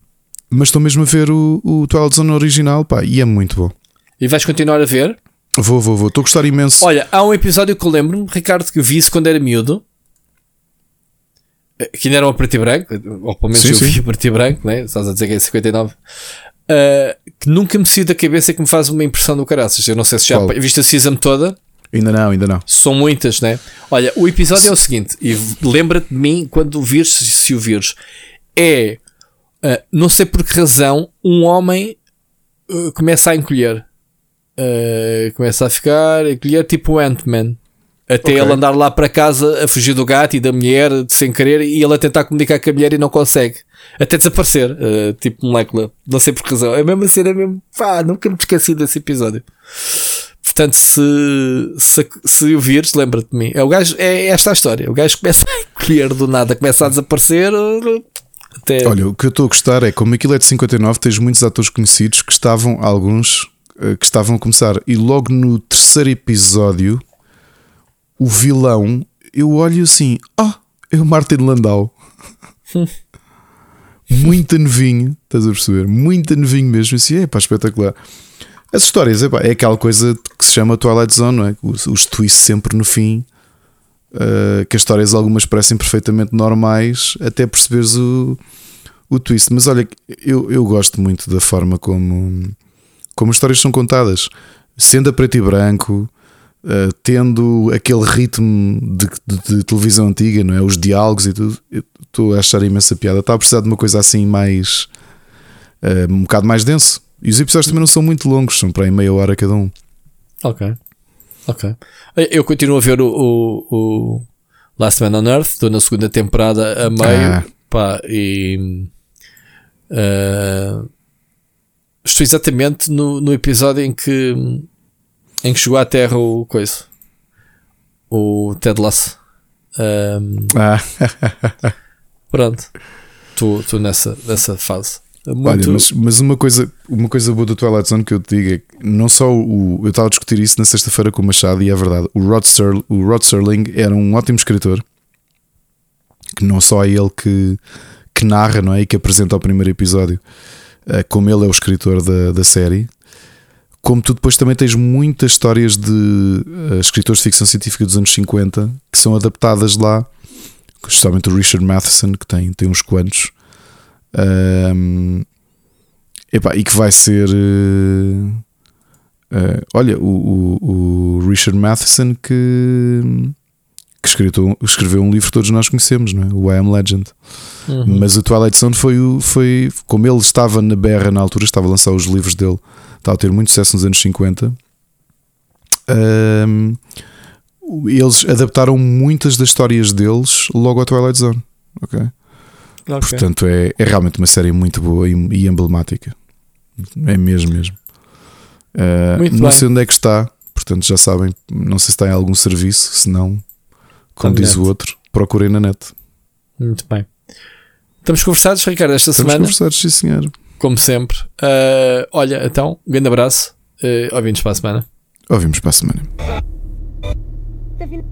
Mas estou mesmo a ver o, o Twilight Zone original, pá, e é muito bom. E vais continuar a ver? Vou, vou, vou. Estou a gostar imenso. Olha, há um episódio que eu lembro-me, Ricardo, que eu vi isso quando era miúdo. Eh, Que ainda era um preto e branco, ou pelo menos Sim, eu sim. vi a preto e branco, né? estás a dizer que é 59. eh, que nunca me saiu da cabeça e que me faz uma impressão do caraças. Eu não sei se já Qual? viste a season toda, Ainda não, ainda não. são muitas, né? Olha, o episódio é o seguinte, e lembra-te de mim quando o vires, se o vires. É, eh, não sei por que razão, um homem eh, começa a encolher. Eh, começa a ficar, a encolher tipo Ant-Man. Até Ok. ele andar lá para casa a fugir do gato e da mulher sem querer e ele a tentar comunicar com a mulher e não consegue. Até desaparecer, tipo molécula. Não sei por que razão. É a mesma cena mesmo. Pá, nunca me esqueci desse episódio. Portanto, se, se, se o vires, lembra-te de mim. É, o gajo, é esta a história. O gajo começa a encolher do nada, começa a desaparecer. Até. Olha, o que eu estou a gostar é como aquilo é de 59, tens muitos atores conhecidos que estavam, alguns eh, que estavam a começar, e logo no terceiro episódio, o vilão, eu olho assim, ah, é o Martin Landau. <laughs> muito novinho, estás a perceber? Muito novinho mesmo, assim, é pá, espetacular. As histórias, epá, é aquela coisa que se chama Twilight Zone, não é? Os, os twists sempre no fim, uh, que as histórias algumas parecem perfeitamente normais até perceberes o, o twist. Mas olha, eu, eu gosto muito da forma como, como as histórias são contadas, sendo a preto e branco, uh, tendo aquele ritmo de, de- de televisão antiga, não é? Os diálogos e tudo. Estou a achar imensa piada. Estava a precisar de uma coisa assim mais. uh, um bocado mais denso. E os episódios também não são muito longos, são para aí meia hora cada um. Ok. Ok. Eu continuo a ver o, o, o Last Man on Earth, estou na segunda temporada a meio. Ah. Pá, e. ah, estou exatamente no, no episódio em que. em que chegou à Terra o coisa. O Ted Lasso. Ahm, Ah, pronto. Estou nessa, nessa fase. Muito, Olha, mas, mas uma, coisa, uma coisa boa do Twilight Zone que eu te digo é que não só o. Eu estava a discutir isso na sexta-feira com o Machado e é verdade. O Rod, Serl, o Rod Serling era um ótimo escritor que não só é ele que, que narra não é? e que apresenta o primeiro episódio, eh, como ele é o escritor da, da série. Como tu depois também tens muitas histórias de eh, escritores de ficção científica dos anos 50 que são adaptadas lá, especialmente o Richard Matheson, que tem, tem uns quantos. Ahm, epá, e que vai ser. eh, eh, olha, o, o- o Richard Matheson que, que escreveu, escreveu um livro que todos nós conhecemos, não é? o I Am Legend. Uhum. Mas a Twilight Zone foi, foi como ele estava na berra na altura, estava a lançar os livros dele, estava a ter muito sucesso nos anos 50. ahm, eles adaptaram muitas das histórias deles logo ao Twilight Zone. ok? Ok. Portanto, é, é realmente uma série muito boa e, e emblemática. É mesmo, mesmo. Muito não bem. sei onde é que está, portanto, já sabem. Não sei se está em algum serviço, se não, como diz o net. outro, procurem na net. Muito bem. Estamos conversados, Ricardo, esta Estamos semana, conversados, sim, senhor. como sempre. Ah, olha, então, um grande abraço. Uh, Ouvimos para a semana. Ouvimos para a semana. Thank you.